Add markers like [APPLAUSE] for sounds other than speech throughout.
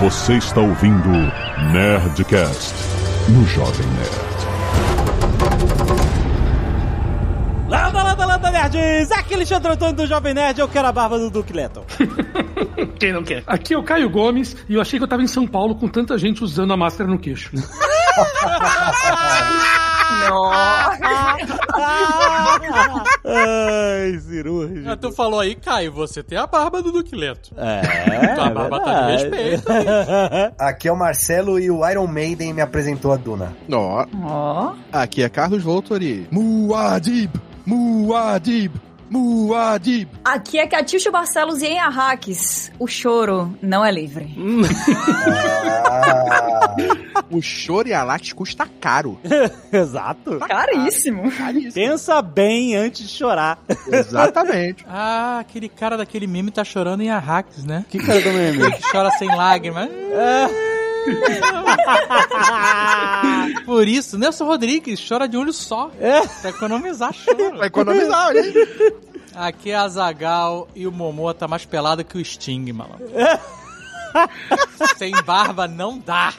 Você está ouvindo Nerdcast no Jovem Nerd. Landa, landa, landa, nerds! Aqui é Alexandre Antônio do Jovem Nerd, eu quero a barba do Duke Leto. [LAUGHS] Quem não quer? Aqui é o Caio Gomes e eu achei que eu tava em São Paulo com tanta gente usando a máscara no queixo. [LAUGHS] [LAUGHS] Ai, cirúrgico. Ah, tu falou aí, Caio, você tem a barba do Duque Leto. É, Tua barba tá de respeito. [LAUGHS] Aqui é o Marcelo e o Iron Maiden me apresentou a Duna. Ó, Ó. aqui é Carlos Voltori. Muad'Dib, Muad'Dib, Muad'Dib. Aqui é Catiuxa Barcelos e em Arraques. O choro não é livre. Ah, [LAUGHS] O choro e a látis custa caro. [LAUGHS] Exato. Caríssimo. Caríssimo. Pensa bem antes de chorar. Exatamente. [LAUGHS] Ah, aquele cara daquele meme tá chorando em Arrakis, né? Que cara do meme? Que chora sem lágrimas. [LAUGHS] Por isso, Nelson Rodrigues chora de olho só. É. Pra economizar choro. Vai economizar, olha aí. Aqui é a Zagal e o Momô tá mais pelado que o Sting, mano. [LAUGHS] Sem barba não dá.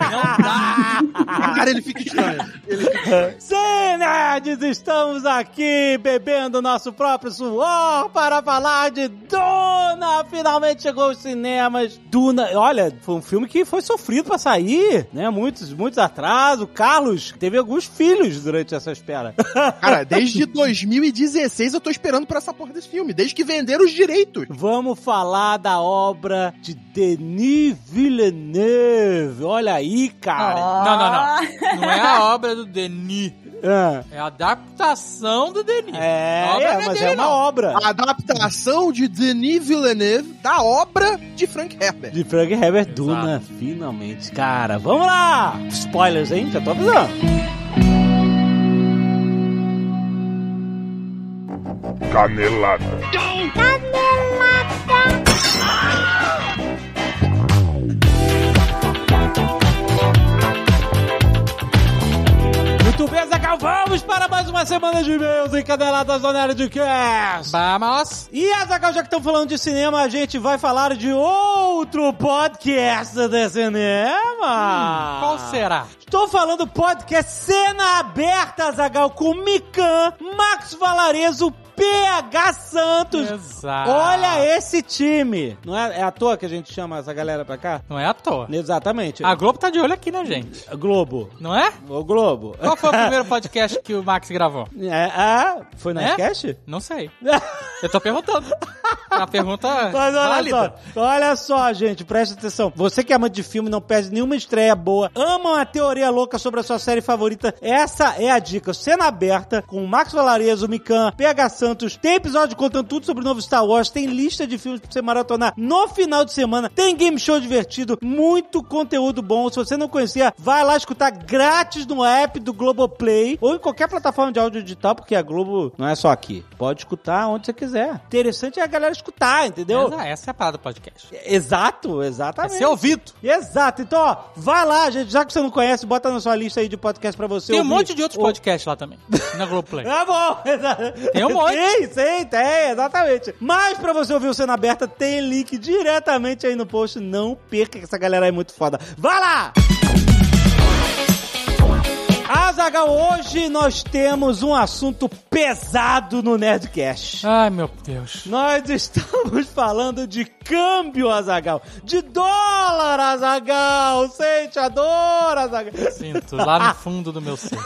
Não dá. Cara, ele fica estranho. Ele fica... Sim, nerds, estamos aqui bebendo nosso próprio suor para falar de Duna. Finalmente chegou aos cinemas. Duna, olha, foi um filme que foi sofrido para sair, né? Muitos, muitos atrasos. O Carlos teve alguns filhos durante essa espera. [LAUGHS] Cara, desde 2016 eu tô esperando por essa porra desse filme. Desde que venderam os direitos. Vamos falar da obra de Denis Villeneuve. Olha aí, cara. Não, não, não. Não é a [LAUGHS] obra do Denis. Ah. É a adaptação do Denis. É, é, não é mas dele, é uma não. obra. A adaptação de Denis Villeneuve da obra de Frank Herbert. De Frank Herbert Duna, finalmente. Cara, vamos lá! Spoilers, hein? Já tô avisando. Canelada. Muito bem, Zagal, vamos para mais uma semana de e-mails encadeladas do Nerdcast. Vamos. E, Azagal, já que estão falando de cinema, a gente vai falar de outro podcast de cinema. Qual será? Estou falando podcast Cena Aberta, Zagal, com Mikan, Max Valarezo, PH Santos. Exato. Olha esse time. Não é, é à toa que a gente chama essa galera pra cá? Não é à toa. Exatamente. A Globo tá de olho aqui na gente. Globo. Não é? O Globo. Qual foi o [LAUGHS] primeiro podcast que o Max gravou? É, ah, foi na É? Sketch? Não sei. [LAUGHS] Eu tô perguntando. Uma pergunta Mas olha válida. só, olha só, gente, presta atenção. Você que é amante de filme, não perde nenhuma estreia boa, ama uma teoria louca sobre a sua série favorita, essa é a dica. Cena aberta, com o Max Valarezo, Mikan, PH Santos, tem episódio contando tudo sobre o novo Star Wars, tem lista de filmes pra você maratonar no final de semana, tem game show divertido, muito conteúdo bom. Se você não conhecia, vai lá escutar grátis no app do Globoplay ou em qualquer plataforma de áudio digital, porque a Globo não é só aqui. Pode escutar onde você quiser. Interessante é a galera escutar, entendeu? Essa, essa é a parada do podcast. Exato, É exatamente. ser ouvido. Exato. Então, ó, vai lá, gente. Já que você não conhece, bota na sua lista aí de podcast pra você Tem um ouvir. monte de outros Ou- podcasts lá também. Na Globoplay. [LAUGHS] Tá bom. [LAUGHS] Tem um monte. Tem, tem, tem, exatamente. Mas pra você ouvir o Cena Aberta, tem link diretamente aí no post. Não perca que essa galera é muito foda. Vai lá! Azagal, hoje nós temos um assunto pesado no Nerdcast. Ai, meu Deus. Nós estamos [LAUGHS] falando de câmbio, Azagal. De dólar, Azagal. Sente a dor, Azagal. Sinto lá no [LAUGHS] fundo do meu ser.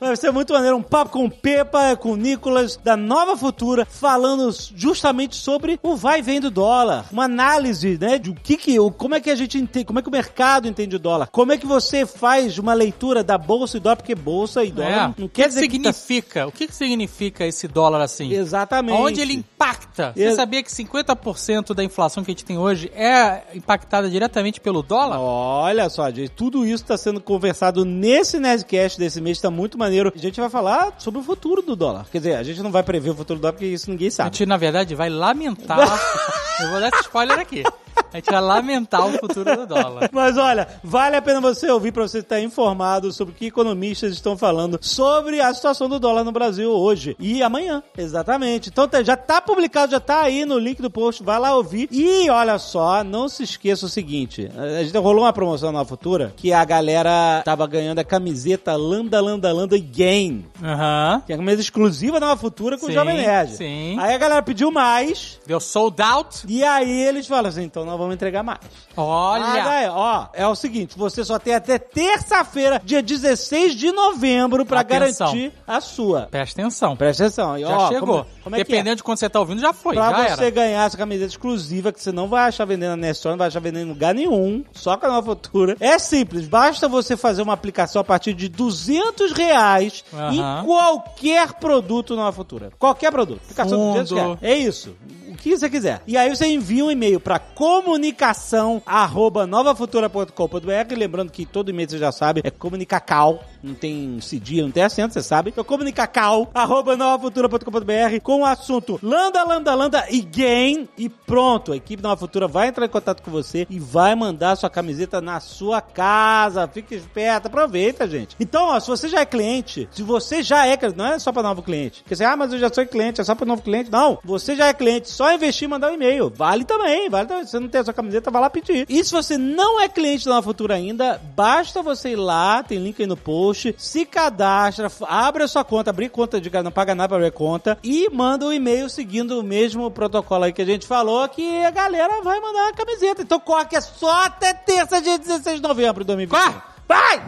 Vai ser muito maneiro. Um papo com o Pepa, com o Nicolas, da Nova Futura, falando justamente sobre o vai e vem do dólar. Uma análise, né, de o que que, o- como é que a gente entende, como é que o mercado entende o dólar. Como é que você faz uma leitura da bolsa e dólar, porque bolsa e dólar É. não O que, quer que dizer que tá... significa? O que, que significa esse dólar assim? Exatamente. Onde ele impacta? Você Ex- sabia que 50% da inflação que a gente tem hoje é impactada diretamente pelo dólar? Olha só, gente, tudo isso está sendo conversado nesse Nerdcast desse mês, tá muito maneiro. A gente vai falar sobre o futuro do dólar. Quer dizer, a gente não vai prever o futuro do dólar porque isso ninguém A sabe. gente, na verdade, vai lamentar. [LAUGHS] Eu vou dar esse spoiler aqui. A gente vai lamentar o futuro do dólar. [LAUGHS] Mas olha, vale a pena você ouvir para você estar informado sobre o que economistas estão falando sobre a situação do dólar no Brasil hoje e amanhã. Exatamente. Então tá- já tá publicado, já tá aí no link do post, vai lá ouvir. E olha só, não se esqueça o seguinte: a gente rolou uma promoção na Futura que a galera tava ganhando a camiseta Lambda Lambda Lambda Gain. Aham. Que é uma mesa exclusiva da Nova Futura com o Sim, Jovem Nerd. sim. Aí a galera pediu mais. Deu sold out. E aí eles falam assim, então nós vamos entregar mais. Ah, Olha. daí, ó, é o seguinte, você só tem até terça-feira, dia 16 de novembro, pra Atenção. garantir a sua. Presta atenção. Presta atenção. E, Já ó, chegou. Como, como é é? Dependendo de quando você tá ouvindo, já foi. Pra já você era. ganhar essa camiseta exclusiva, que você não vai achar vendendo na Nestor, não vai achar vendendo em lugar nenhum, só com a Nova Futura. É simples, basta você fazer uma aplicação a partir de 200 reais Aham. em qualquer produto Nova Futura. Qualquer produto. Aplicação de 200 Fundo. reais. É isso. O que você quiser. E aí você envia um e-mail para comunicação arroba novafutura.com.br. Lembrando que todo e-mail você já sabe é comunicacal. Não tem cedilha, não tem acento, você sabe. Então comunicacal arroba novafutura.com.br com o assunto Landa, Landa, Landa e Gain. E pronto, a equipe Nova Futura vai entrar em contato com você e vai mandar sua camiseta na sua casa. Fique esperto, aproveita, gente. Então, ó, se você já é cliente, se você já é, não é só para novo cliente. Porque você, ah, mas eu já sou cliente, é só para novo cliente. Não, você já é cliente, só investir e mandar um e-mail. Vale também, vale também. Se você não tem a sua camiseta, vai lá pedir. E se você não é cliente da Nova Futura ainda, basta você ir lá, tem link aí no post, se cadastra, abre a sua conta, abrir conta de não paga nada pra abrir conta e manda um e-mail seguindo o mesmo protocolo aí que a gente falou, que a galera vai mandar uma camiseta. Então corre que é só até terça, dia 16 de novembro de 2020. Corre! Vai!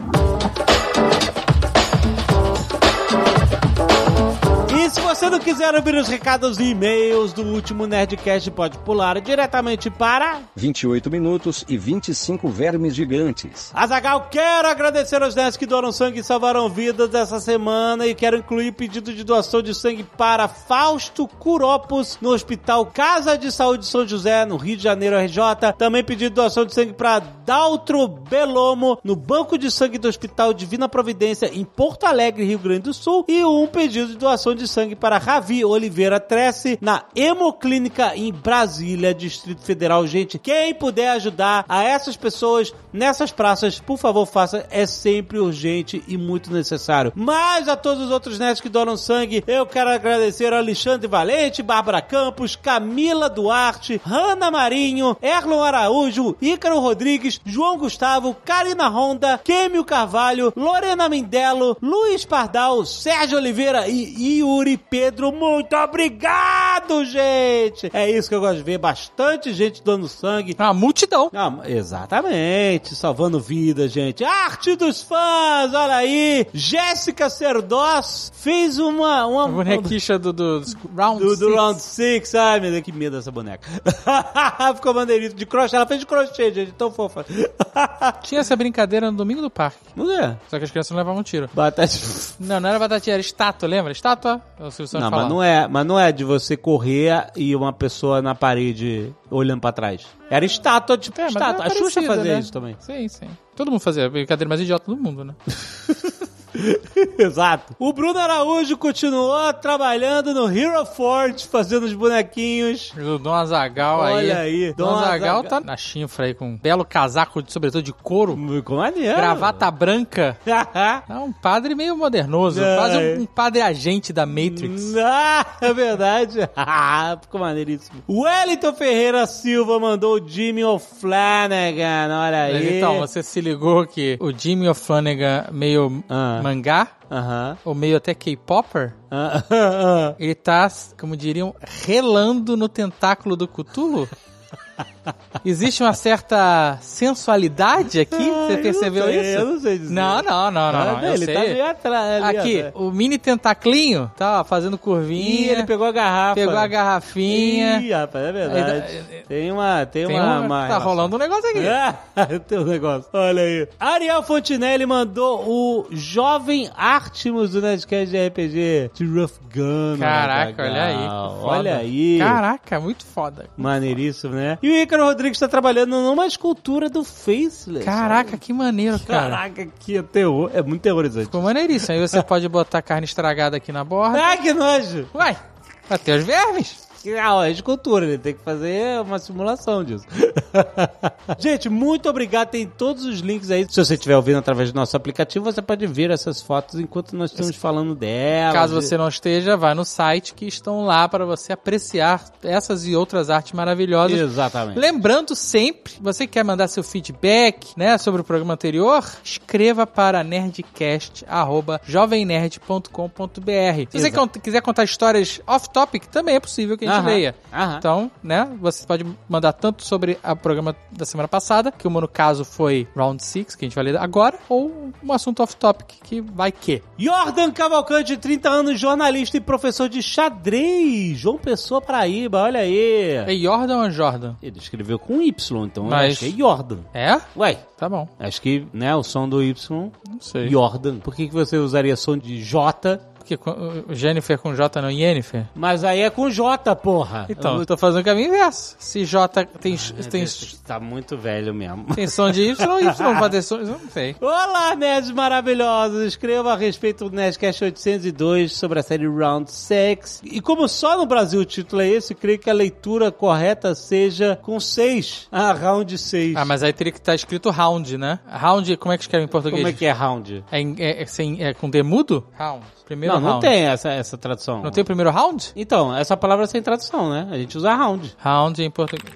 E se você não quiser ouvir os recados e e-mails do último Nerdcast, pode pular diretamente para 28 minutos e 25 vermes gigantes. Azagal, quero agradecer aos nerds que doaram sangue e salvaram vidas essa semana e quero incluir pedido de doação de sangue para Fausto Curopos no Hospital Casa de Saúde São José, no Rio de Janeiro, RJ. Também pedido de doação de sangue para Daltro Belomo no Banco de Sangue do Hospital Divina Providência em Porto Alegre, Rio Grande do Sul. E um pedido de doação de sangue para Ravi Oliveira Tresse na Hemoclínica em Brasília, Distrito Federal. Gente, quem puder ajudar a essas pessoas nessas praças, por favor, faça. É sempre urgente e muito necessário. Mas a todos os outros nerds que doam sangue, eu quero agradecer a Alexandre Valente, Bárbara Campos, Camila Duarte, Hanna Marinho, Erlon Araújo, Ícaro Rodrigues, João Gustavo, Karina Honda, Kêmio Carvalho, Lorena Mindelo, Luiz Pardal, Sérgio Oliveira e Yuri Pedro. Muito obrigado, gente! É isso que eu gosto de ver. Bastante gente dando sangue. Uma multidão. Ah, exatamente, salvando vidas, gente. Arte dos fãs, olha aí. Jéssica Serdós fez uma... uma A bonequicha do, do, do Round do, do Six. Round 6, ai meu Deus, que medo dessa boneca. [LAUGHS] Ficou maneirinho de crochê, ela fez de crochê, gente, tão fofa. [LAUGHS] Tinha essa brincadeira no domingo do parque. Não é? Só que as crianças não levavam um tiro. Batata... Não, não era batatinha, era estátua, lembra? Estátua? É o Silvio Santos Não, fala. mas não é, mas não é de você correr e uma pessoa na parede olhando pra trás. Era estátua, tipo É, estátua. é A Xuxa fazia né? isso também. Sim, sim. Todo mundo fazia. A brincadeira mais idiota do mundo, né? [LAUGHS] [LAUGHS] Exato. O Bruno Araújo continuou trabalhando no Hero Forge, fazendo os bonequinhos. O Dom Azagal aí. Olha aí, Dom Dom Azagal tá na chinfra aí com um belo casaco, de, sobretudo de couro, Muito maneiro. gravata branca. [LAUGHS] É um padre meio modernoso, É. quase um, um padre agente da Matrix. [LAUGHS] Ah, é verdade. Ficou maneiríssimo. O Wellington Ferreira Silva mandou o Jimmy O'Flanagan. Olha aí. Então, você se ligou que o Jimmy O'Flanagan, meio Ah. Mangá, ou meio até K-Popper, ah. ele tá, como diriam, relando no tentáculo do Cthulhu? [LAUGHS] Existe uma certa sensualidade aqui? Você Ai, percebeu isso? Eu não sei dizer. Não, não, não, não. Ah, ele tá meio atrás. ali, Aqui, ó. o mini tentaclinho tá fazendo curvinha. Ih, ele pegou a garrafa. pegou a garrafinha. Ih, rapaz, é verdade. Tem uma. Tem, uma, tá rolando um negócio aqui. [LAUGHS] Tem um negócio. Olha aí. Ariel Fontinelli mandou o jovem Artemus do Nerdcast de RPG de Rough Gun. Caraca, olha aí. Olha aí. Caraca, muito foda. Maneiríssimo, né? E o Ícaro Rodrigues tá trabalhando numa escultura do Faceless. Caraca, que maneiro, cara. Caraca, que terror. É muito terrorizante. Ficou maneiríssimo. Aí você [LAUGHS] pode botar carne estragada aqui na borda. Ai, que nojo. Vai, vai ter os vermes. Que aula é de cultura, ele tem que fazer uma simulação disso. [LAUGHS] Gente, muito obrigado. Tem todos os links aí. Se você estiver ouvindo através do nosso aplicativo, você pode ver essas fotos enquanto nós estamos falando delas. Caso você não esteja, vai no site que estão lá para você apreciar essas e outras artes maravilhosas. Exatamente. Lembrando sempre, você que quer mandar seu feedback, né, sobre o programa anterior, escreva para nerdcast@jovemnerd.com.br. Se você Exato. quiser contar histórias off-topic, também é possível que a gente Aham, leia. aham. Então, né, você pode mandar tanto sobre o programa da semana passada, que o no caso foi Round 6, que a gente vai ler agora, ou um assunto off-topic que vai que. Jordan Cavalcante, 30 anos, jornalista e professor de xadrez. João Pessoa Paraíba, olha aí. É Jordan ou Jordan? Ele escreveu com Y, então eu Mas- que é Jordan. É? Ué, Tá bom. acho que, né, o som do Y, Não sei. Jordan. Por que, que você usaria som de J? Porque Jennifer com J não Jennifer? Mas aí é com J, porra. Então, eu tô fazendo o caminho inverso. Se J tem, Ai, tem, Deus, tá muito velho mesmo. tem som de Y, Y [LAUGHS] vai ter som, não sei. Olá, nerds maravilhosos! Escreva a respeito do Nerdcast 802 sobre a série Round 6. E como só no Brasil o título é esse, creio que a leitura correta seja com 6. Ah, Round 6. Ah, mas aí teria que estar escrito round, né? Round, como é que escreve em português? Como é que é Round? É, é- é sem, é com demudo? Round. Primeiro Não, não round. tem essa, essa tradução. Não tem o primeiro round? Então, essa palavra sem tradução, né? A gente usa Round. Round em português.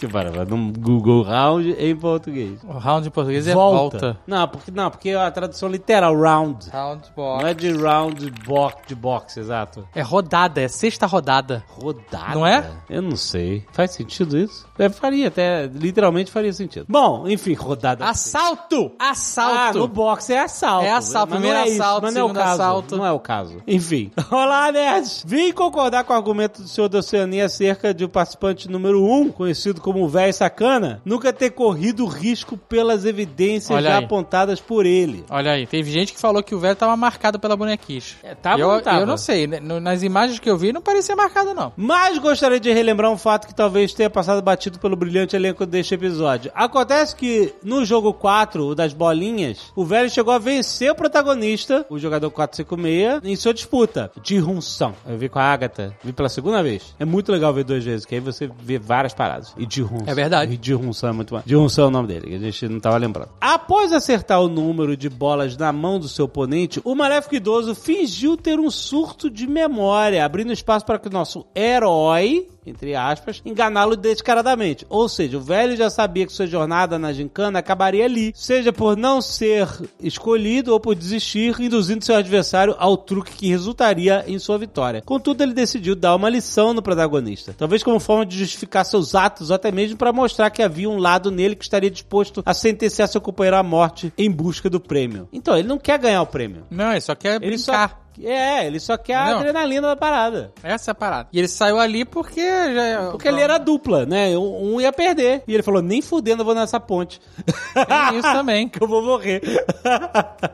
Se para, vai no Google Round em português. O round em português é volta. Não, porque, não, porque a tradução literal, round. Round Não box. é de round box, de box, exato. É rodada, é sexta rodada. Rodada? Não é? Eu não sei. Faz sentido isso? É, faria até, literalmente faria sentido. Bom, enfim, rodada. Assalto! Ah, Assalto! no boxe é assalto. É assalto, Mas primeiro não é isso, assalto, mas não é o caso. assalto. Não é o caso. Enfim. [LAUGHS] Olá, nerds! Vim concordar com o argumento do senhor da Oceania acerca de o participante número 1, um, conhecido como o véi sacana, nunca ter corrido risco pelas evidências Olha já aí. apontadas por ele. Olha aí, teve gente que falou que o velho tava marcado pela bonequice. É, tava eu, tava? eu não sei, né? Nas imagens que eu vi não parecia marcado não. Mas gostaria de relembrar um fato que talvez tenha passado batido pelo brilhante elenco deste episódio. Acontece que no jogo 4, o das bolinhas, o velho chegou a vencer o protagonista, o jogador 456, em sua disputa. De Hunsan. Eu vi com a Agatha, vi pela segunda vez. É muito legal ver duas vezes, que aí você vê várias paradas. E de É verdade. De Hunsan é muito. De Hunsan é o nome dele, que a gente não tava lembrando. Após acertar o número de bolas na mão do seu oponente, o maléfico idoso fingiu ter um surto de memória, abrindo espaço para que o nosso herói, entre aspas, enganá-lo descaradamente. Ou seja, o velho já sabia que sua jornada na gincana acabaria ali, seja por não ser escolhido ou por desistir, induzindo seu adversário ao truque que resultaria em sua vitória. Contudo, ele decidiu dar uma lição no protagonista, talvez como forma de justificar seus atos ou até mesmo para mostrar que havia um lado nele que estaria disposto a sentenciar seu companheiro à morte em busca do prêmio. Então, ele não quer ganhar o prêmio. Não, ele só quer Ele só brincar. É, ele só quer a adrenalina da parada. Essa é a parada. E ele saiu ali porque já... Porque ele era dupla, né? Um ia perder. E ele falou: nem fudendo eu vou nessa ponte. Tem isso também. [LAUGHS] que eu vou morrer.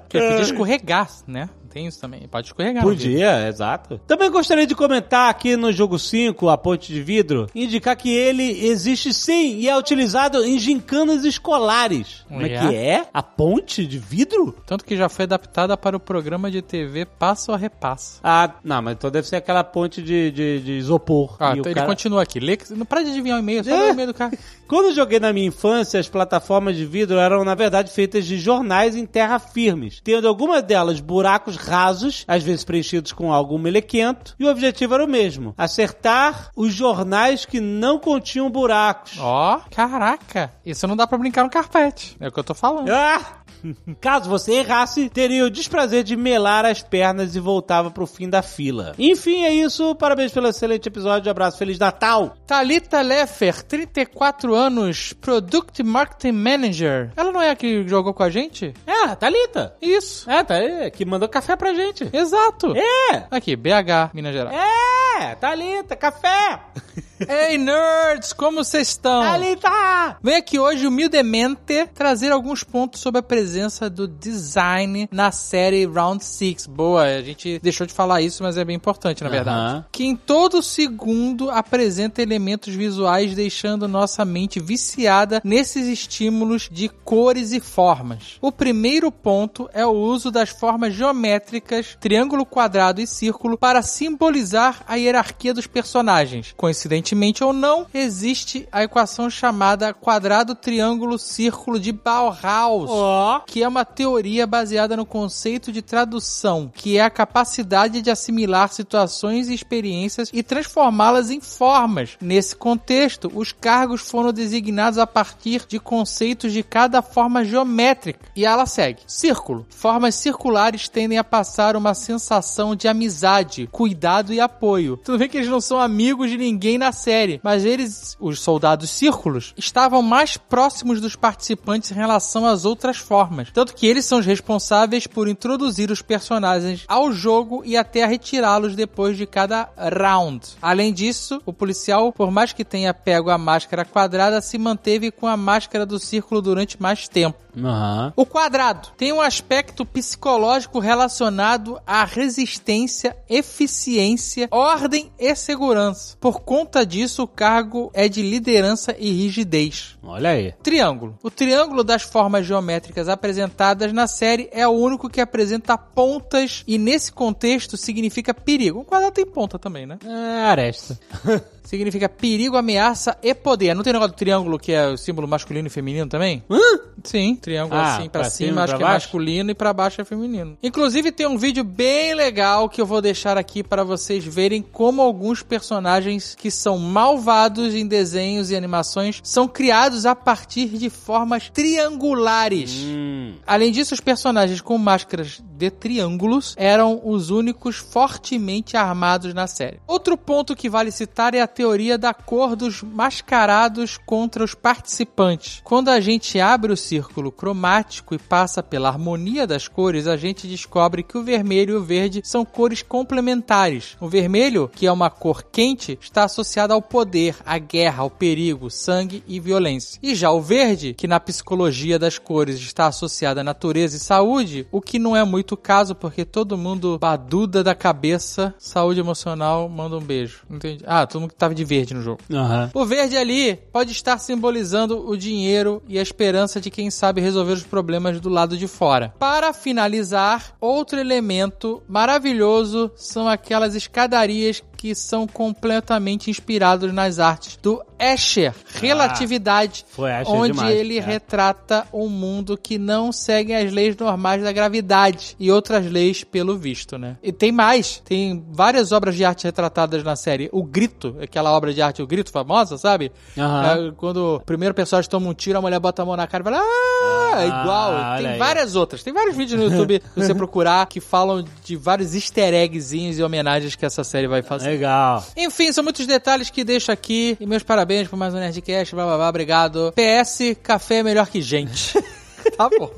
Que ele podia escorregar, né? Tem isso também. Pode escorregar. Podia, exato. Também gostaria de comentar aqui no jogo 5, a ponte de vidro, indicar que ele existe sim e é utilizado em gincanas escolares. Como é que é? A ponte de vidro? Tanto que já foi adaptada para o programa de TV Passo a Repasso. Ah, não, mas então deve ser aquela ponte de, de, de isopor. Ah, o então ele cara- continua aqui. Lê, não para de adivinhar o e-mail, só É. o e-mail do cara. [LAUGHS] Quando eu joguei na minha infância, as plataformas de vidro eram, na verdade, feitas de jornais em terra firmes, tendo algumas delas buracos rasos, às vezes preenchidos com algo melequento, e o objetivo era o mesmo: acertar os jornais que não continham buracos. Ó, caraca. Isso não dá pra brincar no carpete. É o que eu tô falando. Ah! [LAUGHS] Caso você errasse, teria o desprazer de melar as pernas e voltava pro fim da fila. Enfim, é isso. Parabéns pelo excelente episódio. Abraço. Feliz Natal. Thalita Leffer, 34 anos, Product Marketing Manager. Ela não é a que jogou com a gente? É, Thalita. Isso. É, tá aí, que mandou café pra gente. Exato. É! Aqui, BH, Minas Gerais. É, Thalita, café! [LAUGHS] Ei, nerds, como vocês estão? Thalita! Vem aqui hoje, humildemente, trazer alguns pontos sobre a presença do design na série Round 6. Boa, a gente deixou de falar isso, mas é bem importante, na verdade. Que em todo segundo apresenta elementos visuais, deixando nossa mente viciada nesses estímulos de cores e formas. O primeiro ponto é o uso das formas geométricas, triângulo, quadrado e círculo, para simbolizar a hierarquia dos personagens. Coincidentemente ou não, existe a equação chamada quadrado, triângulo, círculo de Bauhaus, Ó. que é uma teoria baseada no conceito de tradução, que é a capacidade de assimilar situações e experiências e transformá-las em formas. Nesse contexto, os cargos foram designados a partir de conceitos de cada forma geométrica. E ela segue: círculo. Formas circulares tendem a passar uma sensação de amizade, cuidado e apoio. Tudo bem que eles não são amigos de ninguém na série, mas eles, os soldados círculos, estavam mais próximos dos participantes em relação às outras formas. Tanto que eles são os responsáveis por introduzir os personagens ao jogo e até retirá-los depois de cada round. Além disso, o policial, por mais que tenha pego a máscara quadrada, se manteve com a máscara do círculo durante mais tempo. Aham. O quadrado tem um aspecto psicológico relacionado à resistência, eficiência, ordem e segurança. Por conta disso, o cargo é de liderança e rigidez. Olha aí. Triângulo. O triângulo das formas geométricas apresentadas na série é o único que apresenta pontas e nesse contexto significa perigo. O quadrado tem ponta também, né? É, aresta. [LAUGHS] Significa perigo, ameaça e poder. Não tem negócio do triângulo que é o símbolo masculino e feminino também? Hã? Sim, triângulo Ah, assim pra, pra cima, cima acho pra que é baixo? masculino e pra baixo é feminino. Inclusive tem um vídeo bem legal que eu vou deixar aqui para vocês verem como alguns personagens que são malvados em desenhos e animações são criados a partir de formas triangulares. Hum. Além disso, os personagens com máscaras de triângulos eram os únicos fortemente armados na série. Outro ponto que vale citar é a teoria da cor dos mascarados contra os participantes. Quando a gente abre o círculo cromático e passa pela harmonia das cores, a gente descobre que o vermelho e o verde são cores complementares. O vermelho, que é uma cor quente, está associado ao poder, à guerra, ao perigo, sangue e violência. E já o verde, que na psicologia das cores está associado à natureza e saúde, o que não é muito o caso, porque todo mundo baduda da cabeça, saúde emocional, manda um beijo. Entendi. Ah, todo mundo que tava de verde no jogo. Aham. O verde ali pode estar simbolizando o dinheiro e a esperança de quem sabe resolver os problemas do lado de fora. Para finalizar, outro elemento maravilhoso são aquelas escadarias que são completamente inspirados nas artes do Escher, Relatividade, foi Escher onde demais, ele é. retrata um mundo que não segue as leis normais da gravidade e outras leis pelo visto, né? E tem mais, tem várias obras de arte retratadas na série. O Grito, aquela obra de arte O Grito famosa, sabe? Aham. É, quando o primeiro personagem toma um tiro, a mulher bota a mão na cara e fala, ah, é igual. olha Tem aí. várias outras. Tem vários vídeos no YouTube, [LAUGHS] você procurar, que falam de vários easter eggzinhos e homenagens que essa série vai fazer. Legal. Enfim, são muitos detalhes que deixo aqui. E meus parabéns por mais um Nerdcast, blá blá blá, obrigado. PS, café é melhor que gente. [LAUGHS] tá bom.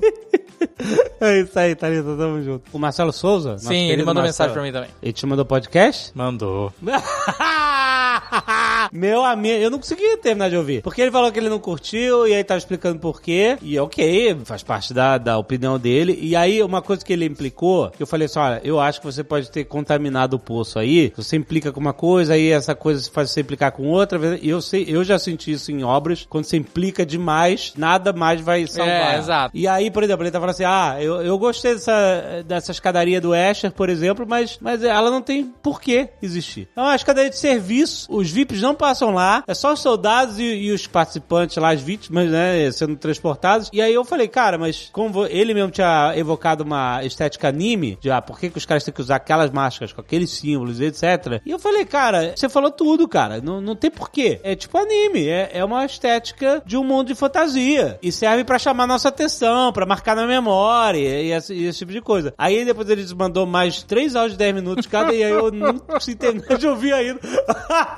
É isso aí, Thalita, tamo junto. O Marcelo Souza? Sim, ele mandou Marcelo, mensagem pra mim também. Ele te mandou podcast? Mandou. [LAUGHS] [LAUGHS] Meu amigo, eu não consegui terminar de ouvir. Porque ele falou que ele não curtiu, e aí tava explicando por quê. E ok, faz parte da, da opinião dele. E aí, uma coisa que ele implicou, que eu falei assim: olha, eu acho que você pode ter contaminado o poço aí. Você implica com uma coisa, aí essa coisa faz você implicar com outra. E eu sei, eu já senti isso em obras. Quando você implica demais, nada mais vai salvar. É, exato. E aí, por exemplo, ele tá falando assim: ah, eu, eu gostei dessa, dessa escadaria do Escher, por exemplo, mas, mas ela não tem por que existir. É uma escadaria de serviço, os VIPs não passam lá, é só os soldados e, e os participantes lá, as vítimas, né, sendo transportados. E aí eu falei, cara, mas como ele mesmo tinha evocado uma estética anime, de ah, por que, que os caras têm que usar aquelas máscaras com aqueles símbolos, etc. E eu falei, cara, você falou tudo, cara, não, não tem porquê. É tipo anime, é, é uma estética de um mundo de fantasia. E serve pra chamar nossa atenção, pra marcar na memória e esse, e esse tipo de coisa. Aí depois ele mandou mais três áudios de 10 minutos cada e aí eu não [LAUGHS] consegui terminar de ouvir ainda. [LAUGHS]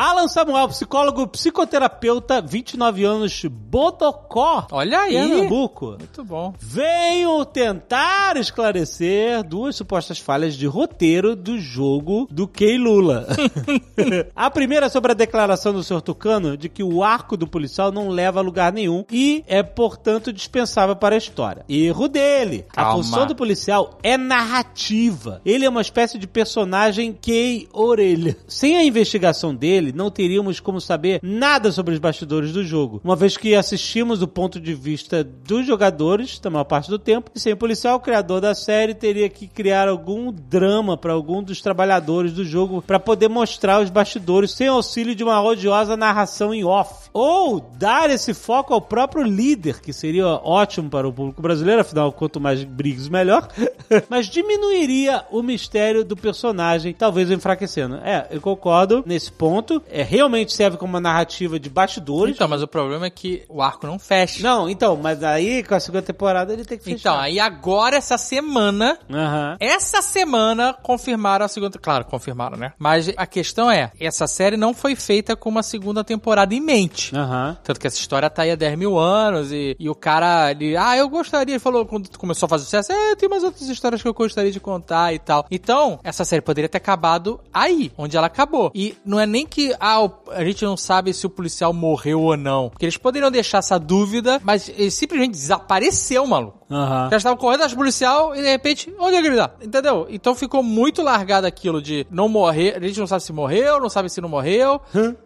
Alan Samuel, psicólogo, psicoterapeuta, 29 anos, Bodocó, Olha aí. Pernambuco. Muito bom. Venho tentar esclarecer duas supostas falhas de roteiro do jogo do Kei Lula. [LAUGHS] [LAUGHS] a primeira é sobre a declaração do Sr. Tucano de que o arco do policial não leva a lugar nenhum e é, portanto, dispensável para a história. Erro dele. A Calma. função do policial é narrativa. Ele é uma espécie de personagem Kei Orelha. Sem a investigação dele, dele, não teríamos como saber nada sobre os bastidores do jogo, uma vez que assistimos do ponto de vista dos jogadores, da maior parte do tempo, e sem o policial, o criador da série teria que criar algum drama para algum dos trabalhadores do jogo para poder mostrar os bastidores sem auxílio de uma odiosa narração em off. Ou dar esse foco ao próprio líder, que seria ótimo para o público brasileiro, afinal, quanto mais Briggs, melhor. [LAUGHS] Mas diminuiria o mistério do personagem, talvez o enfraquecendo. É, eu concordo nesse ponto. É, realmente serve como uma narrativa de bastidores. Então, mas o problema é que o arco não fecha. Não, então, mas aí com a segunda temporada ele tem que fechar. Então, aí agora, essa semana, Aham. essa semana confirmaram a segunda. Claro, confirmaram, né? Mas a questão é: essa série não foi feita com uma segunda temporada em mente. Aham. Tanto que essa história tá aí há 10 mil anos e, e o cara, ele, ah, eu gostaria, ele falou quando começou a fazer sucesso, é, tem umas outras histórias que eu gostaria de contar e tal. Então, essa série poderia ter acabado aí, onde ela acabou. E não é nem que, ah, o- a gente não sabe se o policial morreu ou não. Porque eles poderiam deixar essa dúvida, mas ele simplesmente desapareceu, maluco. Aham. Já estavam correndo atrás do policial e de repente, onde é que ele tá? Entendeu? Então ficou muito largado aquilo de não morrer. A gente não sabe se morreu, não sabe se não morreu.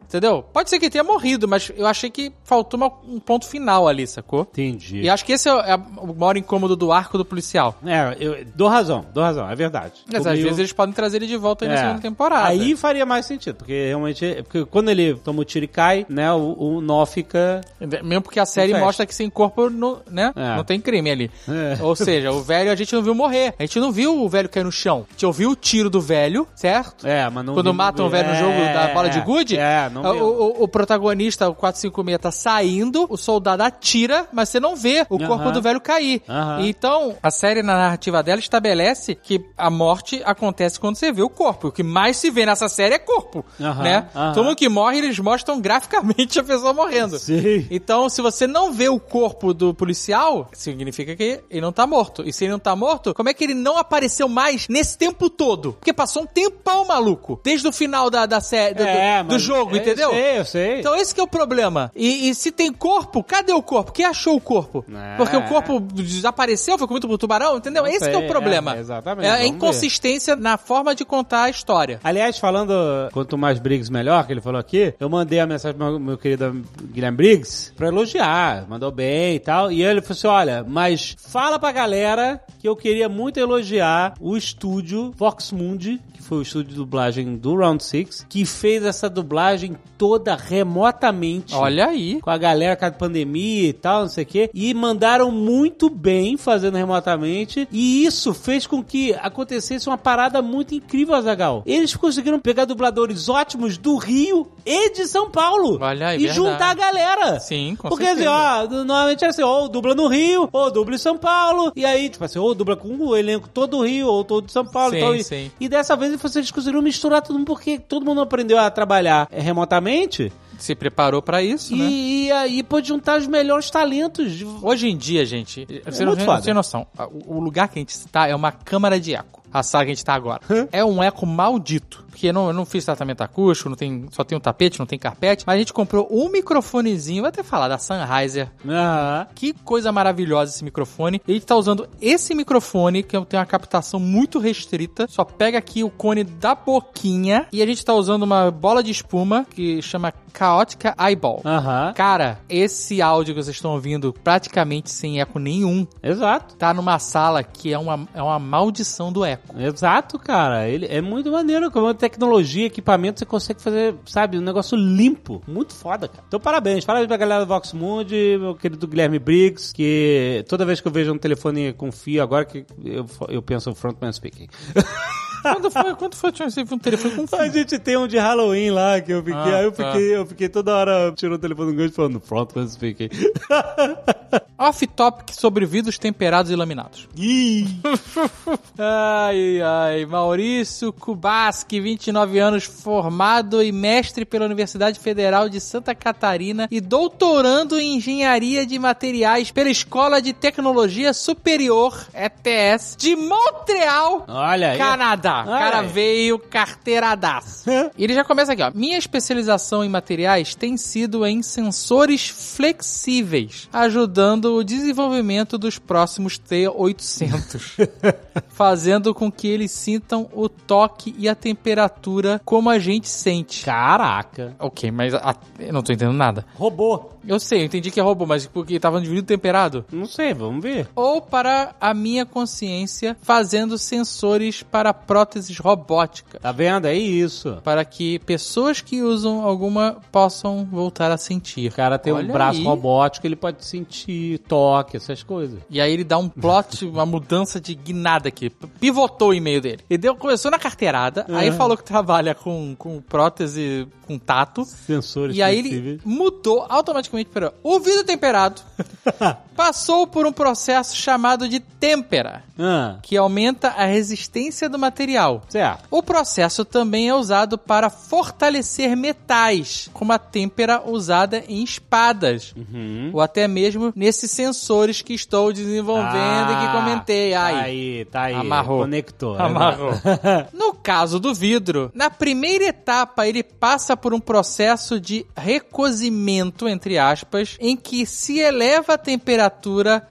Entendeu? Pode ser que tenha morrido, mas eu achei que faltou uma- um ponto final ali, sacou? Entendi. E acho que esse é o, é o maior incômodo do arco do policial. É, eu dou razão, dou razão, é verdade. Mas às vezes eles podem trazer ele de volta aí na É. segunda temporada. Aí faria mais sentido, porque realmente. Porque quando ele toma o tiro e cai, né, o, o nó fica. Mesmo porque a série mostra que sem corpo não, né? É. não tem crime ali. É. Ou seja, o velho a gente não viu morrer. A gente não viu o velho cair no chão. A gente ouviu o tiro do velho, certo? É, mas não. Quando matam o velho no jogo da bola de gude, É, não o, viu. o, o protagonista, o 456, tá saindo, o soldado atira, mas você não vê o corpo Aham. do velho cair. Aham. Então, a série, na narrativa dela, estabelece que a morte acontece quando você vê o corpo. O que mais se vê nessa série é corpo, Aham, né? aham. Todo mundo que morre, eles mostram graficamente [LAUGHS] a pessoa morrendo. Sim. Então, se você não vê o corpo do policial, significa que ele não tá morto. E se ele não tá morto, como é que ele não apareceu mais nesse tempo todo? Porque passou um tempão, maluco. Desde o final da, da série, do, É, do mas- jogo, eu entendeu? sei, eu sei. Então esse que é o problema. E, e se tem corpo, cadê o corpo? Quem achou o corpo? É. Porque o corpo desapareceu, foi comido por tubarão, entendeu? Não esse que é sei, o problema. é, exatamente, É a inconsistência na forma de contar a história. Aliás, falando quanto mais Briggs melhor, que ele falou aqui, eu mandei a mensagem pro meu, meu querido Guilherme Briggs pra elogiar, mandou bem e tal. E ele falou assim: olha, mas fala pra galera que eu queria muito elogiar o estúdio Vox Mundi, que foi o estúdio de dublagem do Round Six, que fez essa dublagem toda remotamente. Olha aí. com a galera com a pandemia e tal, não sei o quê, e mandaram muito bem fazendo remotamente, e isso fez com que acontecesse uma parada muito incrível, Azagal. Eles conseguiram pegar dubladores ótimos do Rio e de São Paulo Olha aí, e verdade. juntar a galera. Sim, com Porque assim, certeza. ó, normalmente é assim, ou dubla no Rio, ou dubla em São Paulo, e aí, tipo assim, ou dubla com o elenco todo do Rio, ou todo de São Paulo. Sim, então, e- sim. E dessa vez vocês conseguiram misturar tudo, porque todo mundo aprendeu a trabalhar eh, remotamente, Se preparou pra isso, né? e, e aí pôde juntar os melhores talentos. Hoje em dia, gente, você não muito tem, noção. O, lugar que a gente está é uma câmara de eco. A sala que a gente tá agora. É um eco maldito. Porque eu não, eu não fiz tratamento acústico, não tem, só tem um tapete, não tem carpete. Mas a gente comprou um microfonezinho, vou até falar, da Sennheiser. Aham. Que coisa maravilhosa esse microfone. E a gente tá usando esse microfone, que tem uma captação muito restrita. Só pega aqui o cone da boquinha. E a gente tá usando uma bola de espuma que chama Chaotica Eyeball. Aham. Cara, esse áudio que vocês estão ouvindo praticamente sem eco nenhum, Exato. tá numa sala que é uma, é uma maldição do eco. Exato, cara. Ele é muito maneiro. Com a tecnologia, equipamento, você consegue fazer, sabe, um negócio limpo. Muito foda, cara. Então, parabéns. Parabéns pra galera do Vox Mundi, meu querido Guilherme Briggs, que toda vez que eu vejo um telefone com fio, agora que eu, eu penso Frontman Speaking. [LAUGHS] Quando foi, quando foi um telefone com A gente tem um de Halloween lá, que eu fiquei, Ah, aí eu tá. fiquei, eu fiquei toda hora tirando o telefone do gancho falando Frontman Speaking. [LAUGHS] Off-topic sobre vidros temperados e laminados. [LAUGHS] ai, ai. Maurício Kubaski, 29 anos, formado e mestre pela Universidade Federal de Santa Catarina e doutorando em Engenharia de Materiais pela Escola de Tecnologia Superior, ETS, de Montreal, Olha aí. Canadá. O Olha cara veio carteiradaço. E ele já começa aqui, ó. Minha especialização em materiais tem sido em sensores flexíveis, ajudando o desenvolvimento dos próximos T800, [LAUGHS] fazendo com que eles sintam o toque e a temperatura como a gente sente. Caraca. Ok, mas a- eu não tô entendendo nada. Robô. Eu sei, eu entendi que é robô, mas porque tava de vidro temperado. Não sei, vamos ver. Ou para a minha consciência, fazendo sensores para próteses robóticas. Tá vendo? É isso. Para que pessoas que usam alguma possam voltar a sentir. O cara tem Olha um braço aí. robótico, ele pode sentir toque, essas coisas. E aí ele dá um plot, [LAUGHS] uma mudança de guinada aqui. Pivotou o e-mail dele. Ele deu, começou na carteirada, aí falou que trabalha com, com prótese com tato. Sensores E aí ele mudou automaticamente para o vidro temperado. [LAUGHS] passou por um processo chamado de têmpera, Ah, que aumenta a resistência do material. certo. O processo também é usado para fortalecer metais, como a têmpera usada em espadas, Uhum. ou até mesmo nesses sensores que estou desenvolvendo e que comentei. Tá Ai, aí, tá aí. Amarrou. Conectou. Amarrou. [LAUGHS] No caso do vidro, na primeira etapa ele passa por um processo de recozimento, entre aspas, em que se eleva a temperatura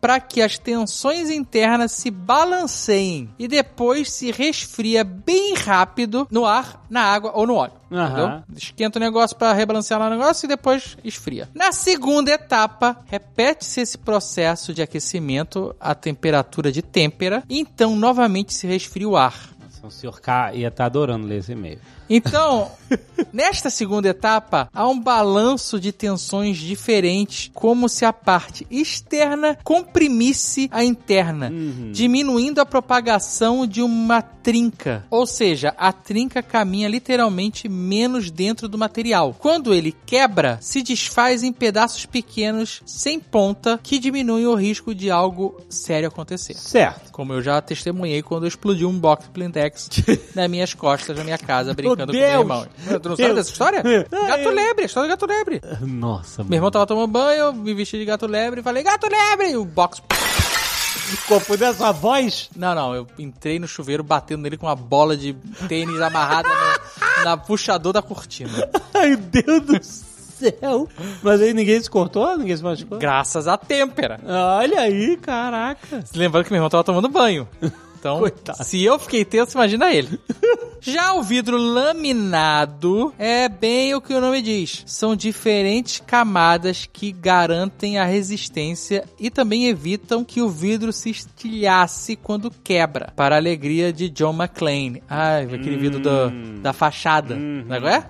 para que as tensões internas se balanceiem e depois se resfria bem rápido no ar, na água ou no óleo. Entendeu? Esquenta o negócio para rebalancear lá o negócio e depois esfria. Na segunda etapa, repete-se esse processo de aquecimento à temperatura de têmpera e então novamente se resfria o ar. O senhor K ia estar adorando ler esse e-mail. Então, [LAUGHS] nesta segunda etapa, há um balanço de tensões diferentes, como se a parte externa comprimisse a interna, diminuindo a propagação de uma trinca. Ou seja, a trinca caminha literalmente menos dentro do material. Quando ele quebra, se desfaz em pedaços pequenos, sem ponta, que diminuem o risco de algo sério acontecer. Certo. Como eu já testemunhei quando eu explodi um box Plintex [LAUGHS] nas minhas costas, na minha casa, brincando com meu irmão. Tu não sabe dessa história? [LAUGHS] Gato lebre, história do gato lebre. Nossa, Meu irmão tava tomando banho, eu me vesti de gato lebre e falei, gato lebre! E o box... Confundiu da sua voz? Não, não, eu entrei no chuveiro batendo nele com uma bola de tênis amarrada no, na puxador da cortina. [LAUGHS] Ai, Deus do céu. Mas aí ninguém se cortou? Ninguém se machucou? Graças à têmpera. Olha aí, caraca. Lembrando que meu irmão tava tomando banho. Então, Coitado. se eu fiquei tenso, imagina ele. [LAUGHS] Já o vidro laminado é bem o que o nome diz. São diferentes camadas que garantem a resistência e também evitam que o vidro se estilhasse quando quebra. Para a alegria de John McClane. Ai, aquele vidro do- da fachada. Não é?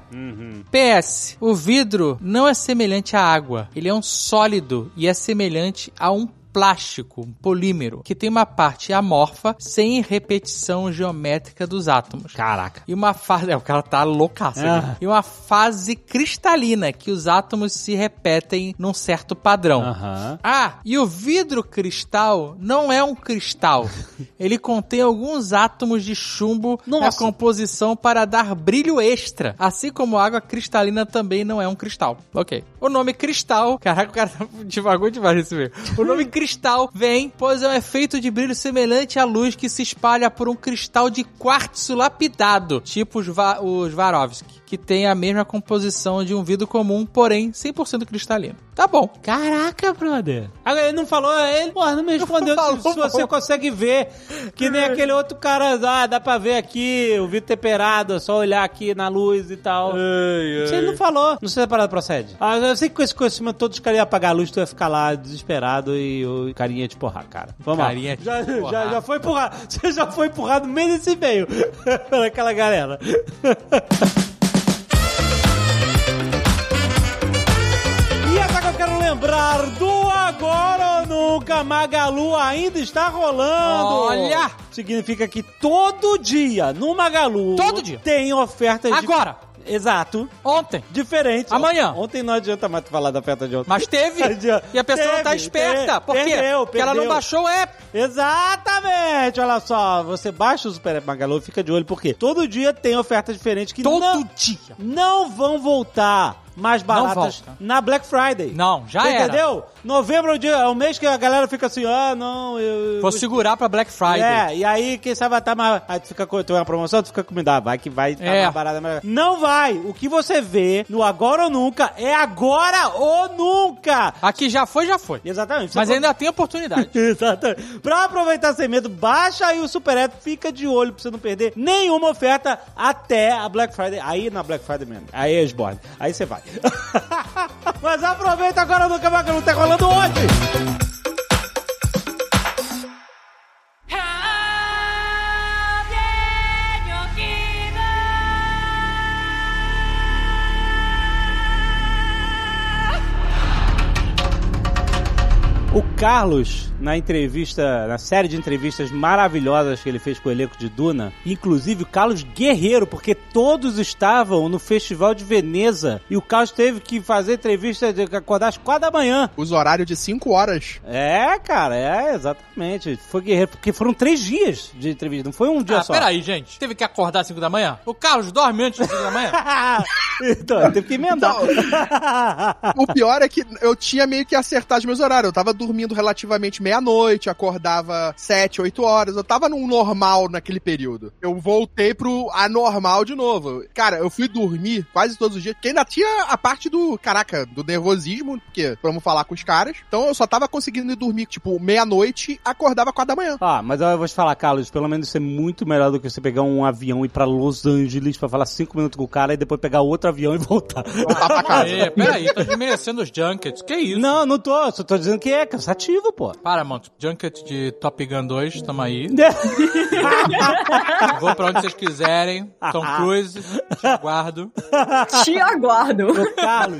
PS, o vidro não é semelhante à água. Ele é um sólido e é semelhante a um plástico, polímero, que tem uma parte amorfa sem repetição geométrica dos átomos. Caraca. E uma fase. É, o cara tá loucaço. aqui. Ah. E uma fase cristalina, que os átomos se repetem num certo padrão. Aham. Ah, e o vidro cristal não é um cristal. [LAUGHS] Ele contém alguns átomos de chumbo na Nossa. composição para dar brilho extra. Assim como a água cristalina também não é um cristal. Ok. O nome cristal. Caraca, o cara devagou demais nesse meio. O nome cristal vem, pois é um efeito de brilho semelhante à luz que se espalha por um cristal de quartzo lapidado, tipo os, Va os que tem a mesma composição de um vidro comum, porém 100% cristalino. Tá bom. Caraca, brother. Agora ele não falou, ele, porra, não me respondeu Falou, se, se você falou. consegue ver. Que nem aquele outro cara, ah, dá pra ver aqui, o vidro temperado, é só olhar aqui na luz e tal. Você não falou. Não sei se a parada procede. Ah, eu sei que com esse conhecimento todo, os caras iam apagar a luz, tu ia ficar lá desesperado e o carinha ia te porrar, cara. Vamos Carinha lá. Já, já, já foi empurrado. Você [LAUGHS] já foi empurrado no meio desse meio. [LAUGHS] Pelaquela galera. [LAUGHS] lembrar do Agora ou Nunca. Magalu ainda está rolando. Olha! Significa que todo dia no Magalu Todo dia. tem ofertas de- Agora! Exato. Ontem. Diferente. Amanhã. Ontem não adianta mais falar da oferta de ontem. Mas teve. [LAUGHS] e a pessoa não tá Teve, esperta. te- Por quê? perdeu, Porque ela não perdeu. baixou o app. Exatamente! Olha só, você baixa o Super App Magalu e fica de olho, porque todo dia tem oferta diferente que Todo não, dia. não vão voltar. Mais baratas na Black Friday. Não, já Você era. Entendeu? Novembro é o, dia, é o mês que a galera fica assim, ah, não, eu... Vou segurar pra Black Friday. É, e aí quem sabe vai estar mais. Aí tu fica com tu é uma promoção, tu fica com me dá, vai que vai estar É. mais barata. mais- Não vai! O que você vê no agora ou nunca é agora ou nunca! Aqui já foi, já foi. Exatamente. Mas Você ainda tem oportunidade. [LAUGHS] Exatamente. Pra aproveitar sem medo, baixa aí o Super App, fica de olho pra você não perder nenhuma oferta até a Black Friday. Aí na Black Friday mesmo. Aí é esborne. Aí você vai. [LAUGHS] Mas aproveita agora no Cavaco, não tá rolando hoje. O Carlos, na entrevista, na série de entrevistas maravilhosas que ele fez com o elenco de Duna, inclusive o Carlos Guerreiro, porque todos estavam no Festival de Veneza e o Carlos teve que fazer entrevista de acordar às quatro da manhã. Os horários de 5 horas. É, cara, é, exatamente. Foi guerreiro, porque foram três dias de entrevista, não foi um dia Ah, só. peraí, gente. Teve que acordar às 5 da manhã? O Carlos dorme antes das 5 da manhã? [LAUGHS] então, teve que emendar. O pior é que eu tinha meio que acertado os meus horários. Eu tava dormindo relativamente meia-noite, acordava 7, 8 horas. Eu tava num normal naquele período. Eu voltei pro anormal de novo. Cara, eu fui dormir quase todos os dias, porque ainda tinha a parte do, caraca, do nervosismo, porque vamos falar com os caras. Então eu só tava conseguindo ir dormir, tipo, meia-noite, acordava 4 da manhã. Ah, mas eu vou te falar, Carlos, pelo menos isso é muito melhor do que você pegar um avião e ir pra Los Angeles pra falar cinco minutos com o cara e depois pegar outro avião e voltar. Voltar pra casa. Aê, peraí, tá desmerecendo os junkets. Que isso? Não, não tô, só tô dizendo que é cansativo, pô. Paramount, junket de Top Gun 2, tamo aí. [LAUGHS] Vou pra onde vocês quiserem. Tom Cruise, te aguardo. [LAUGHS] Te aguardo. O Carlos,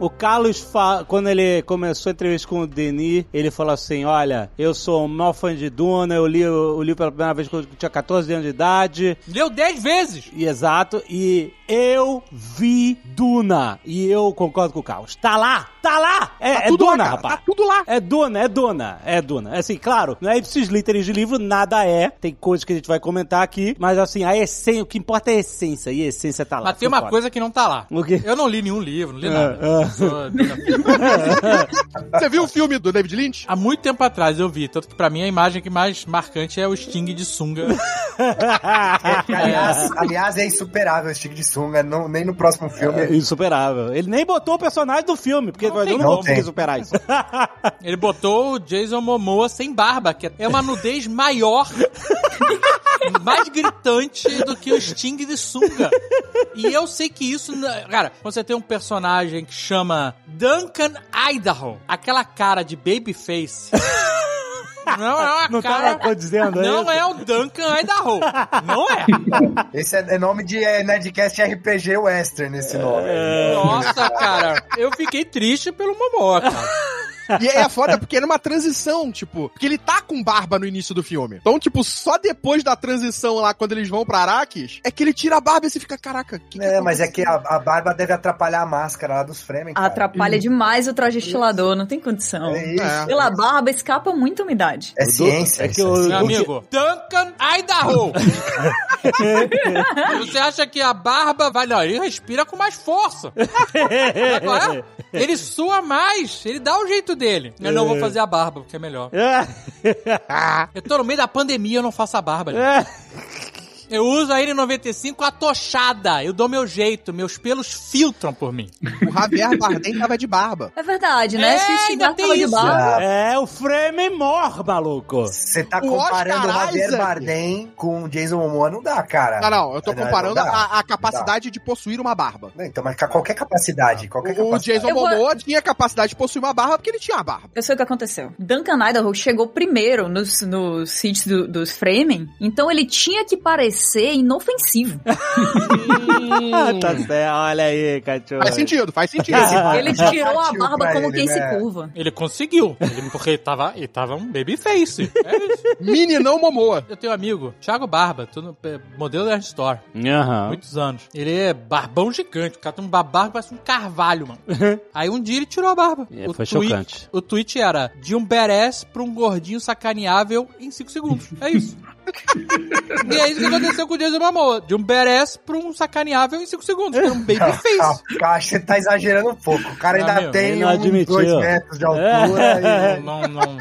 o Carlos fa- quando ele começou a entrevista com o Denis, ele falou assim: Olha, eu sou um maior fã de Duna, eu li, eu li pela primeira vez quando eu tinha 14 anos de idade. Leu 10 vezes. E exato, e eu vi Duna. E eu concordo com o Carlos. Tá lá! Tá lá! É, Tá é Duna, cara, rapaz. Tá tudo lá. É Duna, é Duna, é Duna. É Assim, claro, não é esses literais de livro, nada é. Tem coisas que a gente vai comentar aqui, mas assim, a essência, o que importa é a essência, e a essência tá lá. Mas tem uma coisa que não tá lá. O quê? Eu não li nenhum livro, não li É, nada. é. [LAUGHS] Você viu o filme do David Lynch? Há muito tempo atrás eu vi, tanto que pra mim a imagem que mais marcante é o Sting de sunga. [LAUGHS] [LAUGHS] Aliás, aliás, é insuperável esse tipo de sunga, não, nem no próximo filme. É insuperável. Ele nem botou o personagem do filme, porque Não eu tem não como. vou conseguir Tem. superar isso. [LAUGHS] Ele botou o Jason Momoa sem barba, que é uma nudez maior, [LAUGHS] mais gritante do que o Sting de sunga. E eu sei que isso, n- cara, quando você tem um personagem que chama Duncan Idaho, aquela cara de babyface. Não é uma Não cara. tava dizendo aí? Não é o Duncan Idaho. Não é. Esse é, é nome de é, Nerdcast RPG Western, esse nome. Nossa, cara. Eu fiquei triste pelo Momoa, cara. E é foda porque era uma transição, tipo, porque ele tá com barba no início do filme. Então, tipo, só depois da transição lá, quando eles vão pra Arrakis, é que ele tira a barba e você fica, caraca, que que É, mas é que a, a barba deve atrapalhar a máscara lá dos Fremen, cara. Atrapalha demais o traje estilador, não tem condição. É isso. É. Pela barba escapa muita umidade. É ciência. é que é Meu amigo, Duncan Idaho. [LAUGHS] Você acha que a barba vai... Não, ele respira com mais força. Qual é? Ele sua mais. Ele dá o jeito dele. Eu não vou fazer a barba, porque é melhor. Eu tô no meio da pandemia, eu não faço a barba. [LAUGHS] É. Eu uso a N95 atochada. Eu dou meu jeito. Meus pelos filtram por mim. O Javier Bardem tava de barba. É verdade, né? É, ainda tem isso. barba. É o Frame Mor, maluco. Você tá O comparando o Javier Isaac. Bardem com o Jason Momoa, não dá, cara. Não, não, eu tô Não, comparando dá. a, a capacidade de possuir uma barba. Não, Então, mas com qualquer capacidade, qualquer O, o capacidade. Jason Eu vou- Momoa tinha capacidade de possuir uma barba porque ele tinha a barba. Eu sei o que aconteceu. Duncan Idaho chegou primeiro nos, nos hits do- dos Fremen, então ele tinha que parecer inofensivo. [LAUGHS] Ah, tá certo, olha aí, cachorro. Faz sentido, faz sentido. Ele tirou a barba como ele, quem né? se curva. Ele conseguiu. Ele, porque ele tava, ele tava um babyface. É isso. Meninão Momoa. Eu tenho um amigo, Thiago Barba, tudo, é, modelo da Store. Aham. Muitos anos. Ele é barbão gigante. O cara tem um barba que parece um carvalho, mano. [LAUGHS] Aí um dia ele tirou a barba. É, o foi tweet- chocante. O tweet era de um badass pra um gordinho sacaneável em 5 segundos. É isso. E é isso que aconteceu com o Jason Momoa. De um badass pra um sacaneável em 5 segundos. Que era um babyface. Que você tá exagerando um pouco. O cara ainda Ah, meu, tem ele não uns admitiu. dois metros de altura Não, não.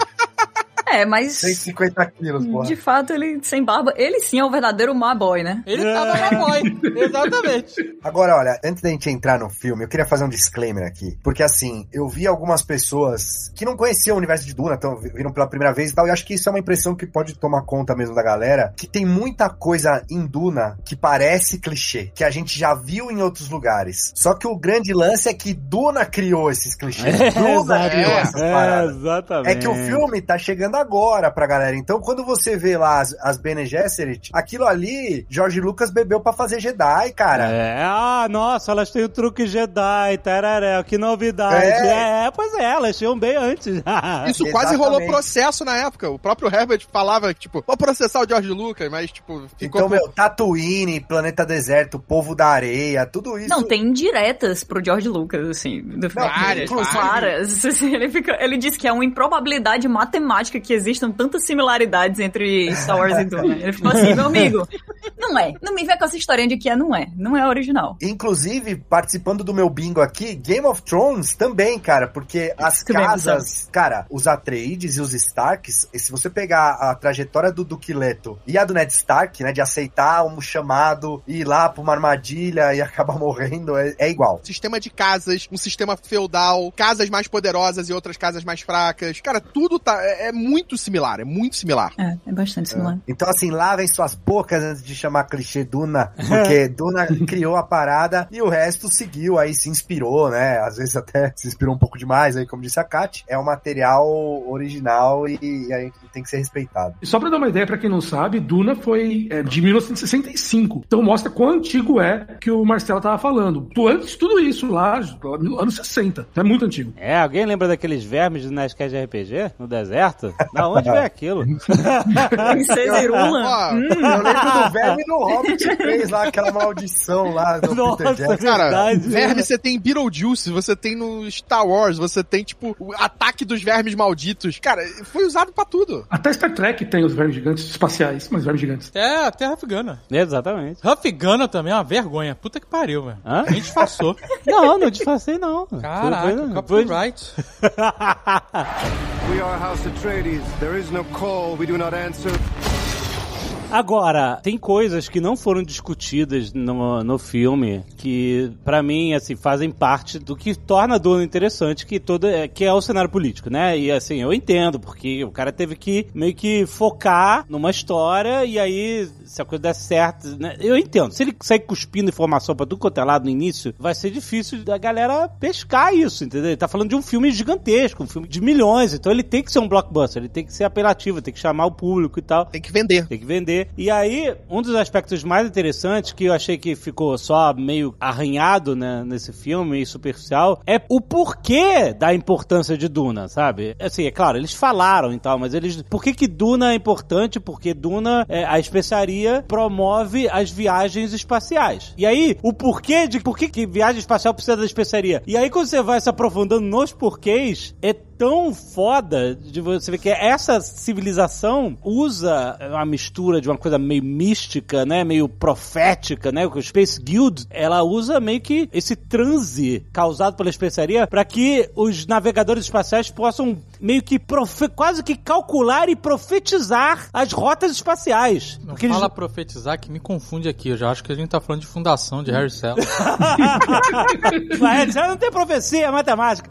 É, mas. e 150 quilos, porra. De fato, ele sem barba, ele sim é o verdadeiro Maboy, né? Ele tava na boy. [LAUGHS] Exatamente. Agora, olha, antes da gente entrar no filme, eu queria fazer um disclaimer aqui. Porque, assim, eu vi algumas pessoas que não conheciam o universo de Duna, então viram pela primeira vez e tal, e acho que isso é uma impressão que pode tomar conta mesmo da galera, que tem muita coisa em Duna que parece clichê, que a gente já viu em outros lugares. Só que o grande lance é que Duna criou esses clichês. [LAUGHS] Duna criou essas é, paradas. exatamente. É que o filme tá chegando agora pra galera. Então, quando você vê lá as, as Bene Gesserit, aquilo ali, George Lucas bebeu pra fazer Jedi, cara. É, ah, nossa, elas têm o truque Jedi, tararé, que novidade. É. É, pois é, elas tinham bem antes. [LAUGHS] Isso quase rolou processo na época. O próprio Herbert falava que, tipo, vou processar o George Lucas, mas, tipo, ficou. Então, com- meu, Tatooine, Planeta Deserto, Povo da Areia, tudo isso. Não, tem indiretas pro George Lucas, assim. Do filme. Várias, Várias. [LAUGHS] Assim, ele, fica, ele diz que é uma improbabilidade matemática que existam tantas similaridades entre Star Wars e Duna. Ele ficou assim, meu amigo, não é. Não me vê com essa historinha de que é, não é. Não é original. Inclusive, participando do meu bingo aqui, Game of Thrones também, cara, porque as casas, cara, os Atreides e os Starks, e se você pegar a trajetória do Duque Leto e a do Ned Stark, né, de aceitar um chamado e ir lá pra uma armadilha e [LAUGHS] acabar morrendo, é, é igual. Sistema de casas, um sistema feudal, casas mais poderosas e outras casas mais fracas. Cara, tudo tá. É, é muito similar, é muito similar. É, é bastante similar. Então, assim, lavem suas bocas antes de chamar clichê Duna, [LAUGHS] porque Duna criou a parada e o resto seguiu, aí se inspirou, né? Às vezes até se inspirou um pouco demais, aí, como disse a Kat, é um material original e, e aí tem que ser respeitado. E só pra dar uma ideia, pra quem não sabe, Duna foi é, de 1965. Então mostra quão antigo é que o Marcelo tava falando. Tu- Antes de tudo isso, lá, no anos 60. Então é muito antigo. É, alguém lembra daqueles vermes do Nerdcast de RPG no deserto? Da onde veio aquilo? Princesa Irula. Ó, Eu lembro do verme no Hobbit 3 lá, aquela maldição lá do Nossa, Peter Jackson. Cara, Verdade, verme né? você tem em Beetlejuice, você tem no Star Wars, você tem, tipo, o ataque dos vermes malditos. Cara, foi usado pra tudo. Até Star Trek tem os vermes gigantes espaciais, mas vermes gigantes. É, até Huff Gunner. Exatamente. Huff Gunner também é uma vergonha. Puta que pariu, velho. Hã? A gente disfarçou. [LAUGHS] Não, não disfarcei, não. Caraca, foi- copyright. [LAUGHS] We are House There is no call we do not answer. Agora, tem coisas que não foram discutidas no, no filme que, pra mim, assim, fazem parte do que torna a Duna interessante, que, todo, é, que é o cenário político, né? E assim, eu entendo, porque o cara teve que meio que focar numa história e aí, se a coisa der certo, né? Eu entendo. Se ele sair cuspindo informação pra tudo quanto é lado no início, vai ser difícil da galera pescar isso, entendeu? Ele tá falando de um filme gigantesco, um filme de milhões, então ele tem que ser um blockbuster, ele tem que ser apelativo, tem que chamar o público e tal. Tem que vender. Tem que vender. E aí, um dos aspectos mais interessantes, que eu achei que ficou só meio arranhado né, nesse filme, e superficial, é o porquê da importância de Duna, sabe? Assim, é claro, eles falaram e tal, mas eles. Por que, que Duna é importante? Porque Duna, é, a especiaria, promove as viagens espaciais. E aí, o porquê de por que, que viagem espacial precisa da especiaria? E aí, quando você vai se aprofundando nos porquês, é tão foda de você ver que essa civilização usa uma mistura de uma coisa meio mística, né, meio profética, né, o Space Guild, ela usa meio que esse transe causado pela especiaria para que os navegadores espaciais possam meio que profe- quase que calcular e profetizar as rotas espaciais. Não Porque eles- fala profetizar que me confunde aqui. Eu já acho que a gente tá falando de fundação de Harry Cell. [LAUGHS] Mas já não tem profecia, é matemática.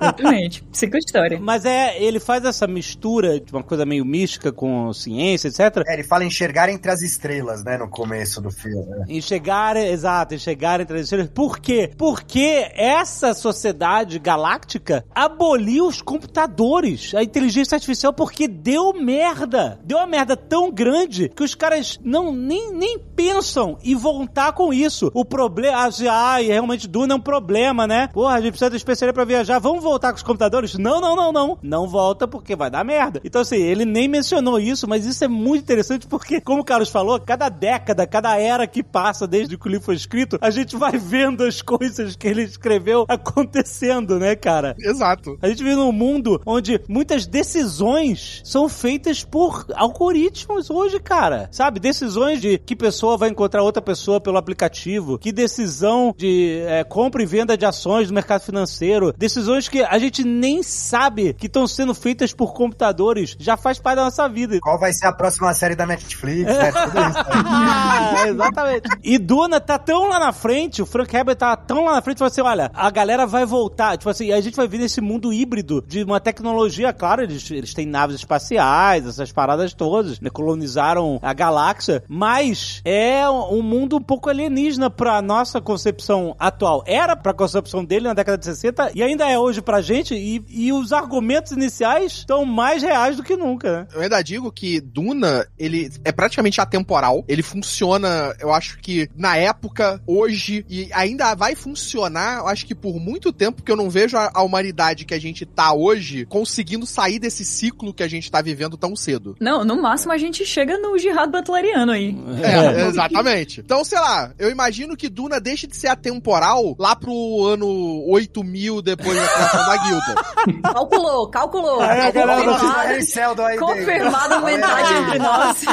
Exatamente. [LAUGHS] História. Mas é, ele faz essa mistura de uma coisa meio mística com ciência, etc. É, ele fala enxergar entre as estrelas, né, no começo do filme. né? Em chegar, exato, em chegar entre as estrelas. Por quê? Porque essa sociedade galáctica aboliu os computadores, a inteligência artificial, porque deu merda. Deu uma merda tão grande que os caras não nem, nem pensam em voltar com isso. O problema, ah, realmente Duna é um problema, né? Porra, a gente precisa da especiaria pra viajar. Vamos voltar com os computadores? Não, não, não, não, não volta porque vai dar merda. Então assim, ele nem mencionou isso, mas isso é muito interessante porque, como o Carlos falou, cada década, cada era que passa desde que o livro foi escrito, a gente vai vendo as [LAUGHS] coisas que ele escreveu acontecendo, né, cara? Exato. A gente vive num mundo onde muitas decisões são feitas por algoritmos hoje, cara. Sabe? Decisões de que pessoa vai encontrar outra pessoa pelo aplicativo, que decisão de é, compra e venda de ações no mercado financeiro, decisões que a gente nem sabe que estão sendo feitas por computadores, já faz parte da nossa vida. Qual vai ser a próxima série da Netflix, né? Tudo isso. Ah, [LAUGHS] exatamente. E Duna tá tão lá na frente, o Frank Herbert tá tão lá na frente, falou assim, olha, a galera vai voltar, tipo assim, a gente vai vir nesse mundo híbrido de uma tecnologia, claro, eles, eles têm naves espaciais, essas paradas todas, né, colonizaram a galáxia, mas é um mundo um pouco alienígena pra nossa concepção atual. Era pra concepção dele na década de 60 e ainda é hoje pra gente, e, e os argumentos iniciais estão mais reais do que nunca, né? Eu ainda digo que Duna, ele é praticamente atemporal. Ele funciona, eu acho que na época, hoje, e ainda vai funcionar, eu acho que por muito tempo, porque eu não vejo a, a humanidade que a gente tá hoje conseguindo sair desse ciclo que a gente tá vivendo tão cedo. Não, no máximo a gente chega no jihad butleriano aí. É, exatamente. Então, sei lá, eu imagino que Duna deixe de ser atemporal lá pro ano 8000 depois da criação da guilda. [LAUGHS] Calculou, calculou. Aí a galera confirmado, aí confirmado metade entre nós.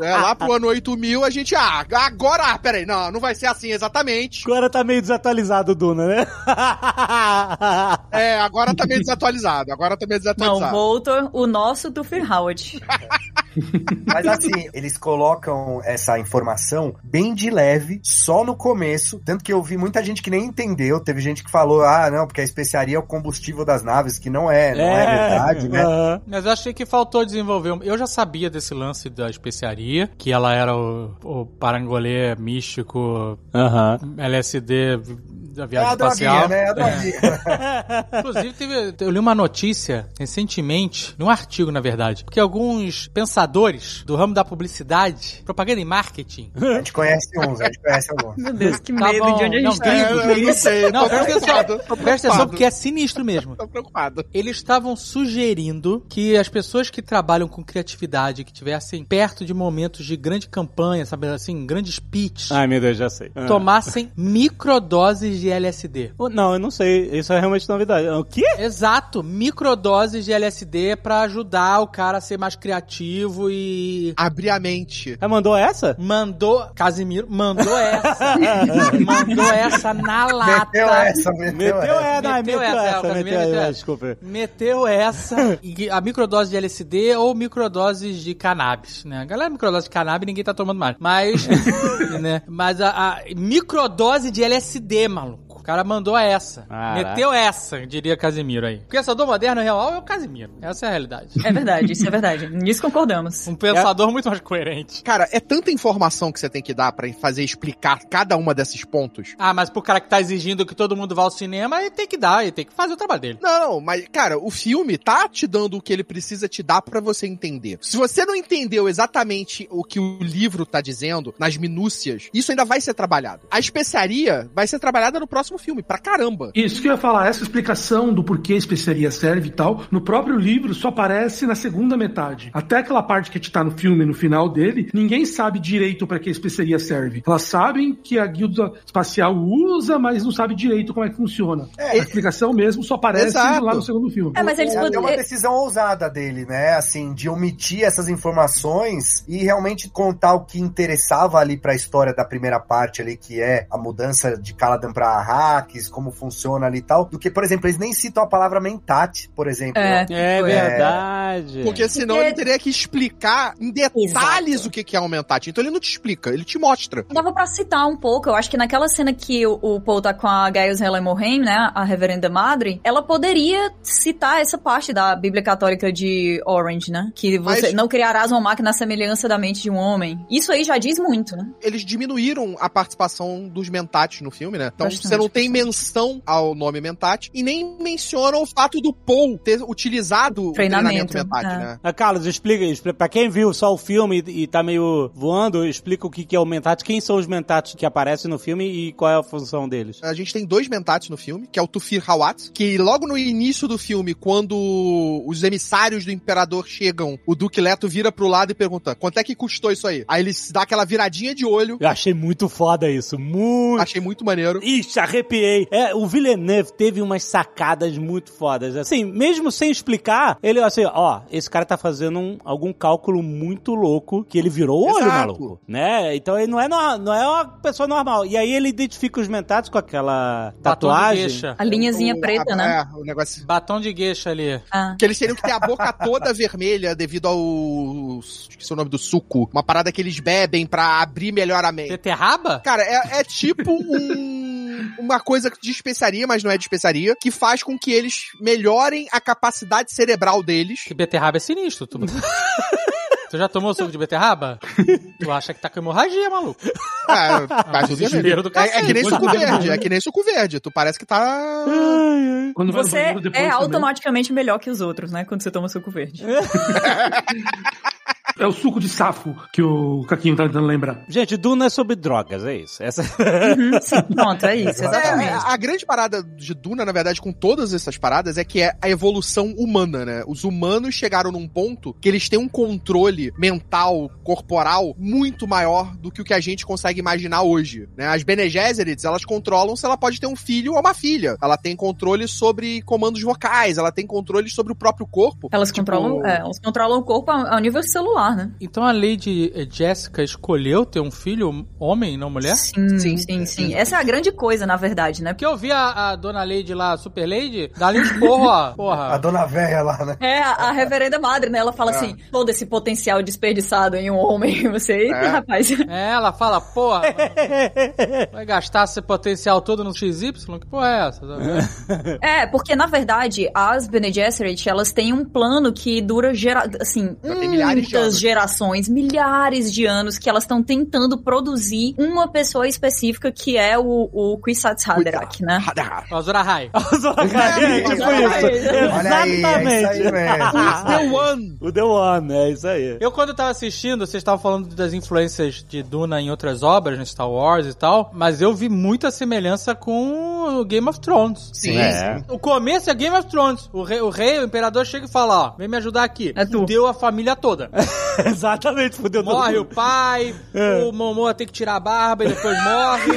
É, lá pro ano 8000 a gente, ah, agora, ah, peraí, não, não vai ser assim exatamente. Agora tá meio desatualizado o Duna, né? [LAUGHS] É, agora tá meio desatualizado, agora tá meio Não, desatualizado. Voltor, o nosso Tufir Howard. [LAUGHS] Mas assim, eles colocam essa informação bem de leve, só no começo. Tanto que eu vi muita gente que nem entendeu. Teve gente que falou, ah, não, porque a especiaria é o combustível das naves, que não é, não é, verdade, né? Mas eu achei que faltou desenvolver. Eu já sabia desse lance da especiaria, que ela era o, o parangolê místico. LSD da É viagem a espacial. droguinha, né? É a droguinha. [LAUGHS] Inclusive, teve, eu li uma notícia recentemente, num artigo, na verdade, que alguns pensadores do ramo da publicidade, propaganda e marketing, A gente conhece uns, a gente conhece alguns. Meu Deus, que Tá medo bom, de onde a não, gente tá. gringo, É, eu não sei, Não, presta atenção, porque é sinistro mesmo. Tô preocupado. Eles estavam sugerindo que as pessoas que trabalham com criatividade, que tivessem perto de momentos de grande campanha, sabe assim, grandes pitches, Ai, meu Deus, já sei. Ah. tomassem microdoses de LSD. Oh, Não, eu não sei. Isso é realmente novidade. O quê? Exato, microdoses de LSD pra ajudar o cara a ser mais criativo e Abrir a mente. Ela mandou essa? mandou, Casimiro mandou essa, [LAUGHS] mandou essa na lata. Meteu essa, meteu, Meteu essa. não, Meteu meteu essa, é, meteu meteu essa. essa. Desculpa. Meteu essa, a microdose de LSD ou microdoses de cannabis, né? A galera, microdose de cannabis ninguém tá tomando mais. Mas, [LAUGHS] né? Mas a, a microdose de LSD, maluco. O cara mandou essa. Caraca. Meteu essa, diria Casimiro aí. O pensador moderno real é o Casimiro. Essa é a realidade. É verdade, isso é verdade. Nisso concordamos. Um pensador muito mais coerente. Cara, é tanta informação que você tem que dar pra fazer explicar cada uma desses pontos. Ah, mas pro cara que tá exigindo que todo mundo vá ao cinema, ele tem que dar, ele tem que fazer o trabalho dele. Não, não, mas, cara, o filme tá te dando o que ele precisa te dar pra você entender. Se você não entendeu exatamente o que o livro tá dizendo, nas minúcias, isso ainda vai ser trabalhado. A especiaria vai ser trabalhada no próximo filme, pra caramba. Isso que eu ia falar, essa explicação do porquê a especiaria serve e tal, no próprio livro só aparece na segunda metade. Até aquela parte que a gente tá no filme, no final dele, ninguém sabe direito pra que a especiaria serve. Elas sabem que a guilda espacial usa, mas não sabe direito como é que funciona. a explicação mesmo só aparece Exato. lá no segundo filme. É, mas eles É até uma decisão ousada dele, né? Assim, de omitir essas informações e realmente contar o que interessava ali pra história da primeira parte ali, que é a mudança de Caladan pra Arrakis, como funciona ali e tal, do que, por exemplo, eles nem citam a palavra mentate, por exemplo. É, É foi. verdade. Porque senão Porque- ele teria que explicar em detalhes Exato. o que é aumentate. Então ele não te explica, ele te mostra. Dava pra citar um pouco, eu acho que naquela cena que o, o Paul tá com a Gaius Helen Morhaime, né, a reverenda madre, ela poderia citar essa parte da Bíblia Católica de Orange, né, que você Mas- não criarás uma máquina à semelhança da mente de um homem. Isso aí já diz muito, né? Eles diminuíram a participação dos mentates no filme, né? Então Bastante. você não tem menção ao nome Mentat e nem menciona o fato do Paul ter utilizado Treinamento, o treinamento Mentat, é. né? Ah, Carlos, explica, explica. Pra quem viu só o filme e, e tá meio voando, explica o que, que é o Mentat, quem são os Mentats que aparecem no filme e qual é a função deles. A gente tem dois Mentats no filme, que é o Tufir Hawat, que logo no início do filme, quando os emissários do Imperador chegam, o Duque Leto vira pro lado e pergunta, quanto é que custou isso aí? Aí ele dá aquela viradinha de olho, Eu achei muito foda isso, muito. achei muito maneiro. Ixi, arrepiei. É, o Villeneuve teve umas sacadas muito fodas. Assim, mesmo sem explicar, ele assim, ó, esse cara tá fazendo um- algum cálculo muito louco que ele virou o olho, Exato. maluco. Né? Então ele não é, no- não é uma pessoa normal. E aí ele identifica os mentados com aquela Batom tatuagem. A linhazinha O- preta, a- né? É, o negócio... Batom de gueixa ali. Ah. Que eles teriam que ter a boca toda vermelha devido ao... Esqueci o nome do suco. Uma parada que eles bebem pra abrir melhor a mente. Beterraba? Cara, é, é tipo um, uma coisa de especiaria, mas não é de especiaria, que faz com que eles melhorem a capacidade cerebral deles. Que beterraba é sinistro. Tu... [LAUGHS] tu já tomou suco de beterraba? tu acha que tá com hemorragia, maluco. É, do É, cacete. é que nem suco verde, é que nem suco verde. Tu parece que tá. Quando Você é também. automaticamente melhor que os outros, né? Quando você toma suco verde. [LAUGHS] [LAUGHS] É o suco de safo que o Caquinho tá tentando lembrar. Gente, Duna é sobre drogas, é isso. Essa... Uhum, [LAUGHS] sim, pronto, é isso, É, exatamente. é, a grande parada de Duna, na verdade, com todas essas paradas, é que é a evolução humana, né? Os humanos chegaram num ponto que eles têm um controle mental, corporal, muito maior do que o que a gente consegue imaginar hoje, né? As Bene Gesserits, elas controlam se ela pode ter um filho ou uma filha. Ela tem controle sobre comandos vocais, ela tem controle sobre o próprio corpo. Elas Tipo, controlam, é, elas controlam o corpo ao nível celular, né? Então a Lady Jessica escolheu ter um filho homem, não mulher? Sim, Sim, sim, sim, Essa é a grande coisa, na verdade, né? Porque eu vi a, a dona Lady lá, a Super Lady, dá-lhe uns porro, ó. [LAUGHS] A Porra. dona velha lá, né? É, a, a reverenda madre, né? Ela fala É. assim, todo esse potencial desperdiçado em um homem, [LAUGHS] você, eita, É. rapaz. [LAUGHS] É, ela fala, porra, vai gastar esse potencial todo no XY? Que porra é essa? É, porque na verdade, as Bene Gesserit, elas têm um plano que dura, gera... assim, muitas gerações, milhares de anos que elas estão tentando produzir uma pessoa específica que é o, o Kwisatz Haderach, né? O Azura High. é, tipo isso. Aí, é isso aí Exatamente. mesmo. The [LAUGHS] One! O The One, é isso aí. Eu, quando eu tava assistindo, vocês estavam falando das influências de Duna em outras obras, no Star Wars e tal, mas eu vi muita semelhança com o Game of Thrones. Sim, É. O começo é Game of Thrones. O rei, o, rei, o imperador chega e fala, ó, vem me ajudar aqui. É tu. Deu a família toda. [LAUGHS] [LAUGHS] Exatamente, fudeu todo Morre o pai, [LAUGHS] É. o Momoa tem que tirar a barba e depois morre.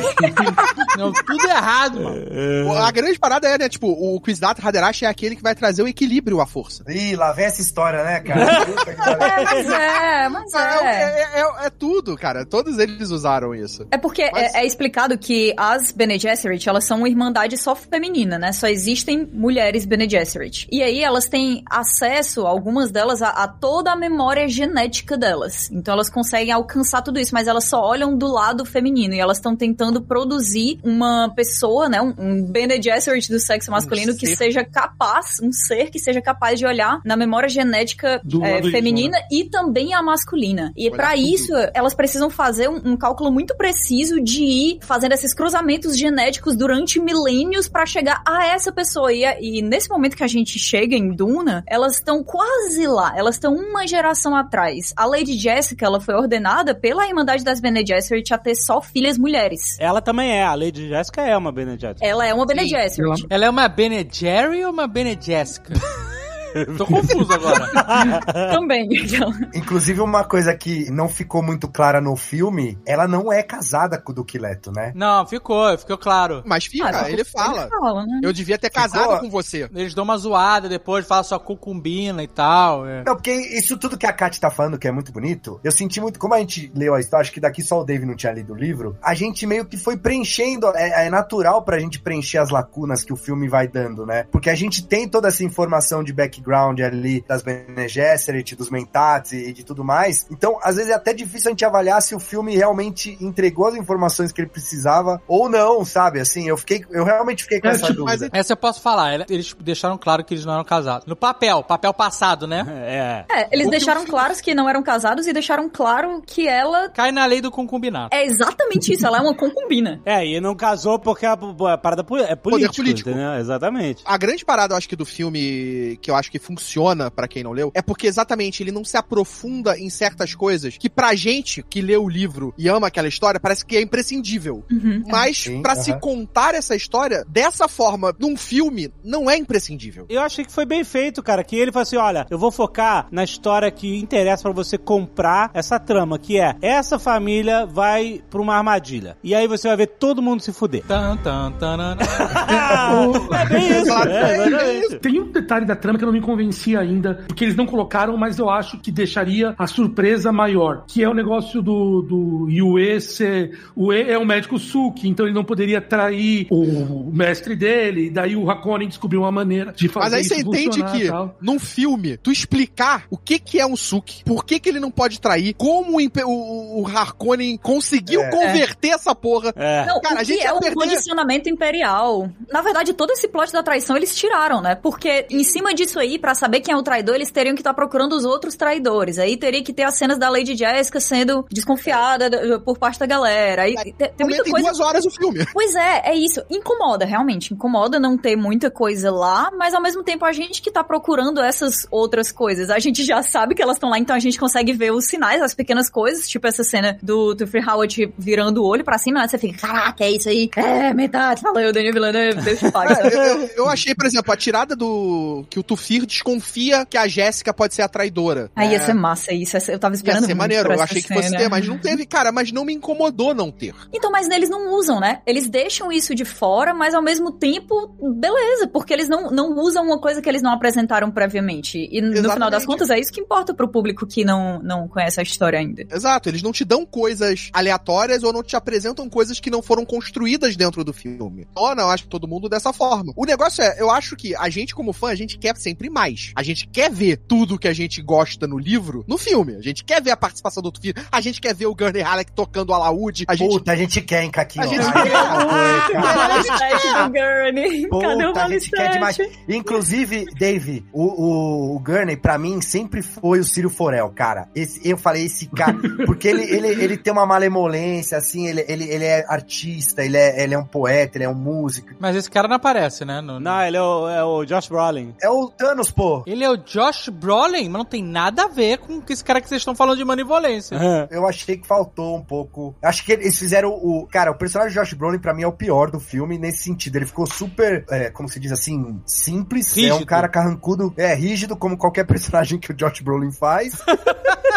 [LAUGHS] Não, tudo errado, mano. A grande parada é, né, tipo, o Kwisatz Haderach é aquele que vai trazer o equilíbrio à força. Ih, lá vem essa história, né, cara? É, mas é, mas É, é. é, é- é tudo, cara. Todos eles usaram isso. É porque Mas- é, é explicado que as Bene Gesserit, elas são uma irmandade só feminina, né? Só existem mulheres Bene Gesserit. E aí elas têm acesso, algumas delas, a, a toda a memória genética delas. Então elas conseguem alcançar tudo isso, mas elas só olham do lado feminino e elas estão tentando produzir uma pessoa, né? Um, um Bene Gesserit do sexo masculino que ser. seja capaz, um ser que seja capaz de olhar na memória genética é, feminina e também a masculina. E tudo. isso, elas precisam fazer um, um cálculo muito preciso de ir fazendo esses cruzamentos genéticos durante milênios pra chegar a essa pessoa. E, e nesse momento que a gente chega em Duna, elas estão quase lá. Elas estão uma geração atrás. A Lady Jessica, ela foi ordenada pela Irmandade das Bene Gesserit a ter só filhas mulheres. Ela também é, a Lady Jessica é uma Bene Gesserit. Ela é uma Bene Gesserit. Ela é uma Bene Jerry ou uma Bene Jessica? [LAUGHS] Tô confuso agora. [LAUGHS] Também. Então, Inclusive, uma coisa que não ficou muito clara no filme, ela não é casada com o Duque Leto, né? Não, ficou, ficou claro. Mas fica, ah, ele fala. Ele fala, né? Eu devia ter Ficou- casado com você. Eles dão uma zoada depois, falam só cucumbina e tal. é. Não, porque isso tudo que a Kat tá falando, que é muito bonito, eu senti muito, como a gente leu a história, acho que daqui só o Dave não tinha lido o livro, a gente meio que foi preenchendo, é, é natural pra gente preencher as lacunas que o filme vai dando, né? Porque a gente tem toda essa informação de background ali das Bene Gesserit, dos Mentats e de tudo mais. Então, às vezes é até difícil a gente avaliar se o filme realmente entregou as informações que ele precisava ou não, sabe? Assim, eu fiquei, eu realmente fiquei com É, essa tipo, dúvida. Essa eu posso falar. Eles deixaram claro que eles não eram casados. No papel, papel passado, né? [LAUGHS] É. É, eles O que deixaram filme- claros que não eram casados e deixaram claro que ela Cai na lei do concubinato. é exatamente isso, ela é uma concubina. [LAUGHS] É, e não casou porque a, a parada é político, político. entendeu? Exatamente. A grande parada, eu acho que do filme, que eu acho que funciona pra quem não leu, é porque exatamente ele não se aprofunda em certas coisas que pra gente que lê o livro e ama aquela história, parece que é imprescindível. Uhum. Mas pra aham. se contar essa história dessa forma, num filme, não é imprescindível. Eu achei que foi bem feito, cara. Que ele falou assim: olha, eu vou focar na história que interessa pra você comprar essa trama, que é essa família vai pra uma armadilha. E aí você vai ver todo mundo se fuder. Tan, tan, tanana. [LAUGHS] é bem isso. É, exatamente. Tem um detalhe da trama que eu não me convenci ainda, porque eles não colocaram, mas eu acho que deixaria a surpresa maior, que é o negócio do, do Yue ser... O E é um médico Suki, então ele não poderia trair o mestre dele, e daí o Hakonen descobriu uma maneira de fazer Mas aí isso você entende que, tal. num filme, tu explicar o que que é um Suki, por que que ele não pode trair, como o, o, o Harkonnen conseguiu É. converter essa porra. É. Não, Cara, o a gente é um perder- condicionamento imperial. Na verdade, todo esse plot da traição eles tiraram, né? Porque em cima disso aí, pra saber quem é o traidor, eles teriam que estar procurando os outros traidores. Aí teria que ter as cenas da Lady Jessica sendo desconfiada da- por parte da galera. Aí tem, tem muita coisa. duas horas o filme. Pois é, é isso. Incomoda, realmente. Incomoda não ter muita coisa lá, mas ao mesmo tempo a gente que tá procurando essas outras coisas. A gente já sabe que elas estão lá, então a gente consegue ver os sinais, as pequenas coisas, tipo essa cena do, do Free Howard virando o olho pra cima, né? Você fica, caraca, é isso aí. É, metade, valeu, Daniel Villeneuve, eu. É, eu, eu achei, por exemplo, a tirada do. que o Desconfia que a Jéssica pode ser a traidora. Aí ia É, ser massa isso, eu tava Ia esperando ser muito maneiro, eu achei que fosse ter, mas não teve, cara, mas não me incomodou não ter. Então, mas eles não usam, né? Eles deixam isso de fora, mas ao mesmo tempo, beleza, porque eles não, não usam uma coisa que eles não apresentaram previamente. E no Exatamente. final das contas, é isso que importa pro público que não, não conhece a história ainda. Exato, eles não te dão coisas aleatórias ou não te apresentam coisas que não foram construídas dentro do filme. Ou não, acho que todo mundo dessa forma. O negócio é, eu acho que a gente, como fã, a gente quer sempre mais. A gente quer ver tudo que a gente gosta no livro no filme. A gente quer ver a participação do outro filho. A gente quer ver o Gurney Halleck tocando o alaúde. A gente. Puta, a gente quer, hein, Caquinho? A gente quer. Cadê o a gente quer demais. Inclusive, Dave, o, o, o Gurney, pra mim, sempre foi o Círio Forel, cara. Esse, eu falei esse cara, [LAUGHS] porque ele, ele, ele tem uma malemolência, assim, ele, ele, ele é artista, ele é, ele é um poeta, ele é um músico. Mas esse cara não aparece, né? No- Não, ele é o, é o Josh Brolin. É o Thanos, pô. Ele é o Josh Brolin, mas não tem nada a ver com esse cara que vocês estão falando de manivolência. Eu achei que faltou um pouco. Acho que eles fizeram o. Cara, o personagem de Josh Brolin, pra mim, é o pior do filme nesse sentido. Ele ficou super, é, como se diz assim, simples. É um Rígido. cara carrancudo, é rígido, como qualquer [LAUGHS] personagem que o Josh Brolin faz. [LAUGHS]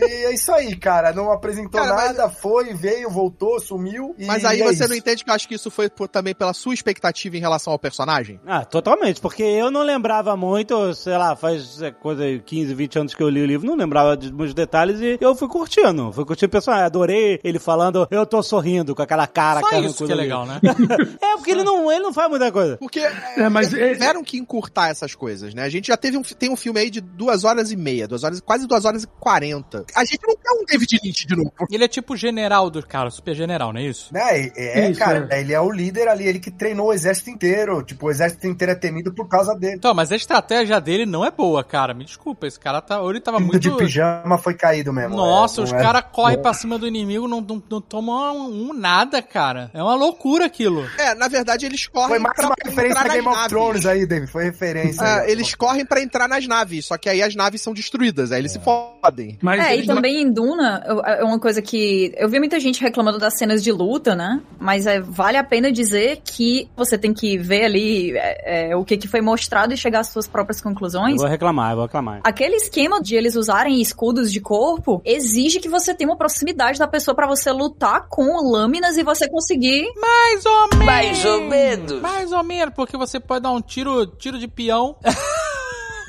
e é isso aí, cara. Não apresentou Cara, mas- nada, foi, veio, voltou, sumiu. e Mas aí é você isso. não entende que eu acho que isso foi por- também pela sua expectativa em relação ao personagem? Ah, totalmente, porque eu não lembrava muito, sei lá, faz é, coisa aí, 15, 20 anos que eu li o livro, não lembrava de muitos detalhes e eu fui curtindo, fui curtindo o personagem, adorei ele falando, eu tô sorrindo com aquela cara Só isso que é legal, né? [LAUGHS] É, porque ele não, ele não faz muita coisa. Porque É, mas é- tiveram que encurtar essas coisas, né? A gente já teve um, tem um filme aí de duas horas e meia, duas horas, quase duas horas e quarenta. A gente não quer um David Lynch de novo. Ele é tipo general do cara, super general, não é isso? É, é, Isso, cara, é. ele é o líder ali, ele que treinou o exército inteiro. Tipo, o exército inteiro é temido por causa dele. Então, mas a estratégia dele não é boa, cara. Me desculpa, esse cara tá. Ou ele tava O muito. de pijama foi caído mesmo. Nossa, é, os é- caras correm não- pra cima do inimigo, não, não, não tomam um, um nada, cara. É uma loucura aquilo. É, na verdade eles correm Foi mais pra uma referência a Game of naves. Thrones aí, David. Foi referência. É, aí, eles correm pra entrar nas naves, só que aí as naves são destruídas, aí eles se fodem. Mas É, e também em Duna, eu- é uma coisa que. Eu vi muita gente reclamando das cenas de luta, né? Mas é, vale a pena dizer que você tem que ver ali é, é, o que, que foi mostrado e chegar às suas próprias Eu conclusões. vou reclamar, eu vou reclamar. Aquele esquema de eles usarem escudos de corpo exige que você tenha uma proximidade da pessoa pra você lutar com lâminas e você conseguir. Mais ou menos. Mais ou menos. Mais ou menos, porque você pode dar um tiro, tiro de peão. [LAUGHS]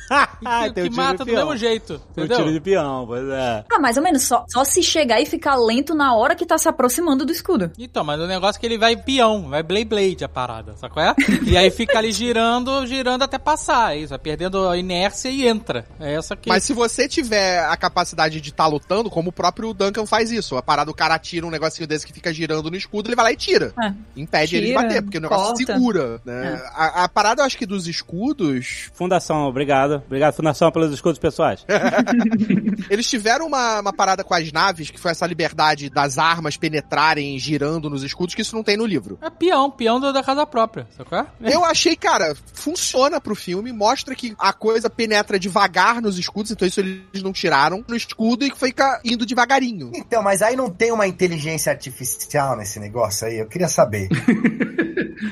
[LAUGHS] que, Tem que tiro mata de do mesmo jeito. Tem um Entendeu? tiro de peão, pois é. Ah, mais ou menos. Só, só se chegar e ficar lento na hora que tá se aproximando do escudo. Então, mas o negócio é que ele vai peão, vai Blade Blade a parada, sabe qual é? e aí fica ali girando, girando até passar, é isso, vai perdendo a inércia e entra. É essa que... Mas se você tiver a capacidade de estar lutando, como o próprio Duncan faz isso, a parada do cara tira um negocinho desse que fica girando no escudo, ele vai lá e tira. É. Impede ele de Tira, bater, porque o negócio corta. segura, né? A, a parada, eu acho que dos escudos, Fundação, obrigado. Obrigado, Fundação, pelos escudos pessoais. [LAUGHS] eles tiveram uma, uma parada com as naves, que foi essa liberdade das armas penetrarem girando nos escudos, que isso não tem no livro. É peão, peão da casa própria, sabe qual é? Eu achei, cara, funciona pro filme, mostra que a coisa penetra devagar nos escudos, então isso eles não tiraram no escudo e fica indo devagarinho. Então, mas aí não tem uma inteligência artificial nesse negócio aí? Eu queria saber.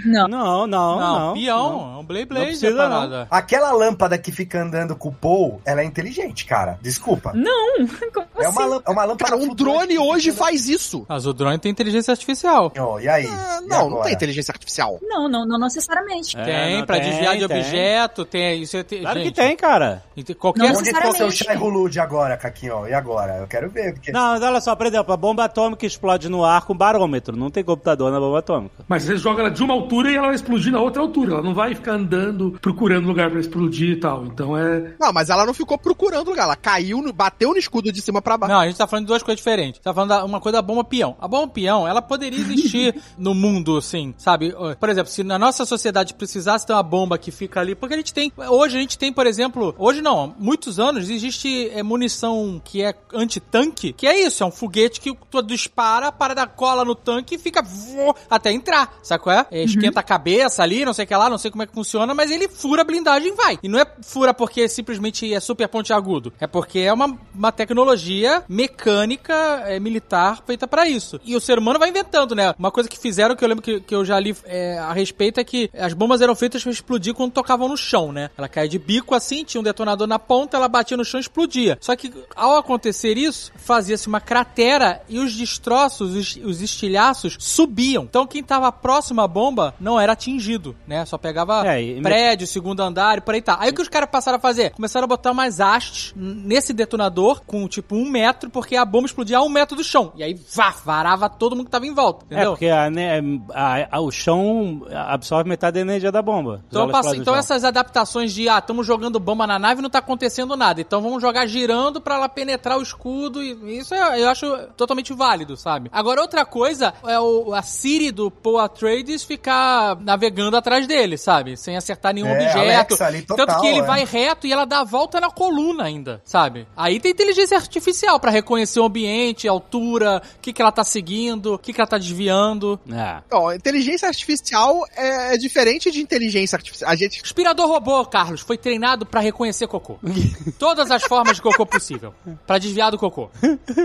Não. Não, não, Não, não. peão, é um Blade Blade precisa. Aquela lâmpada que fica andando com o Paul, ela é inteligente, cara. Desculpa. Não, [LAUGHS] como É uma, assim? lâmpada, é uma lâmpada. Cara, um drone hoje fica faz isso. Mas o drone tem inteligência artificial. Ó, e aí? Ah, E não, não agora? tem inteligência artificial. Não, não, não necessariamente. É, tem, não pra tem, desviar de tem. objeto, tem isso. é- Claro gente, que tem, cara. e tem Qualquer. Não Onde ficou seu. Shai Hulud agora, Caquinho? E agora? Eu quero ver. Porque... Não, mas olha só, por exemplo, a bomba atômica explode no ar com barômetro. Não tem computador na bomba atômica. Mas você joga ela de uma altura e ela vai explodir na outra altura. Ela não vai ficar andando, procurando lugar pra explodir e tal. Então é. Não, mas ela não ficou procurando lugar. Ela caiu, no- bateu no escudo de cima pra baixo. Não, a gente tá falando de duas coisas diferentes. Tá falando da, uma coisa da bomba peão. A bomba peão, ela poderia existir [LAUGHS] no mundo, assim, sabe? Por exemplo, se na nossa sociedade precisasse ter uma bomba que fica ali, porque a gente tem, hoje a gente tem, por exemplo, hoje não, há muitos anos existe é, munição que é anti-tanque, que é isso, é um foguete que tu dispara, para da cola no tanque e fica vô, até entrar, sabe qual é? É, Esquenta a cabeça ali, não sei o que lá, não sei como é que funciona, mas ele fura a blindagem e vai. E não é fura porque simplesmente é super pontiagudo, é porque é uma, uma tecnologia mecânica é, militar feita pra isso. E o ser humano vai inventando, né? Uma coisa que fizeram que eu lembro que, que eu já li é, a respeito é que as bombas eram feitas pra explodir quando tocavam no chão, né? Ela caía de bico assim, tinha um detonador na ponta, ela batia no chão e explodia. Só que ao acontecer isso, fazia-se uma cratera e os destroços, os, os estilhaços subiam. Então quem tava próximo à bomba não era atingido, né? Só pegava É, e- prédio, segundo andar e por aí tá. Aí que os caras passaram a fazer? Começaram a botar mais hastes nesse detonador com tipo um metro, porque a bomba explodia a um metro do chão. E aí, vá, varava todo mundo que tava em volta, É, entendeu? porque a, né, a- a- o chão absorve metade da energia da bomba. Então, passa- então essas adaptações de, ah, estamos jogando bomba na nave e não tá acontecendo nada. Então vamos jogar girando pra ela penetrar o escudo. E isso é- eu acho totalmente válido, sabe? Agora, outra coisa é o, a Siri do Paul Atreides ficar navegando atrás dele, sabe? Sem acertar nenhum É, objeto. Alexa ali, total, Tanto que ele é. vai reto e ela dá a volta na coluna ainda, sabe? Aí tem inteligência artificial pra reconhecer o ambiente, a altura, o que, que ela tá seguindo, o que, que ela tá desviando. É. Então, a inteligência artificial é, é diferente de inteligência artificial. A gente. Aspirador robô, Carlos, foi treinado pra reconhecer cocô. [LAUGHS] Todas as formas de cocô possível. Pra desviar do cocô.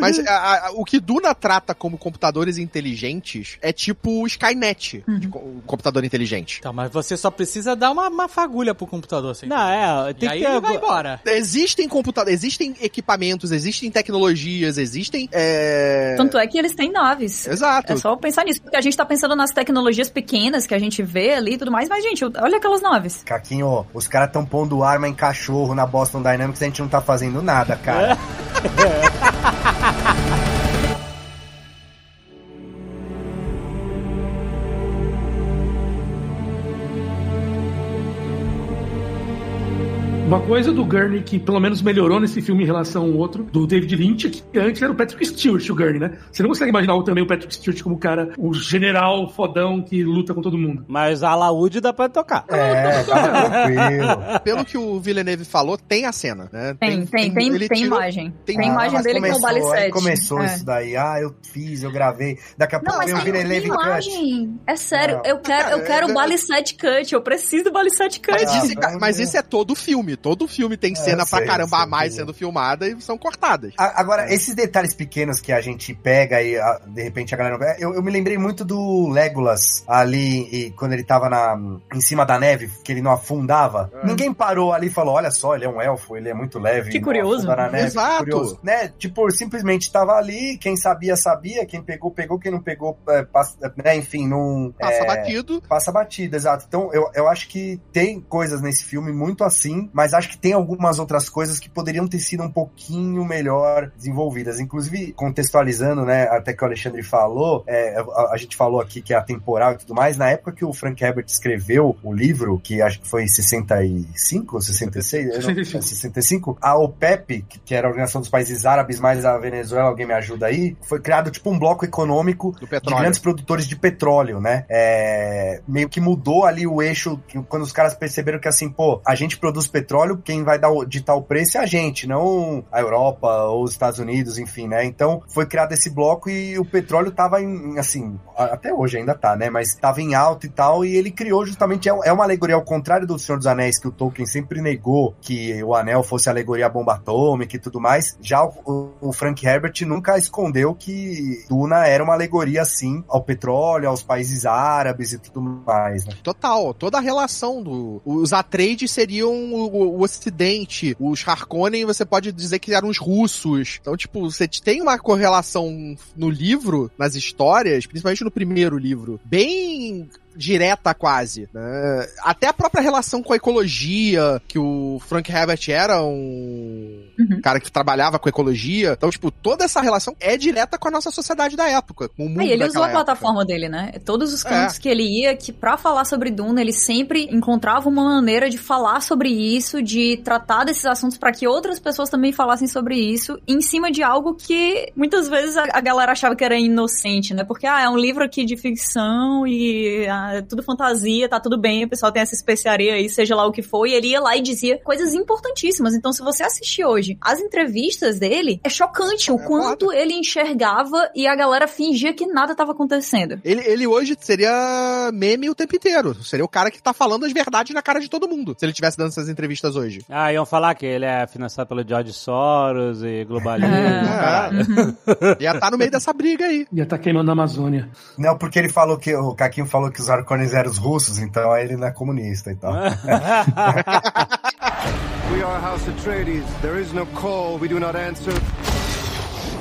Mas a- a- o que Duna trata como computadores inteligentes é tipo o Skynet, de co- o computador inteligente. Então, mas você só precisa dar uma, uma fagulha pro computador, assim. Não, é, tem aí que ter... ele vai embora. Existem computadores, existem equipamentos, existem tecnologias, existem. É... Tanto é que eles têm naves. Exato. É só pensar nisso, porque a gente tá pensando nas tecnologias pequenas que a gente vê ali e tudo mais, mas, gente, olha aquelas naves. Caquinho, os caras tão pondo arma em cachorro na Boston Dynamics e a gente não tá fazendo nada, cara. [LAUGHS] Uma coisa do Gurney que pelo menos melhorou nesse filme em relação ao outro, do David Lynch, que antes era o Patrick Stewart, o Gurney, né? Você não consegue imaginar também o Patrick Stewart como o cara, o general fodão que luta com todo mundo. Mas a alaúde dá pra tocar. É, tranquilo. [LAUGHS] Pelo que o Villeneuve falou, tem a cena, né? Tem, tem, tem, tem tirou- imagem. tem- Tem, Ah, imagem dele com o começou, aí Balicete. Começou É. isso daí. Ah, eu fiz, eu gravei. Daqui a Não, pouco vem o tem, tem Villeneuve Cut. imagem. É sério, Não. eu quero, eu quero É, o Balicete Cut. Eu preciso do Balicete Cut. Mas, Ah, isso, mas isso é todo filme. Todo filme tem cena pra sei, caramba sei, a mais sei. sendo filmada e são cortadas. A- Agora, esses detalhes pequenos que a gente pega e a- de repente a galera não eu, eu me lembrei muito do Legolas ali, e quando ele tava na, em cima da neve, que ele não afundava. Ninguém parou ali e falou: olha só, ele é um elfo, ele é muito leve. Que curioso. na neve, Exato. curioso. Né? Tipo, simplesmente tava ali, quem sabia, sabia, quem pegou, pegou, quem não pegou, é, passa- né? enfim, não. Passa é, batido. Passa batida, exato. Então, eu, eu acho que tem coisas nesse filme muito assim, mas mas acho que tem algumas outras coisas que poderiam ter sido um pouquinho melhor desenvolvidas. Inclusive, contextualizando, né, até que o Alexandre falou, é, a, a, gente falou aqui que é atemporal e tudo mais, na época que o Frank Herbert escreveu o livro, que acho que foi em 65 ou 66? 65. 65, a OPEP, que, que era a Organização dos Países Árabes mais a Venezuela, alguém me ajuda aí, foi criado tipo um bloco econômico de grandes produtores de petróleo, né? É, meio que mudou ali o eixo, que, quando os caras perceberam que assim, pô, a gente produz petróleo, quem vai dar, ditar o preço é a gente, não a Europa ou os Estados Unidos, enfim, né? Então foi criado esse bloco e o petróleo tava em, assim, até hoje ainda tá, né? Mas tava em alta e tal, e ele criou justamente, é, é uma alegoria ao contrário do Senhor dos Anéis, que o Tolkien sempre negou que o anel fosse alegoria à bomba atômica e tudo mais. Já o, o Frank Herbert nunca escondeu que Duna era uma alegoria, assim, ao petróleo, aos países árabes e tudo mais, né? Total, toda a relação do... Os Atreides seriam o, o Ocidente, os Harkonnen você pode dizer que eram os russos. Então, tipo, você tem uma correlação no livro, nas histórias, principalmente no primeiro livro, bem direta quase. Né? Até a própria relação com a ecologia, que o Frank Herbert era um uhum. cara que trabalhava com ecologia. Então, tipo, toda essa relação é direta com a nossa sociedade da época, com o mundo Aí, ele usou a época. plataforma dele, né? Todos os cantos é. que ele ia, que para falar sobre Duna, ele sempre encontrava uma maneira de falar sobre isso, de tratar desses assuntos para que outras pessoas também falassem sobre isso, em cima de algo que muitas vezes a, a galera achava que era inocente, né? Porque, ah, é um livro aqui de ficção e ah, é tudo fantasia, tá tudo bem, o pessoal tem essa especiaria aí, seja lá o que for, e ele ia lá e dizia coisas importantíssimas. Então, se você assistir hoje as entrevistas dele, é chocante é, o quanto ele enxergava e a galera fingia que nada tava acontecendo. Ele, ele hoje seria meme o tempo inteiro. Seria o cara que tá falando as verdades na cara de todo mundo, se ele tivesse dando essas entrevistas hoje. Ah, iam falar que ele é financiado pelo George Soros e globalismo. É. Uhum. Ia estar tá no meio dessa briga aí. Ia estar tá queimando a Amazônia. Não, porque ele falou que o Caquinho falou que os Arcones eram os russos, então aí ele não é comunista e tal. [LAUGHS] [LAUGHS] we are House Atreides. There is no call we do not answer.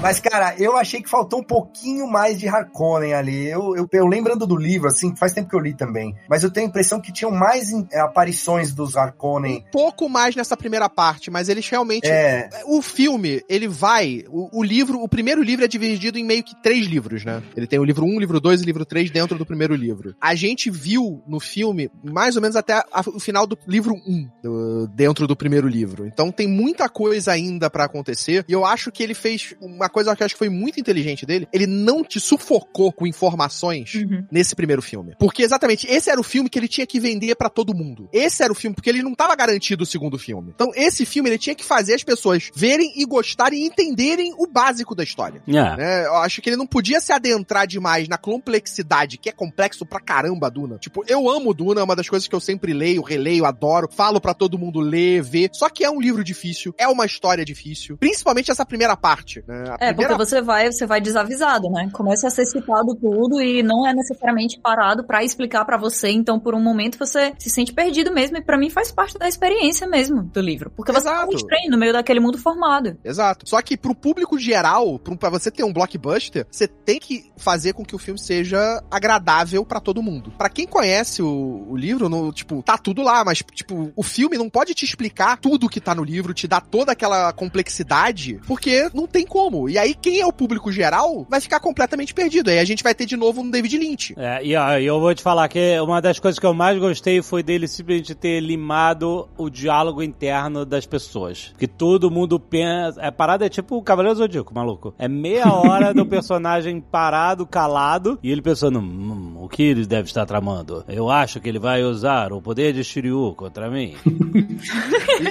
Mas, cara, eu achei que faltou um pouquinho mais de Harkonnen ali. Eu, eu, eu, lembrando do livro, assim, faz tempo que eu li também. Mas eu tenho a impressão que tinham mais é, aparições dos Harkonnen. Um pouco mais nessa primeira parte, mas eles realmente. É... O filme, ele vai. O, o, livro, o primeiro livro é dividido em meio que três livros, né? Ele tem o livro 1, um, livro 2 e livro 3 dentro do primeiro livro. A gente viu no filme mais ou menos até a, o final do livro 1, um, do, dentro do primeiro livro. Então tem muita coisa ainda para acontecer. E eu acho que ele fez uma uma coisa que eu acho que foi muito inteligente dele, ele não te sufocou com informações uhum. nesse primeiro filme. Porque exatamente esse era o filme que ele tinha que vender para todo mundo. Esse era o filme, porque ele não tava garantido o segundo filme. Então, esse filme ele tinha que fazer as pessoas verem e gostarem e entenderem o básico da história. Yeah. Né? Eu acho que ele não podia se adentrar demais na complexidade, que é complexo pra caramba, Duna. Tipo, eu amo Duna, é uma das coisas que eu sempre leio, releio, adoro, falo para todo mundo ler, ver. Só que é um livro difícil, é uma história difícil. Principalmente essa primeira parte. Né? É, primeira... porque você vai, você vai desavisado, né? Começa a ser citado tudo e não é necessariamente parado para explicar para você. Então, por um momento, você se sente perdido mesmo. E para mim faz parte da experiência mesmo do livro. Porque você tá muito estranho no meio daquele mundo formado. Exato. Só que pro público geral, para você ter um blockbuster, você tem que fazer com que o filme seja agradável para todo mundo. Para quem conhece o, o livro, no, tipo, tá tudo lá, mas, tipo, o filme não pode te explicar tudo que tá no livro, te dar toda aquela complexidade, porque não tem como. E aí, quem é o público geral vai ficar completamente perdido. Aí a gente vai ter de novo um David Lynch. É, e ó, eu vou te falar que uma das coisas que eu mais gostei foi dele simplesmente ter limado o diálogo interno das pessoas. Que todo mundo pensa. É parada é tipo o Cavaleiro Zodíaco, maluco. É meia hora do [LAUGHS] personagem parado, calado, e ele pensando: hum, o que ele deve estar tramando? Eu acho que ele vai usar o poder de Shiryu contra mim. [LAUGHS]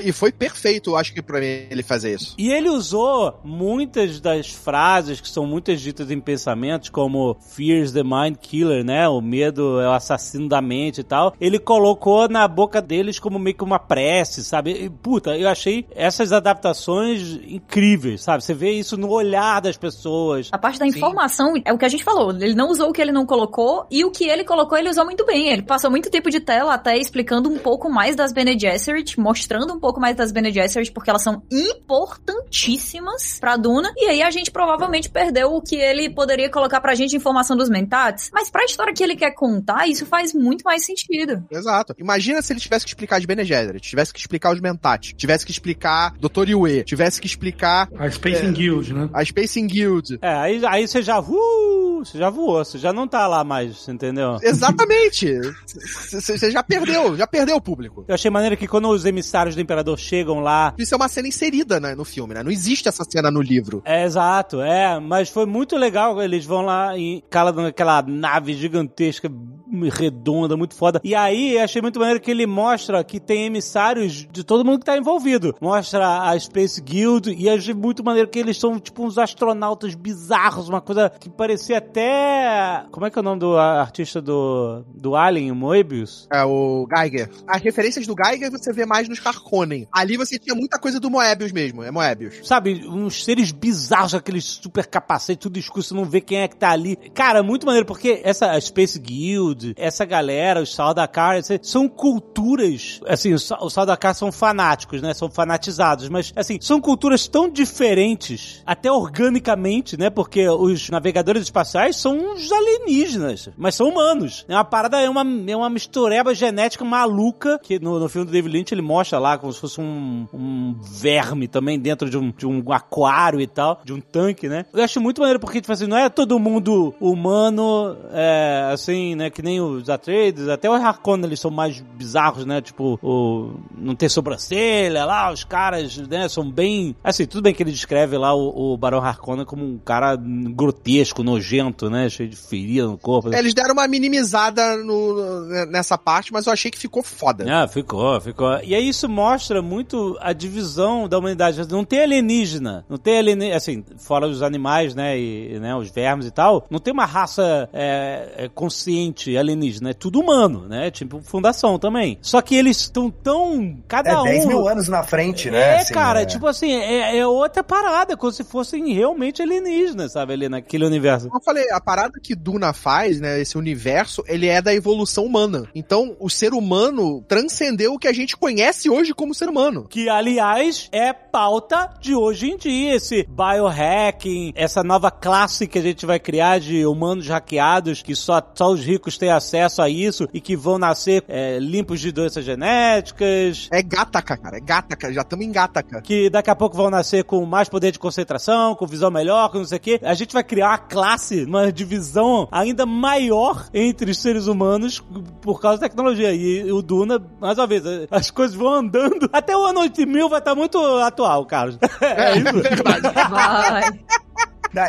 e, e foi perfeito, eu acho que pra mim ele fazer isso. E ele usou muitas das frases que são muitas ditas em pensamentos, como Fears the Mind Killer, né? O medo é o assassino da mente e tal. Ele colocou na boca deles como meio que uma prece, sabe? E, puta, eu achei essas adaptações incríveis, sabe? Você vê isso no olhar das pessoas. A parte da informação Sim. é o que a gente falou. Ele não usou o que ele não colocou e o que ele colocou ele usou muito bem. Ele passou muito tempo de tela até explicando um pouco mais das Bene Gesserit, mostrando um pouco mais das Bene Gesserit porque elas são importantíssimas pra Duna. E aí aí a gente provavelmente perdeu o que ele poderia colocar pra gente informação dos mentats. Mas pra história que ele quer contar, isso faz muito mais sentido. Exato. Imagina se ele tivesse que explicar de Bene Gesserit, tivesse que explicar os Mentat, tivesse que explicar Dr. Yue, tivesse que explicar A Spacing Guild, né? a Spacing Guild. É, aí, aí você já, uh, você já voou, você já não tá lá mais, entendeu? Exatamente. Você já perdeu, já perdeu o público. Eu achei maneiro que quando os emissários do Imperador chegam lá, Isso é uma cena inserida né, no filme, né? Não existe essa cena no livro. É, exato, é, mas foi muito legal. Eles vão lá e calam naquela nave gigantesca, redonda, muito foda. E aí, achei muito maneiro que ele mostra que tem emissários de todo mundo que tá envolvido. Mostra a Space Guild e achei muito maneiro que eles são tipo uns astronautas bizarros, uma coisa que parecia até. Como é que é o nome do artista do, do Alien, o Moebius? É o Geiger. As referências do Geiger você vê mais nos Harkonnen. Ali você tinha muita coisa do Moebius mesmo, é Moebius. Sabe, uns seres bizarros, aqueles super capacetes, tudo escuro, você não vê quem é que tá ali. Cara, muito maneiro, porque essa Space Guild, essa galera, os Saldakar, esse- são culturas, assim, os Sa- os Saldakar são fanáticos, né, são fanatizados, mas, assim, são culturas tão diferentes, até organicamente, né, porque os navegadores espaciais são uns alienígenas, mas são humanos. É uma parada, é uma, é uma mistureba genética maluca, que no, no filme do David Lynch ele mostra lá como se fosse um, um verme também dentro de um, de um aquário e tal, de um tanque, né? Eu acho muito maneiro porque, tipo assim, não é todo mundo humano, é, assim, né, que nem os Atreides, até os Harkonnen eles são mais bizarros, né? Tipo, o, não ter sobrancelha lá, os caras, né, são bem... Assim, tudo bem que ele descreve lá o, o Barão Harkonnen como um cara grotesco, nojento, né? Cheio de ferida no corpo. Eles deram uma minimizada no- nessa parte, mas eu achei que ficou foda. Ah, ficou, ficou. E aí isso mostra muito a divisão da humanidade. Não tem alienígena, não tem alienígena, assim, fora os animais, né, e né, os vermes e tal, não tem uma raça é, é, alienígena, é tudo humano, né, tipo fundação também. Só que eles estão tão, cada É um... 10 mil anos na frente, né? É, assim, cara, é. tipo assim, é, é outra parada, como se fossem realmente alienígenas, sabe, ali naquele universo. Como eu falei, a parada que Duna faz, né, esse universo, ele é da evolução humana. Então, o ser humano transcendeu o que a gente conhece hoje como ser humano. Que, aliás, é pauta de hoje em dia, esse biohacking, essa nova classe que a gente vai criar de humanos hackeados, que só, só os ricos têm acesso a isso e que vão nascer é, limpos de doenças genéticas. É Gataca, cara, é Gataca, já estamos em Gataca. Que daqui a pouco vão nascer com mais poder de concentração, com visão melhor, com não sei o quê. A gente vai criar uma classe, uma divisão ainda maior entre os seres humanos por causa da tecnologia. E o Duna, mais uma vez, as coisas vão andando. Até o ano 8000 vai estar muito atual, Carlos. [LAUGHS] É isso. Vai.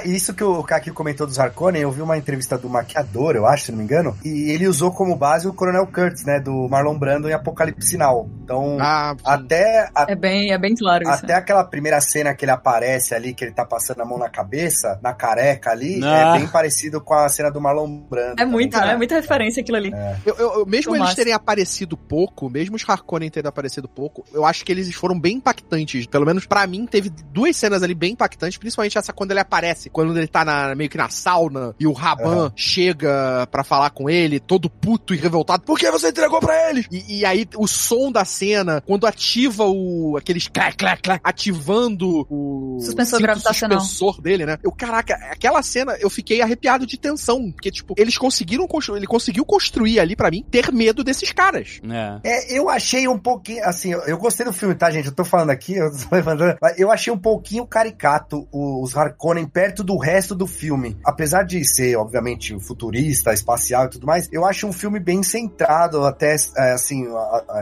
Isso que o Kaki comentou dos Harkonnen, eu vi uma entrevista do maquiador, eu acho, se não me engano, e ele usou como base o Coronel Kurtz, né, do Marlon Brando em Apocalipse Sinal. Então, Ah, até, a- É bem, é bem claro isso. até aquela primeira cena que ele aparece ali, que ele tá passando a mão na cabeça, na careca ali, Ah. é bem parecido com a cena do Marlon Brando. É também. muito, né? É muita referência aquilo ali. Eu, eu- eu- mesmo Ficou eles terem aparecido pouco, mesmo os Harkonnen terem aparecido pouco, eu acho que eles foram bem impactantes. Pelo menos pra mim, teve duas cenas ali bem impactantes, principalmente essa quando ele aparece, quando ele tá na- meio que na sauna e o Raban Aham. chega pra falar com ele, todo puto e revoltado. Por que você entregou pra eles? E, e aí o som da cena, quando ativa o aqueles clac, clac, clac, ativando o Suspensor gravitacional. suspensor dele, né? Eu, caraca, aquela cena eu fiquei arrepiado de tensão, porque tipo, eles conseguiram construir, ele conseguiu construir ali pra mim ter medo desses caras. É. É, eu achei um pouquinho, assim, eu, gostei do filme, tá, gente? Eu tô falando aqui, eu tô [LAUGHS] levantando, mas eu achei um pouquinho caricato o- os Harkonnen perto do resto do filme. Apesar de ser, obviamente, futurista, espacial e tudo mais, eu acho um filme bem centrado, até, é, assim,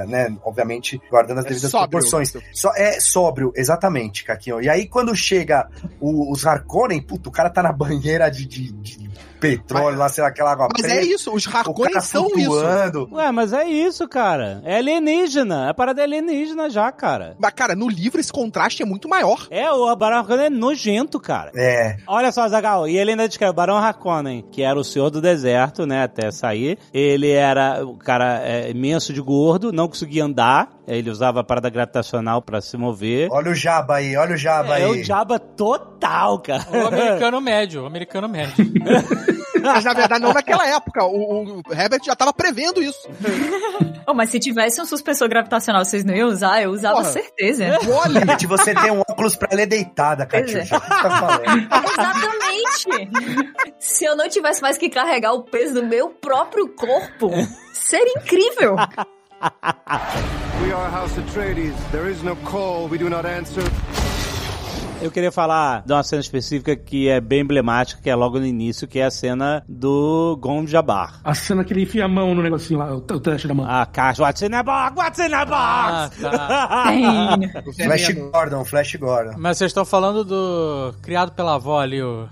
né, obviamente, guardando as É devidas sóbrio. proporções. Só, é sóbrio, exatamente, Caquinho. E aí, quando chega o- os Harkonnen, puto, o cara tá na banheira de, de- de petróleo lá, sei lá, aquela água Mas preta, é isso, os Harkonnen cara são isso. flutuando. Ué, mas é isso, cara. É alienígena. A parada é alienígena já, cara. Mas, cara, no livro esse contraste é muito maior. É, o Barão Harkonnen é nojento, cara. É, Olha só, Zagal, e ele ainda descreve o Barão Harkonnen, que era o senhor do deserto, né, até sair. Ele era o cara é, imenso de gordo, não conseguia andar. Ele usava a parada gravitacional pra se mover. olha o Jabba aí, olha o Jabba É aí. o Jabba total, cara. O americano médio, o americano médio. [LAUGHS] Mas na verdade, não naquela época. O, o Herbert já tava prevendo isso. Oh, mas se tivesse um suspensor gravitacional, vocês não iam usar? Eu usava Porra. certeza. Olha, Gente, você tem um óculos pra ler deitada, Pois é. Tá? Exatamente! Se eu não tivesse mais que carregar o peso do meu próprio corpo, seria incrível! We are House Atreides. There is no call we do not answer. Eu queria falar de uma cena específica que é bem emblemática, que é logo no início, que é a cena do Gon Jabbar. A cena que ele enfia a mão no negocinho lá, o, o teste da mão. A caixa, what's in the box, what's in the Ah, box? tá. [LAUGHS] Tem. Flash Gordon, Flash Gordon. Mas vocês estão falando do criado pela avó ali, o,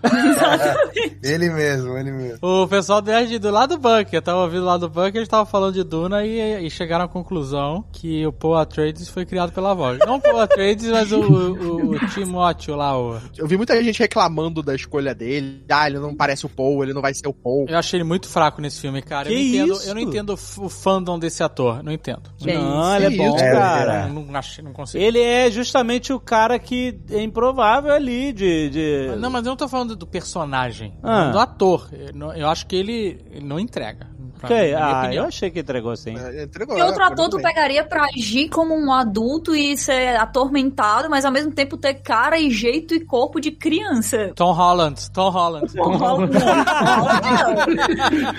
Ele mesmo, ele mesmo. o pessoal do, do lado do bunker. Tava ouvindo lá do bunker, eles estavam falando de Duna e, e chegaram à conclusão que o Paul Atreides foi criado pela avó. Não o Paul Atreides, mas o, o, o Timóteo eu vi muita gente reclamando da escolha dele. Ah, ele não parece o Paul, ele não vai ser o Paul. Eu achei ele muito fraco nesse filme, cara. Que eu, não entendo, isso? eu não entendo o fandom desse ator. Não entendo. Que Não, isso? ele é bom? É, cara. Não, não, acho- não consigo. Ele é justamente o cara que é improvável ali de... de... Não, mas eu não tô falando do personagem, Ah. do ator. Eu, não- eu acho que ele, ele não entrega. pra Ok, mim, na minha Ah, opinião. eu achei que entregou sim. É, entregou, Que outro é, ator tu pegaria pra agir como um adulto e ser atormentado, mas ao mesmo tempo ter cara e jeito e corpo de criança? Tom Holland, Tom Holland. Tom Holland, não.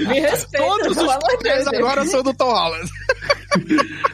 Me respeita, Todos os Deus. agora são do Tom Holland. [LAUGHS]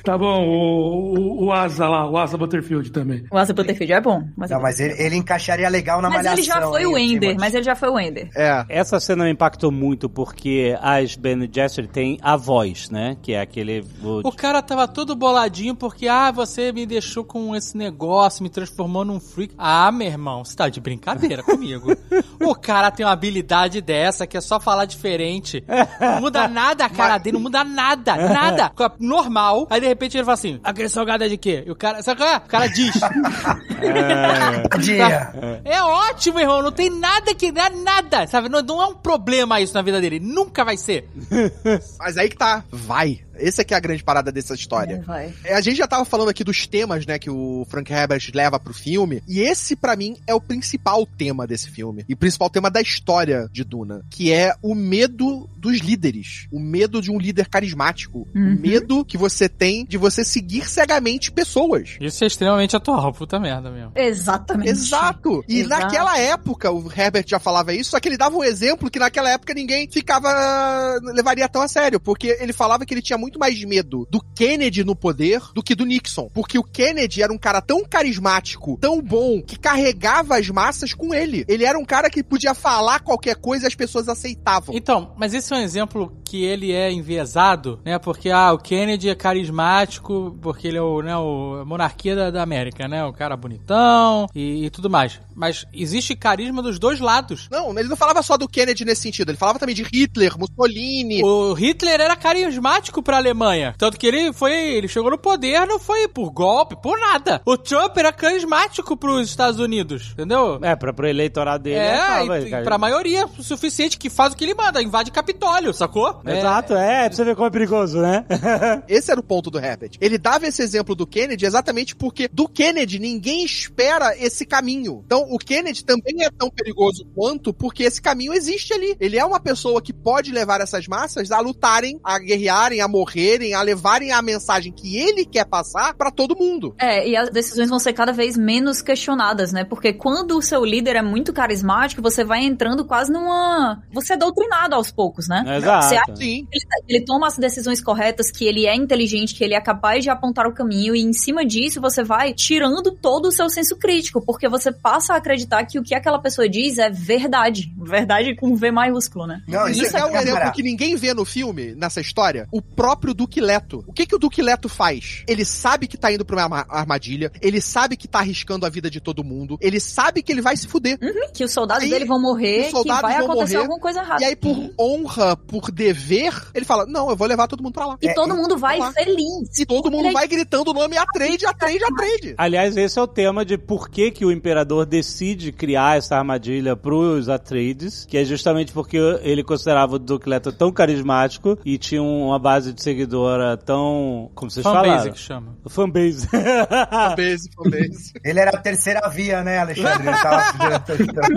Tá bom, o, o, o Asa lá, o Asa Butterfield também. O Asa Butterfield é bom. Mas, Não, mas ele, ele encaixaria legal na mas malhação. ele já foi hein, o Ender, Timothy? mas ele já foi o Ender. É. Essa cena me impactou muito porque as Ben Gesserit têm a voz, né? Que é aquele... o- O cara tava todo boladinho porque, ah, você me deixou com esse negócio, me transformou num freak. Ah, meu irmão, você tá de brincadeira comigo. [LAUGHS] o cara tem uma habilidade dessa que é só falar diferente. Não muda nada a [LAUGHS] cara dele, não muda nada, nada. [LAUGHS] Normal. Aí de repente ele fala assim: aquele salgado é de quê? E o cara, sabe qual é? O cara diz. Tadinha. É ótimo, irmão. Não tem nada que dá nada. Sabe? Não, não é um problema isso na vida dele. Nunca vai ser. Mas aí que tá. Vai. Essa que é a grande parada dessa história. Vai. É, A gente já tava falando aqui dos temas, né, que o Frank Herbert leva pro filme, e esse pra mim é o principal tema desse filme, e o principal tema da história de Duna, que é o medo dos líderes, o medo de um líder carismático, Uhum. o medo que você tem de você seguir cegamente pessoas. Isso é extremamente atual. Puta merda mesmo. Exatamente. Exato. E Exato. naquela época, o Herbert já falava isso, só que ele dava um exemplo que naquela época ninguém ficava. levaria tão a sério, porque ele falava que ele tinha muito mais medo do Kennedy no poder do que do Nixon. Porque o Kennedy era um cara tão carismático, tão bom, que carregava as massas com ele. Ele era um cara que podia falar qualquer coisa e as pessoas aceitavam. Então, mas esse é um exemplo que ele é enviesado, né? Porque, ah, o Kennedy é carismático, porque ele é o, né, o monarquia da, da América, né? O cara bonitão e, e tudo mais. Mas existe carisma dos dois lados. Não, ele não falava só do Kennedy nesse sentido, ele falava também de Hitler, Mussolini. O Hitler era carismático pra Alemanha. Tanto que ele foi. Ele chegou no poder, não foi por golpe, por nada. O Trump era carismático pros Estados Unidos, entendeu? É, pra, pro eleitorado dele. É, tava, e, cara. pra maioria o suficiente que faz o que ele manda, invade Capitólio, sacou? Exato, é, pra você ver como é perigoso, né? [LAUGHS] Esse era o ponto do Herbert. Ele dava esse exemplo do Kennedy exatamente porque do Kennedy ninguém espera esse caminho. Então o Kennedy também é tão perigoso quanto porque esse caminho existe ali. Ele é uma pessoa que pode levar essas massas a lutarem, a guerrearem, a morrerem, a levarem a mensagem que ele quer passar pra todo mundo. É, e as decisões vão ser cada vez menos questionadas, né? Porque quando o seu líder é muito carismático, você vai entrando quase numa. Você é doutrinado aos poucos, né? Exato. Você acha que ele, ele toma as decisões corretas, que ele é inteligente, que ele é capaz de apontar o caminho, e em cima disso você vai tirando todo o seu senso crítico, porque você passa a acreditar que o que aquela pessoa diz é verdade. Verdade com V maiúsculo, né? Não, Isso isso é um cara, exemplo que ninguém vê no filme, nessa história. O próprio Duque Leto. O que, que o Duque Leto faz? Ele sabe que tá indo pra uma arma- armadilha, ele sabe que tá arriscando a vida de todo mundo, ele sabe que ele vai se fuder. Que os soldados Aí, dele vão morrer, que vai acontecer morrer, alguma coisa errada. E aí, por honra, por dever, ele fala: Não, eu vou levar todo mundo pra lá. E É, todo mundo vai lá. feliz. E todo mundo Ele vai gritando o nome Atreide, Atreide, Atreide. Aliás, esse é o tema de por que, que o imperador decide criar essa armadilha pros Atreides, que é justamente porque ele considerava o Leto tão carismático e tinha uma base de seguidora tão. Como vocês Fanbase falaram? que chama. Fanbase. [LAUGHS] Fanbase, fanbase. Ele era a terceira via, né, Alexandre? Ele tava...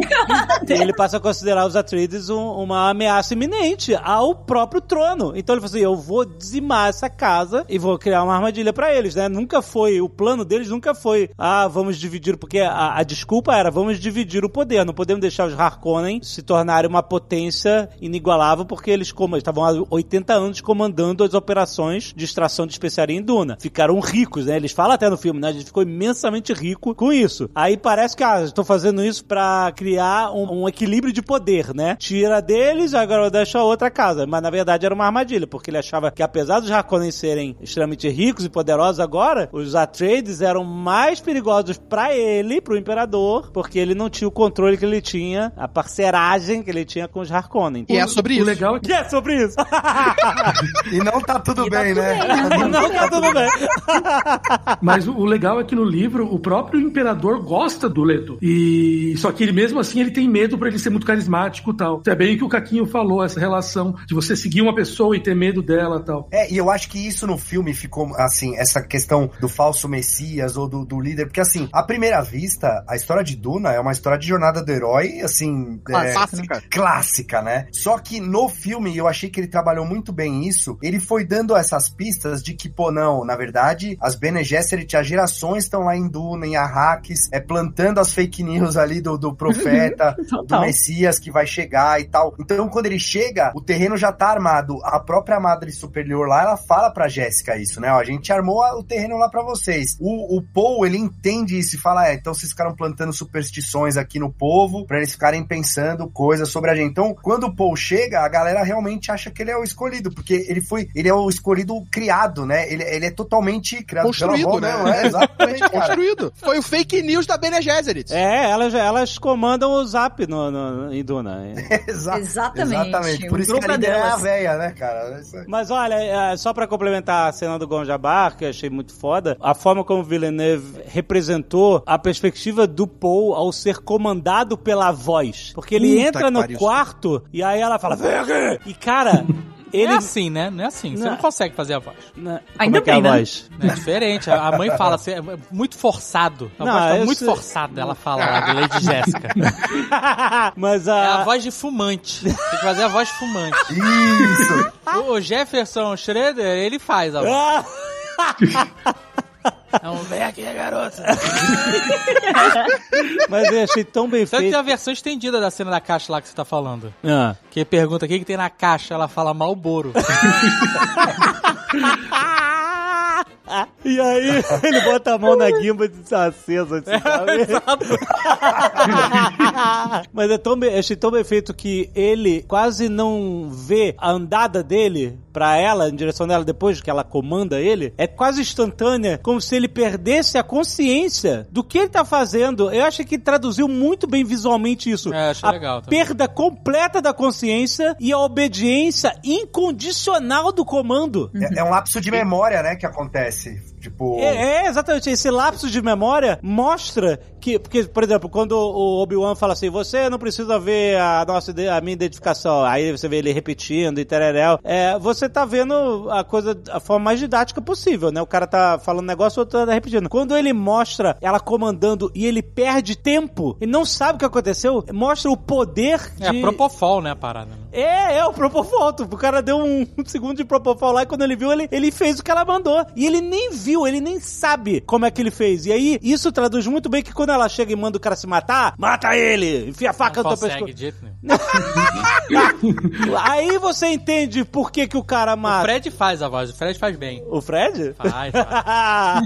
[LAUGHS] ele passa a considerar os Atreides um- uma ameaça iminente ao próprio trono. Então ele falou assim: eu vou dizimar essa casa e vou criar uma armadilha pra eles, né? Nunca foi, o plano deles nunca foi, ah, vamos dividir, porque a, a desculpa era, vamos dividir o poder, não podemos deixar os Harkonnen se tornarem uma potência inigualável, porque eles como, eles estavam há 80 anos comandando as operações de extração de especiaria em Duna. Ficaram ricos, né? Eles falam até no filme, né? A gente ficou imensamente rico com isso. Aí parece que, ah, estou fazendo isso pra criar um, um equilíbrio de poder, né? Tira deles, agora deixa a outra casa. Mas na verdade era uma armadilha, porque ele achava que apesar dos Harkonnen serem extremamente ricos e poderosos agora, os Atreides eram mais perigosos pra ele, pro imperador, porque ele não tinha o controle que ele tinha, a parceragem que ele tinha com os Harkonnen. E é sobre O isso. legal é que Que é sobre isso? [LAUGHS] E não tá tudo E tá bem, tudo né? bem, não, tá tudo bem. [LAUGHS] [LAUGHS] Mas o o legal é que no livro o próprio imperador gosta do Leto. E só que ele mesmo assim ele tem medo por ele ser muito carismático e tal. É bem o que o Caquinho falou, essa relação de você seguir uma pessoa e ter medo dela e tal. É, e eu acho que isso no filme ficou, assim, essa questão do falso messias ou do, do líder, porque, assim, à primeira vista, a história de Duna é uma história de jornada do herói, assim, é, Clássica. clássica, né? Só que no filme, eu achei que ele trabalhou muito bem isso, ele foi dando essas pistas de que, pô, não, na verdade, as Bene Gesserit, as gerações estão lá em Duna, em Arrakis, é, plantando as fake news ali do, do profeta, [LAUGHS] do. Messias que vai chegar e tal. Então, quando ele chega, o terreno já tá armado. A própria Madre Superior lá, ela fala pra Jéssica isso, né? Ó, a gente armou a- o terreno lá pra vocês. O, o Paul, ele entende isso e fala, é, então vocês ficaram plantando superstições aqui no povo, pra eles ficarem pensando coisas sobre a gente. Então, quando o Paul chega, a galera realmente acha que ele é o escolhido, porque ele foi, ele é o escolhido criado, né? Ele, ele é totalmente criado Construído, pela avó, né? não, é, exatamente, [LAUGHS] cara. Construído. Foi o fake news da Bene Gesserit. É, elas, elas comandam o Zap no, no, em Duna. [LAUGHS] Exa- Exatamente. Exatamente. Por O isso que a é líder é a véia, né, cara? Isso é- Mas olha, é, só pra complementar a cena do Gonjabar, que eu achei muito foda, a forma como Villeneuve representou a perspectiva do Paul ao ser comandado pela voz. Porque ele Puta entra no pariu. quarto e aí ela fala, vem aqui! E cara, ele. Não é assim, né? Não é assim. Você Não. não consegue fazer a voz. Né, Ainda como é que é a bem, né? voz? É diferente. A a mãe fala assim, é muito forçado. A Não, voz tá muito sei. forçada. Ela fala lá do Lady Jéssica. [LAUGHS] Mas É a a. voz de fumante. Tem que fazer a voz de fumante. Isso! O Jefferson Schroeder, ele faz a voz. [LAUGHS] Então, vem aqui, garota. [LAUGHS] Mas eu achei tão bem Tanto que tem feito. a versão estendida da cena da caixa lá que você tá falando. Ah. Que pergunta o que, que tem na caixa, ela fala Malboro. [LAUGHS] E aí ele bota a mão na guimba de acesa. Assim, sabe? [LAUGHS] Mas é tão bem, achei tão bem feito que ele quase não vê a andada dele pra ela, em direção dela, depois que ela comanda ele. É quase instantânea, como se ele perdesse a consciência do que ele tá fazendo. Eu acho que traduziu muito bem visualmente isso. É, achei a legal também. perda completa da consciência e a obediência incondicional do comando. É, é um lapso de memória, né, que acontece. Tipo. É, é, exatamente. Esse lapso de memória mostra que, porque, por exemplo, quando o Obi-Wan fala assim, você não precisa ver a nossa a minha identificação, aí você vê ele repetindo e tereréu, é, você tá vendo a coisa, a forma mais didática possível, né? O cara tá falando um negócio, o outro tá repetindo. Quando ele mostra ela comandando e ele perde tempo, ele não sabe o que aconteceu, mostra o poder de... É Propofol, né, a parada. né? É, é o Propofol. O cara deu um, um [LAUGHS] segundo de Propofol lá e quando ele viu, ele, ele fez o que ela mandou. E ele nem viu, ele nem sabe como é que ele fez. E aí, isso traduz muito bem que quando ela chega e manda o cara se matar, mata ele! Enfia a faca Não no teu pescoço. [LAUGHS] Aí você entende por que, que o cara O mata. Fred faz a voz, o Fred faz bem. O Fred? Faz, faz.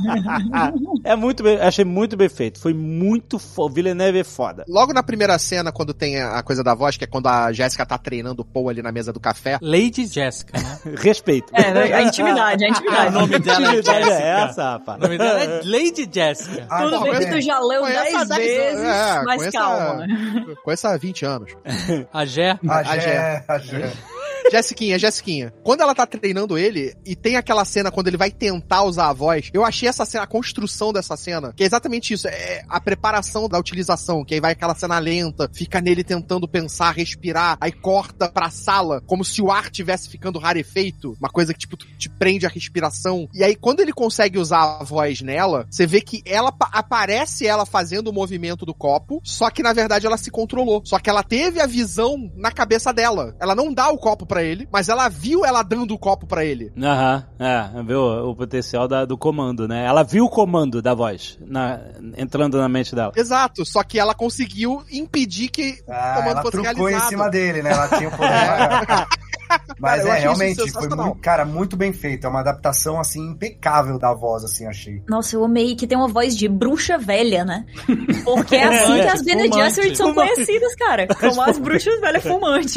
[LAUGHS] é muito bem, achei muito bem feito. Foi muito foda. Villeneuve é foda. Logo na primeira cena, quando tem a coisa da voz, que é quando a Jéssica tá treinando o Paul ali na mesa do café. Lady Jessica, né? [LAUGHS] Respeito. É, a intimidade, a intimidade. [LAUGHS] O nome dela é é essa, rapaz. O nome dela é Lady Jessica. Ah, Tudo bem que tu já leu Conheço há 10 dez vezes. É, mas conheço calma. Conheço há 20 anos. A Gé. A Gé, a Gé. Jessiquinha, Jessiquinha. Quando ela tá treinando ele, e tem aquela cena quando ele vai tentar usar a voz, eu achei essa cena, a construção dessa cena, que é exatamente isso, é a preparação da utilização, que aí vai aquela cena lenta, fica nele tentando pensar, respirar, aí corta pra sala, como se o ar tivesse ficando rarefeito, uma coisa que, tipo, te prende a respiração. E aí, quando ele consegue usar a voz nela, você vê que ela aparece ela fazendo o movimento do copo, só que na verdade ela se controlou. Só que ela teve a visão na cabeça dela. Ela não dá o copo para ele, mas ela viu ela dando o copo para ele. Aham, é, viu o potencial da, do comando, né? Ela viu o comando da voz na, entrando na mente dela. Exato, só que ela conseguiu impedir que ah, o comando fosse realizado. em cima dele, né? Ela tinha [LAUGHS] o poder. [LAUGHS] Mas cara, é, realmente, foi muito, cara, muito bem feito. É uma adaptação, assim, impecável da voz, assim, achei. Nossa, eu amei que tem uma voz de bruxa velha, né? Porque é [LAUGHS] assim que as Bene Gesserit são conhecidas, cara. [LAUGHS] Como as bruxas velhas fumantes.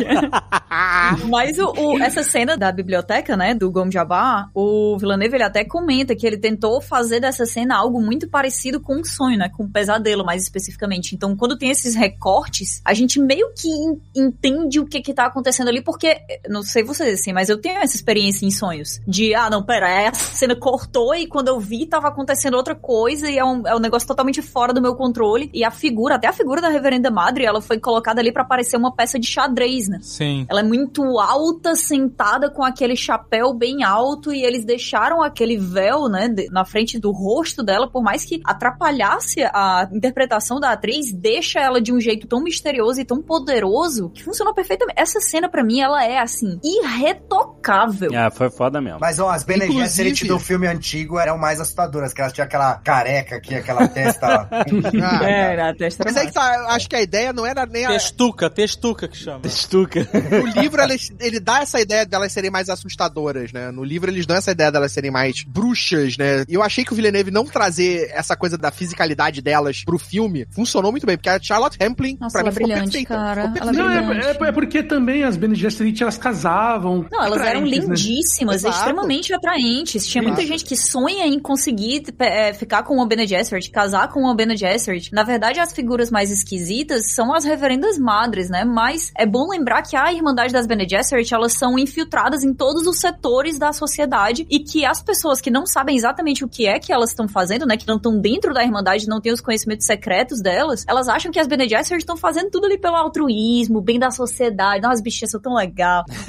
Mas o, o, essa cena da biblioteca, né, do Gom Jabbar, o Villeneuve, ele até comenta que ele tentou fazer dessa cena algo muito parecido com um sonho, né? Com um pesadelo, mais especificamente. Então, quando tem esses recortes, a gente meio que entende o que que tá acontecendo ali, porque, não sei vocês, assim, mas eu tenho essa experiência em sonhos. De, ah, não, pera, essa cena cortou e quando eu vi tava acontecendo outra coisa e é um, é um negócio totalmente fora do meu controle. E a figura, até a figura da Reverenda Madre, ela foi colocada ali para parecer uma peça de xadrez, né? Sim. Ela é muito alta, sentada com aquele chapéu bem alto e eles deixaram aquele véu, né, na frente do rosto dela, por mais que atrapalhasse a interpretação da atriz, deixa ela de um jeito tão misterioso e tão poderoso que funcionou perfeitamente. Essa cena para mim ela é assim irretocável. Ah, foi foda mesmo. Mas ó, as Bene Gesserit do filme antigo eram mais assustadoras, que elas tinham aquela careca aqui, aquela testa. [LAUGHS] ah, é, era a testa. Mas aí que tá, acho que a ideia não era nem a. Testuca, testuca que chama. Testuca. No livro ele, ele dá essa ideia delas serem mais assustadoras, né? No livro eles dão essa ideia delas serem mais bruxas, né? E eu achei que o Villeneuve não trazer essa coisa da fisicalidade delas pro filme funcionou muito bem, porque a Charlotte Hamplin, Nossa, pra mim, é brilhante, cara. Não, é, é, é, porque também as Bene Gesserit, elas casavam. Não, elas eram né? lindíssimas, né? extremamente atraentes. Tinha muita gente que sonha em conseguir é, ficar com uma Bene Gesserit, casar com uma Bene Gesserit. Na verdade, as figuras mais esquisitas são as reverendas madres, né? Mas é bom lembrar que a Irmandade das Bene Gesserit, elas são infiltradas em todos os setores da sociedade e que as pessoas que não sabem exatamente o que é que elas estão fazendo, né? Que não estão dentro da Irmandade, não têm os conhecimentos secretos delas, elas acham que as Bene Gesserit estão fazendo tudo ali pelo altruísmo, bem da sociedade. Nossa, as bichinhas são tão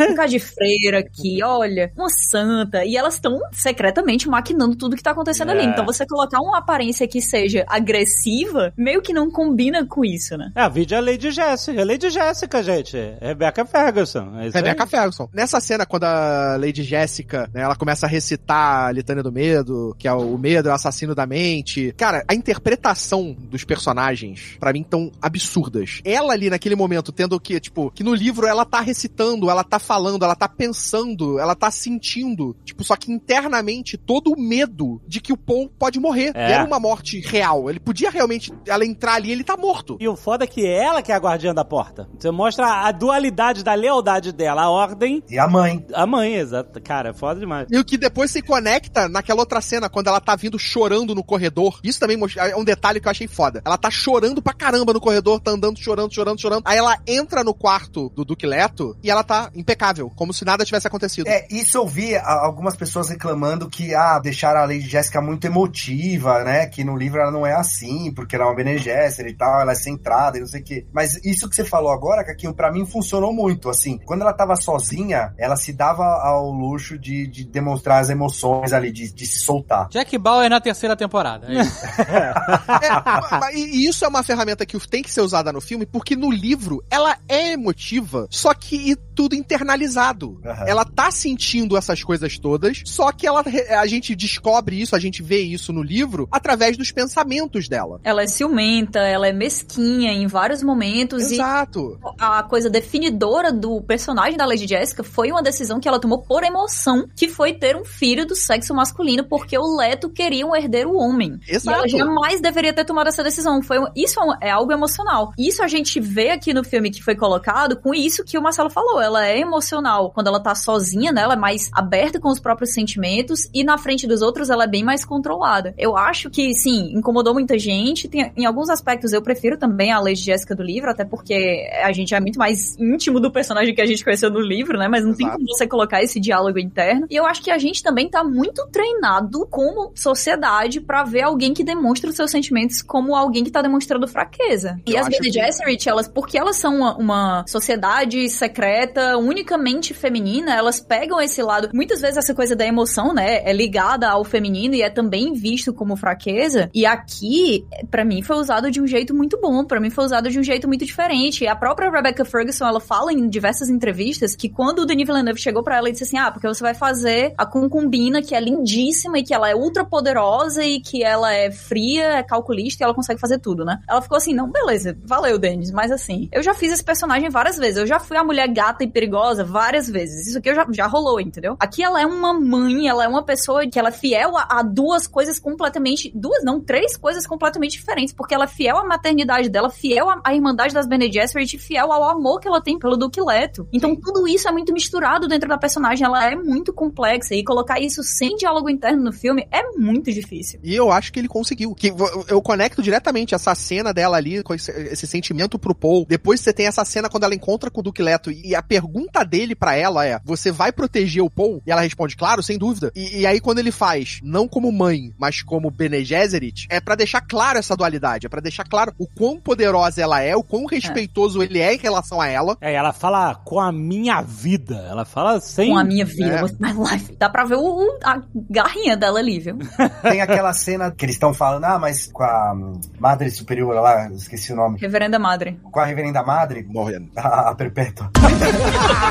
legal. Ficar de freira aqui, olha, uma santa. E elas estão secretamente maquinando tudo que tá acontecendo é. ali. Então você colocar uma aparência que seja agressiva, meio que não combina com isso, né? É, a vídeo é a Lady Jéssica. Lady Jéssica, gente. Rebecca Ferguson. É Rebecca aí. Ferguson. Nessa cena, quando a Lady Jéssica, né, ela começa a recitar a Litânia do Medo, que é o medo é o assassino da mente. Cara, a interpretação dos personagens, para mim, tão absurdas. Ela ali, naquele momento, tendo que, tipo, que no livro ela tá recitando, ela tá falando, ela tá pensando, ela tá sentindo, tipo, só que internamente todo o medo de que o Paul pode morrer. É. era uma morte real. Ele podia realmente, ela entrar ali, ele tá morto. E o foda é que ela que é a guardiã da porta. Você mostra a dualidade da lealdade dela, a ordem. E a mãe. A mãe, exato. Cara, é foda demais. E o que depois se conecta naquela outra cena, quando ela tá vindo chorando no corredor. Isso também é um detalhe que eu achei foda. Ela tá chorando pra caramba no corredor, tá andando, chorando, chorando, chorando. Aí ela entra no quarto do Duque Leto e ela tá impecável, como se nada tivesse acontecido. É, isso eu vi algumas pessoas reclamando que, ah, deixaram a Lady Jéssica muito emotiva, né? Que no livro ela não é assim, porque ela é uma Bene Gesserit e tal, ela é centrada e não sei o quê. Mas isso que você falou agora, Caquinho, pra mim funcionou muito, assim. Quando ela tava sozinha, ela se dava ao luxo de, de demonstrar as emoções ali, de, de se soltar. Jack Bauer na terceira temporada. É isso. [LAUGHS] é, e isso é uma ferramenta que tem que ser usada no filme, porque no livro ela é emotiva, só que tudo internalizado. Uhum. Ela tá sentindo essas coisas todas, só que ela, a gente descobre isso, a gente vê isso no livro através dos pensamentos dela. Ela é ciumenta, ela é mesquinha em vários momentos. Exato. a coisa definidora do personagem da Lady Jessica foi uma decisão que ela tomou por emoção, que foi ter um filho do sexo masculino, porque o Leto queria um herdeiro homem. Exato. E ela jamais deveria ter tomado essa decisão. Foi, isso é, é algo emocional. Isso a gente vê aqui no filme que foi colocado com isso que o Marcelo falou. Ela é emocional quando ela tá sozinha, né? Ela é mais aberta com os próprios sentimentos e na frente dos outros ela é bem mais controlada. Eu acho que, sim, incomodou muita gente. Tem, em alguns aspectos eu prefiro também a Lady Jéssica do livro, até porque a gente é muito mais íntimo do personagem que a gente conheceu no livro, né? Mas não tem Exato. como você colocar esse diálogo interno. E eu acho que a gente também tá muito treinado como sociedade pra ver alguém que demonstra os seus sentimentos como alguém que tá demonstrando fraqueza. E Eu as acho Bene que- Gesserit, elas, porque elas são uma, uma sociedade secreta, unicamente feminina, elas pegam esse lado. Muitas vezes essa coisa da emoção, né, é ligada ao feminino e é também visto como fraqueza. E aqui, pra mim, foi usado de um jeito muito bom. Pra mim, foi usado de um jeito muito diferente. E a própria Rebecca Ferguson, ela fala em diversas entrevistas que quando o Denis Villeneuve chegou pra ela e disse assim: Ah, porque você vai fazer a concubina, que é lindíssima e que ela é ultra poderosa e que ela é fria, é calculista e ela consegue fazer tudo, né? Ela ficou assim: Não, beleza, valeu, Denis, mas assim, eu já fiz esse personagem várias vezes. Eu já fui a mulher gata e perigosa várias vezes. Isso aqui já, já rolou, entendeu? Aqui ela é uma mãe, ela é uma pessoa que ela é fiel a, a duas coisas completamente. Duas, não, três coisas completamente diferentes. Porque ela é fiel à maternidade dela, fiel à, à Irmandade das Bene Gesserit e fiel ao amor que ela tem pelo Duque Leto. Então tudo isso é muito misturado dentro da personagem. Ela é muito complexa. E colocar isso sem diálogo interno no filme é muito difícil. E eu acho que ele conseguiu. Que eu conecto diretamente essa cena dela ali, com esse, esse sentimento pro Paul. Depois você tem essa cena quando ela encontra com o Duque Leto. E a pergunta dele pra ela é: Você vai proteger o Paul? E ela responde, claro, sem dúvida. E, e aí quando ele faz, não como mãe, mas como Bene Gesserit, é pra deixar claro essa dualidade. É pra deixar claro o quão poderosa ela é, o quão respeitoso ele é em relação a ela. É, ela fala com a minha vida. Ela fala sem. Com a minha vida, É. with my life. Dá pra ver o, o- a garrinha dela ali, viu? [LAUGHS] Tem aquela cena que eles estão falando, ah, mas com a Madre Superior lá, esqueci o nome. Reverenda Madre. Com a Reverenda Madre, Morrendo. a, [LAUGHS] a Perpétua. [LAUGHS]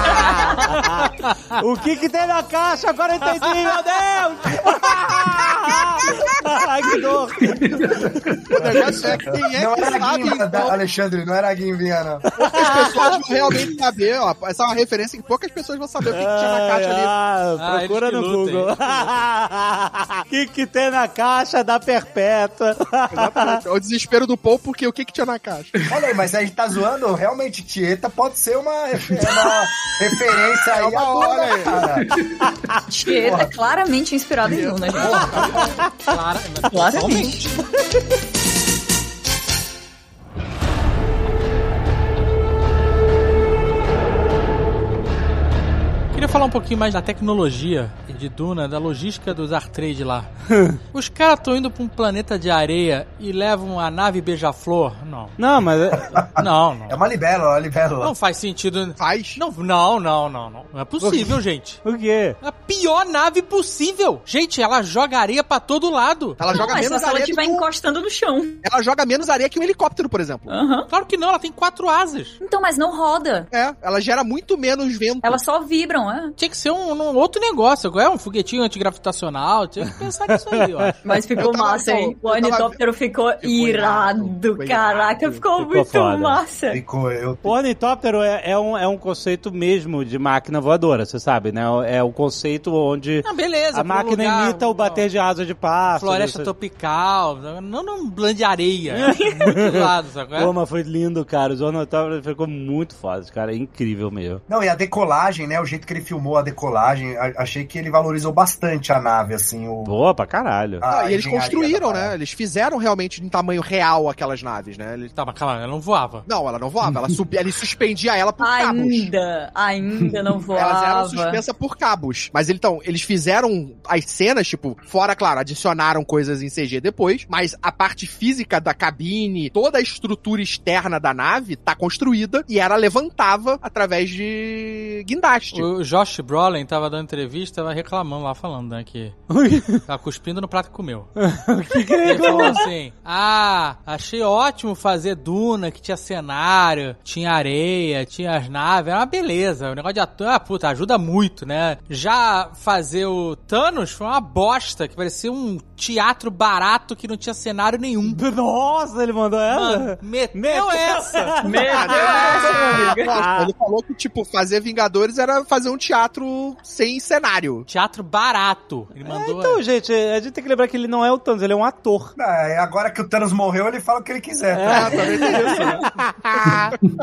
[LAUGHS] o que que tem na caixa? Agora eu entendi, meu Deus! [LAUGHS] Ai, que dor! É quem é não que era sabe, então, Alexandre, não era a Guim Vinha, não. poucas pessoas vão realmente saber, ó. Essa é uma referência que poucas pessoas vão saber o que, que tinha na caixa ali. Ah, Ah, procura eles no lutem, Google. [LAUGHS] O que que tem na caixa da Perpétua? Exatamente. É o desespero do Paul, porque o que, que tinha na caixa? Olha aí, mas a gente tá zoando, realmente, Tieta pode ser uma, refe- uma referência aí É a hora aí. cara. Tieta é claramente inspirada em Duna, gente. Claro, Claramente. Queria falar um pouquinho mais da tecnologia de Duna, da logística dos Artrade lá. [LAUGHS] Os caras estão indo pra um planeta de areia e levam a nave beija-flor? Não. Não, mas. é- [LAUGHS] Não, não. É uma libélula, uma libélula. Não faz sentido. Faz. Não, não, não, não, não. Não é possível, gente. O quê? A pior nave possível. Gente, ela joga areia pra todo lado. Ela joga Mas menos se ela areia estiver encostando no chão. Ela joga menos areia que um helicóptero, por exemplo. Aham. Claro que não, ela tem quatro asas. Então, mas não roda. É, ela gera muito menos vento. Elas só vibram, é. Tinha que ser um, um outro negócio. É um foguetinho antigravitacional. Tinha que pensar nisso aí, eu acho. Mas ficou tava- massa, hein? O ornitóptero ficou, irado, caraca. Ficou, Ficou muito foda. massa. Ficou, eu... O ornitóptero é, é um, é um conceito mesmo de máquina voadora, você sabe, né? É o conceito onde Ah, beleza. a um máquina lugar, imita o bater de asa de pássaro. Floresta você- tropical, não num blend de areia. [LAUGHS] Muito lado, sabe? é? Pô, mas foi lindo, cara. Os ornitópteros ficou muito foda, cara. É incrível mesmo. Não, e a decolagem, né? O jeito que ele filmou a decolagem, achei que ele valorizou bastante a nave, assim. O... Pô, pra caralho. Ah, e eles construíram, né? Eles fizeram realmente em tamanho real aquelas naves, né? Eles... Tá, mas calma, ela não voava. Não, ela não voava, ela subia, ele suspendia ela por cabos. Ainda, ainda não voava. [LAUGHS] Elas eram suspensas por cabos. Mas então, eles fizeram as cenas, tipo, fora, claro, adicionaram coisas em CG depois, mas a parte física da cabine, toda a estrutura externa da nave tá construída e ela levantava através de guindaste. O Josh Brolin tava dando entrevista, tava reclamando lá, falando, né, que tava cuspindo no prato que comeu. [LAUGHS] Ele falou assim, ah, achei ótimo fazer Duna, que tinha cenário, tinha areia, tinha as naves, era uma beleza. O negócio de ator, ah, puta, ajuda muito, né? Já fazer o Thanos foi uma bosta, que parecia um teatro barato que não tinha cenário nenhum. [LAUGHS] Nossa, ele mandou essa? Mano, meteu essa! Amigo. Nossa, [LAUGHS] ele falou que, tipo, fazer Vingadores era fazer um teatro sem cenário. Teatro barato. Ele mandou. Então, gente, a gente tem que lembrar que ele não é o Thanos, ele é um ator. É, agora que o Thanos morreu, ele fala o que ele quiser. É. tá? Ah, tem isso, né?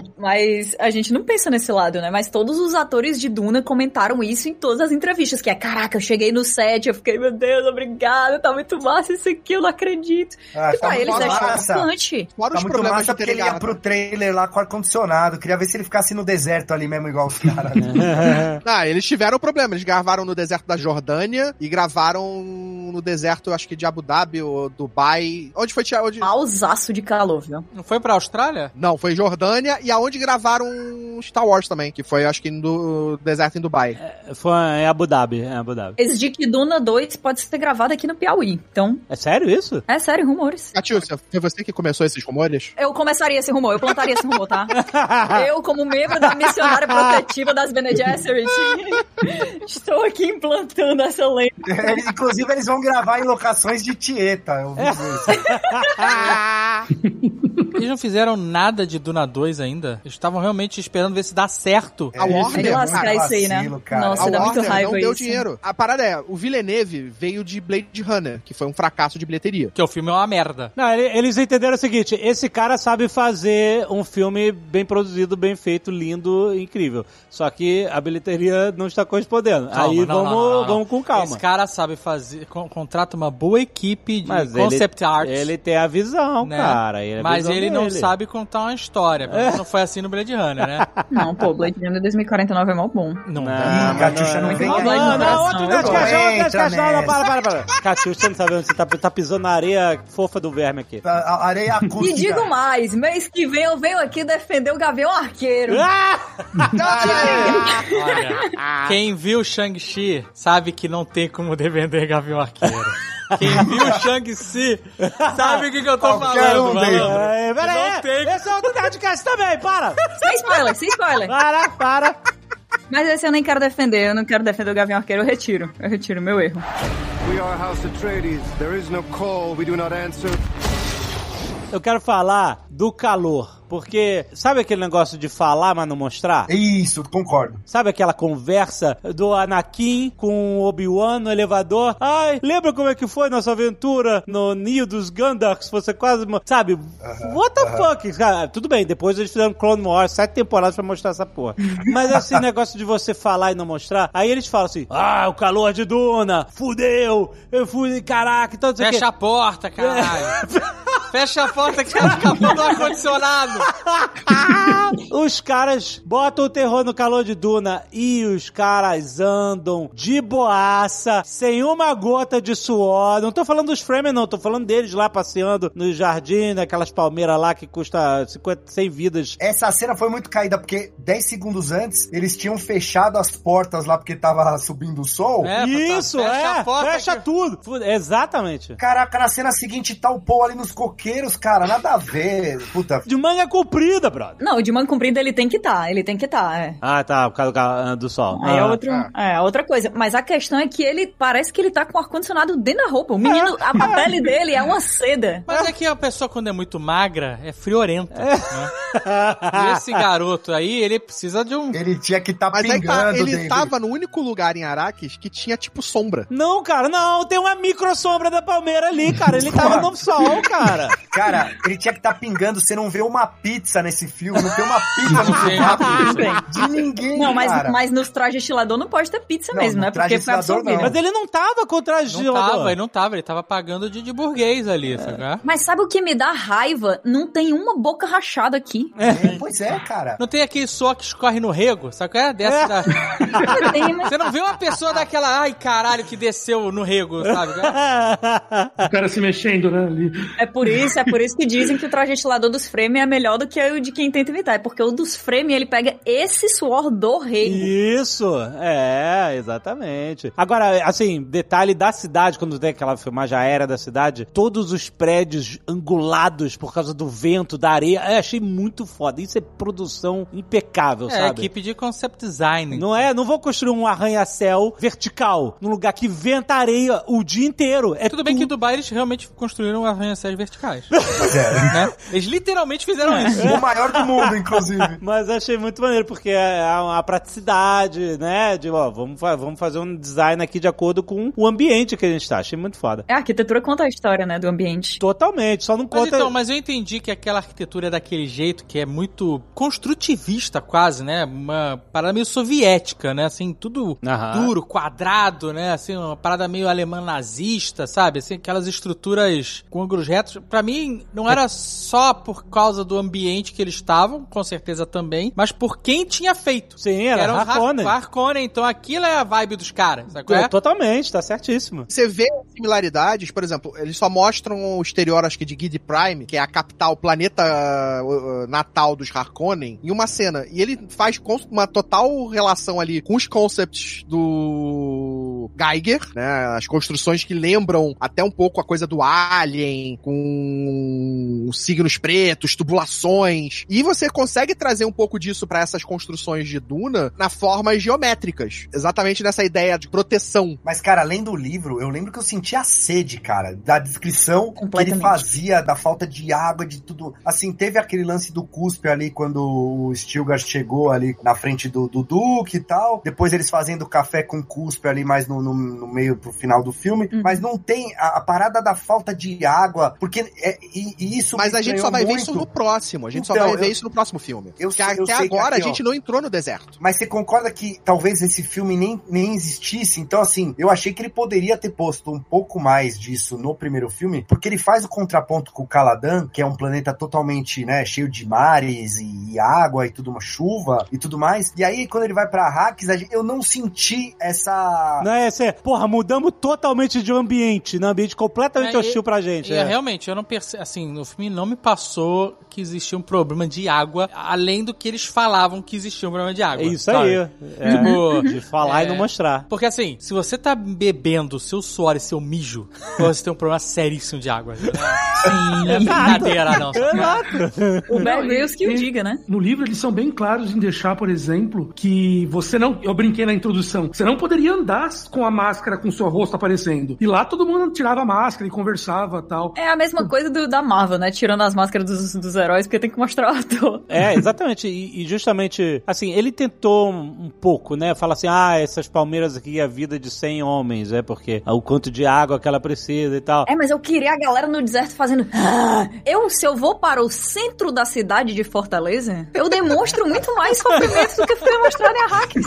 [LAUGHS] Mas a gente não pensa nesse lado, né? Mas todos os atores de Duna comentaram isso em todas as entrevistas, que é, caraca, eu cheguei no set, eu fiquei, meu Deus, obrigada, tá muito massa isso aqui, eu não acredito. Ah, e pra tá eles muito é massa. chocante. Fora Tá os muito massa de porque ele ia pro trailer lá com ar-condicionado. Queria ver se ele ficasse no deserto ali mesmo, igual os caras. [LAUGHS] [LAUGHS] Ah, eles tiveram problema. Eles gravaram no deserto da Jordânia e gravaram no deserto, acho que de Abu Dhabi ou Dubai. Onde foi? Onde... Mausaço de calor, viu? Não foi pra Austrália? Não, foi Jordânia e aonde gravaram Star Wars também, que foi, acho que no deserto em Dubai. Foi em Abu Dhabi, é Abu Dhabi. Dizem que Duna 2 pode ser gravado aqui no Piauí. Então, É sério isso? é sério, rumores. Catiúcia, foi você que começou esses rumores? Eu começaria esse rumor, eu plantaria esse rumor, tá? [LAUGHS] Eu, como membro da missionária protetiva das Bene Gesserit, [LAUGHS] estou aqui implantando essa lei. Eles- inclusive, eles vão gravar em locações de Tieta. Eu vi isso. [LAUGHS] Eles não fizeram nada de Duna 2 ainda. Eles estavam realmente esperando ver se dá certo. A Warner, Vai lascar isso aí, né? cara. Nossa, a dá muito Warner raiva não deu isso. dinheiro. A parada é, o Villeneuve veio de Blade Runner, que foi um fracasso de bilheteria. Que o filme é uma merda. Não, ele- eles entenderam o seguinte: esse cara sabe fazer um filme bem produzido, bem feito, lindo, incrível. Só que a bilheteria não está correspondendo. Calma, Aí não, vamos, não, não, não, não. vamos com calma. Esse cara sabe fazer. con- contrata uma boa equipe de Mas concept ele, art. ele tem a visão, né? cara. ele é Mas visão ele não dele. sabe contar uma história. Pelo menos Não foi assim no Blade Runner, né? [LAUGHS] Não, pô, Blade Runner 2049 é mó bom. Não, Não, dá. Ih, Catiuxa, não não, vem não, não, Não, não, outro não, não, para, para, para. Catiuxa, você não sabe onde você tá, tá pisando na areia fofa do verme aqui. A- a Areia E acústica. digo mais, mês que vem eu venho aqui defender o Gavião Arqueiro. Ah! Olha, quem viu Shang-Chi sabe que não tem como defender Gavião Arqueiro. Quem viu Shang-Chi sabe o que, que eu tô Qualquer falando, um deles. É, pera Não aí, tem. esse é outro Nerdcast também, para! Sem spoiler, sem spoiler. Para, para. Mas esse eu nem quero defender, eu não quero defender o Gavião Arqueiro, eu retiro. Eu retiro meu erro. We are House Atreides. There is no call we do not answer. Eu quero falar do calor. Porque sabe aquele negócio de falar, mas não mostrar? Isso, concordo. Sabe aquela conversa do Anakin com o Obi-Wan no elevador? Ai, lembra como é que foi nossa aventura no Ninho dos Gandalfs? Você quase... Sabe? What the fuck? Cara, tudo bem, depois eles fizeram Clone Wars, sete temporadas pra mostrar essa porra. Mas esse [LAUGHS] negócio de você falar e não mostrar, aí eles falam assim, ah, o calor de Duna, fudeu, eu fui, caraca, então... não sei o quê." Fecha a porta, caralho. [LAUGHS] Fecha a porta que ela acabou do ar-condicionado. [LAUGHS] os caras botam o terror no calor de Duna e os caras andam de boaça, sem uma gota de suor. Não tô falando dos Fremen, não, tô falando deles lá passeando no jardim, naquelas palmeiras lá que custa 50, 100 vidas. Essa cena foi muito caída, porque 10 segundos antes, eles tinham fechado as portas lá porque tava subindo o sol. É, Isso, fecha é, a porta fecha que- tudo. Exatamente. Caraca, na cena seguinte tá o Paul ali nos coqueiros, cara, nada a ver. Puta, De manga comprida, brother. Não, o de manga comprida ele tem que estar, ele tem que estar, é. Ah, tá, por causa do, do sol. Aí é, Ah. outro, é outra coisa. Mas a questão é que ele parece que ele tá com o ar-condicionado dentro da roupa. O menino, a, a [LAUGHS] pele dele é uma seda. Mas é que a pessoa, quando é muito magra, é friorenta. Né? E esse garoto aí, ele precisa de um. ele tinha que tá Mas é que tá, pingando ele tava no único lugar em Araques que tinha, tipo, sombra. Não, cara, não, tem uma micro sombra da palmeira ali, cara. Ele tava no sol, cara. [LAUGHS] Cara, ele tinha que tá pingando. Você não vê uma pizza nesse filme, não tem uma pizza no filme. De ninguém, Não, mas, cara. mas nos trajes estilador não pode ter pizza Não, mesmo, né? traje Porque foi absorvido. não. Mas ele não tava contra a Não gelador. tava, ele não tava, ele tava pagando de, de burguês ali, sabe? Mas sabe o que me dá raiva? Não tem uma boca rachada aqui. É, pois é, cara. Não tem aquele suor que escorre no rego, sabe qual é? Desce da... [LAUGHS] Não mas- Você não vê uma pessoa daquela, ai caralho, que desceu no rego, sabe? [LAUGHS] O cara se mexendo, né? Ali. É por isso, é por isso que dizem que o traje estilador dos frame é melhor do que o de quem tenta imitar. É porque o dos frame, ele pega esse suor do rei. Isso, é, exatamente. Agora, assim, detalhe da cidade, quando tem aquela filmagem aérea da cidade, todos os prédios angulados por causa do vento, da areia, eu achei muito foda. Isso é produção impecável, É, sabe? equipe de concept design. Não é, não vou construir um arranha-céu vertical num lugar que venta areia o dia inteiro. É Tudo bem que em tudo- Dubai eles realmente construíram arranha-céus verticais. Pois [LAUGHS] é. né? Eles literalmente fizeram isso. O maior do mundo, inclusive. [LAUGHS] Mas achei muito maneiro, porque é a, a praticidade, né? De, ó, vamos, fa- vamos fazer um design aqui de acordo com o ambiente que a gente tá. Achei muito foda. É, a arquitetura conta a história, né, do ambiente. Totalmente, só não Mas conta. então, mas eu entendi que aquela arquitetura é daquele jeito que é muito construtivista quase, né? Uma parada meio soviética, né? Assim, tudo Aham. duro, quadrado, né? Assim, uma parada meio alemã nazista, sabe? Assim, aquelas estruturas com ângulos retos. Pra mim, não era só por causa do ambiente que eles estavam, com certeza também, mas por quem tinha feito. Sim, era Era o Harkonnen. Har- Harkonnen, então aquilo é a vibe dos caras, sabe qual é? Totalmente, tá certíssimo. Você vê similaridades, por exemplo, eles só mostram o exterior, acho que de Gide Prime, que é a capital, o planeta uh, natal dos Harkonnen, em uma cena. E ele faz uma total relação ali com os concepts do Geiger, né? As construções que lembram até um pouco a coisa do Alien, com signos pretos, tubulações. E você consegue trazer um pouco disso pra essas construções de Duna na formas geométricas. Exatamente nessa ideia de proteção. Mas, cara, além do livro, eu lembro que eu sentia a sede, cara, da descrição que ele fazia, da falta de água, de tudo. Assim, teve aquele lance do cuspe ali, quando o Stilgar chegou ali na frente do, do Duque e tal. Depois eles fazendo café com cuspe ali mais no, no, no meio pro final do filme. Uhum. Mas não tem a, a parada da falta de água, porque é, e, e isso Mas a gente só vai ver muito. isso no próximo. A gente Então, só vai ver eu- isso no próximo filme. eu Porque sei- eu até sei que agora aqui, a gente ó. não entrou no deserto. Mas você concorda que talvez esse filme nem, nem existisse? Então, assim, eu achei que ele poderia ter posto um pouco mais disso no primeiro filme, porque ele faz o contraponto com o Caladan, que é um planeta totalmente, né, cheio de mares e, e água e tudo, uma chuva e tudo mais. E aí, quando ele vai pra gente- eu não senti essa... Não é esse, porra, mudamos totalmente de ambiente, né? Ambiente completamente É, hostil e- pra gente. E, é. realmente, eu não percebi, assim, no filme não me passou que existia um problema de água, além do que eles falavam que existia um problema de água. É isso sabe? aí. É, Tipo, de falar é. e não mostrar. Porque assim, se você tá bebendo seu suor e seu mijo, você tem um problema seríssimo de água. Não é brincadeira, não. O Bear Grylls que o diga, né? No livro, eles são bem claros em deixar, por exemplo, que você não. Eu brinquei na introdução. Você não poderia andar com a máscara com o seu rosto aparecendo. E lá todo mundo tirava a máscara e conversava tal. É a mesma coisa do, da Marvel, né? Tirando as máscaras dos, dos heróis, porque tem que mostrar o ator. É, exatamente. E, e justamente, assim, ele tentou um, pouco, né? Fala assim, ah, essas palmeiras aqui é a vida de 100 homens, é porque o quanto de água que ela precisa e tal. É, mas eu queria a galera no deserto fazendo. "Ah". Eu, se eu vou para o centro da cidade de Fortaleza, eu demonstro muito mais sofrimento do que foi mostrado em Arrakis.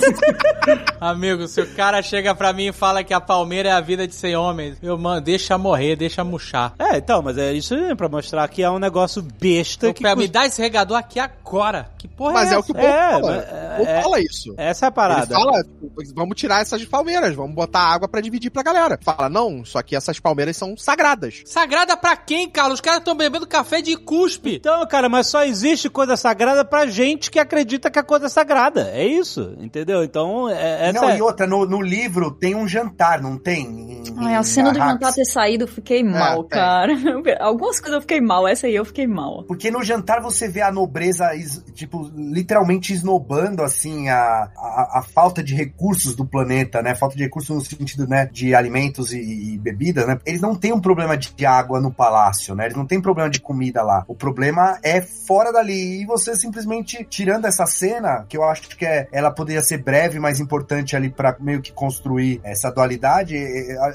[LAUGHS] Amigo, se o cara chega pra mim e fala que a palmeira é a vida de 100 homens, eu, mano, deixa morrer, deixa murchar. É, então, mas é isso aí, pra mostrar que é um negócio besta Que. me custa- dá esse regador aqui agora. Que porra Mas é, é, o essa? que o povo É, fala. mas- o povo é- fala isso. Essa é a Ele parada. fala, tipo, vamos tirar essas palmeiras, vamos botar água pra dividir pra galera. Fala, não, só que essas palmeiras são sagradas. Sagrada pra quem, Carlos? Os caras estão bebendo café de cuspe. Então, cara, mas só existe coisa sagrada pra gente que acredita que a coisa é sagrada. É isso, entendeu? Então, é, essa Não, é... e outra, no, no livro tem um jantar, não tem? Em- Ai, a cena do jantar ter saído, eu fiquei mal, cara. [LAUGHS] Algumas coisas eu fiquei mal, essa aí eu fiquei mal. Porque no jantar você vê a nobreza, tipo, literalmente esnobando, assim, a, a, a falta de recursos do planeta, né? Falta de recursos no sentido, né, de alimentos e, e bebidas, né? Eles não têm um problema de, de água no palácio, né? Eles não têm problema de comida lá. O problema é fora dali. E você simplesmente, tirando essa cena, que eu acho que é, ela poderia ser breve, mas importante ali pra meio que construir essa dualidade,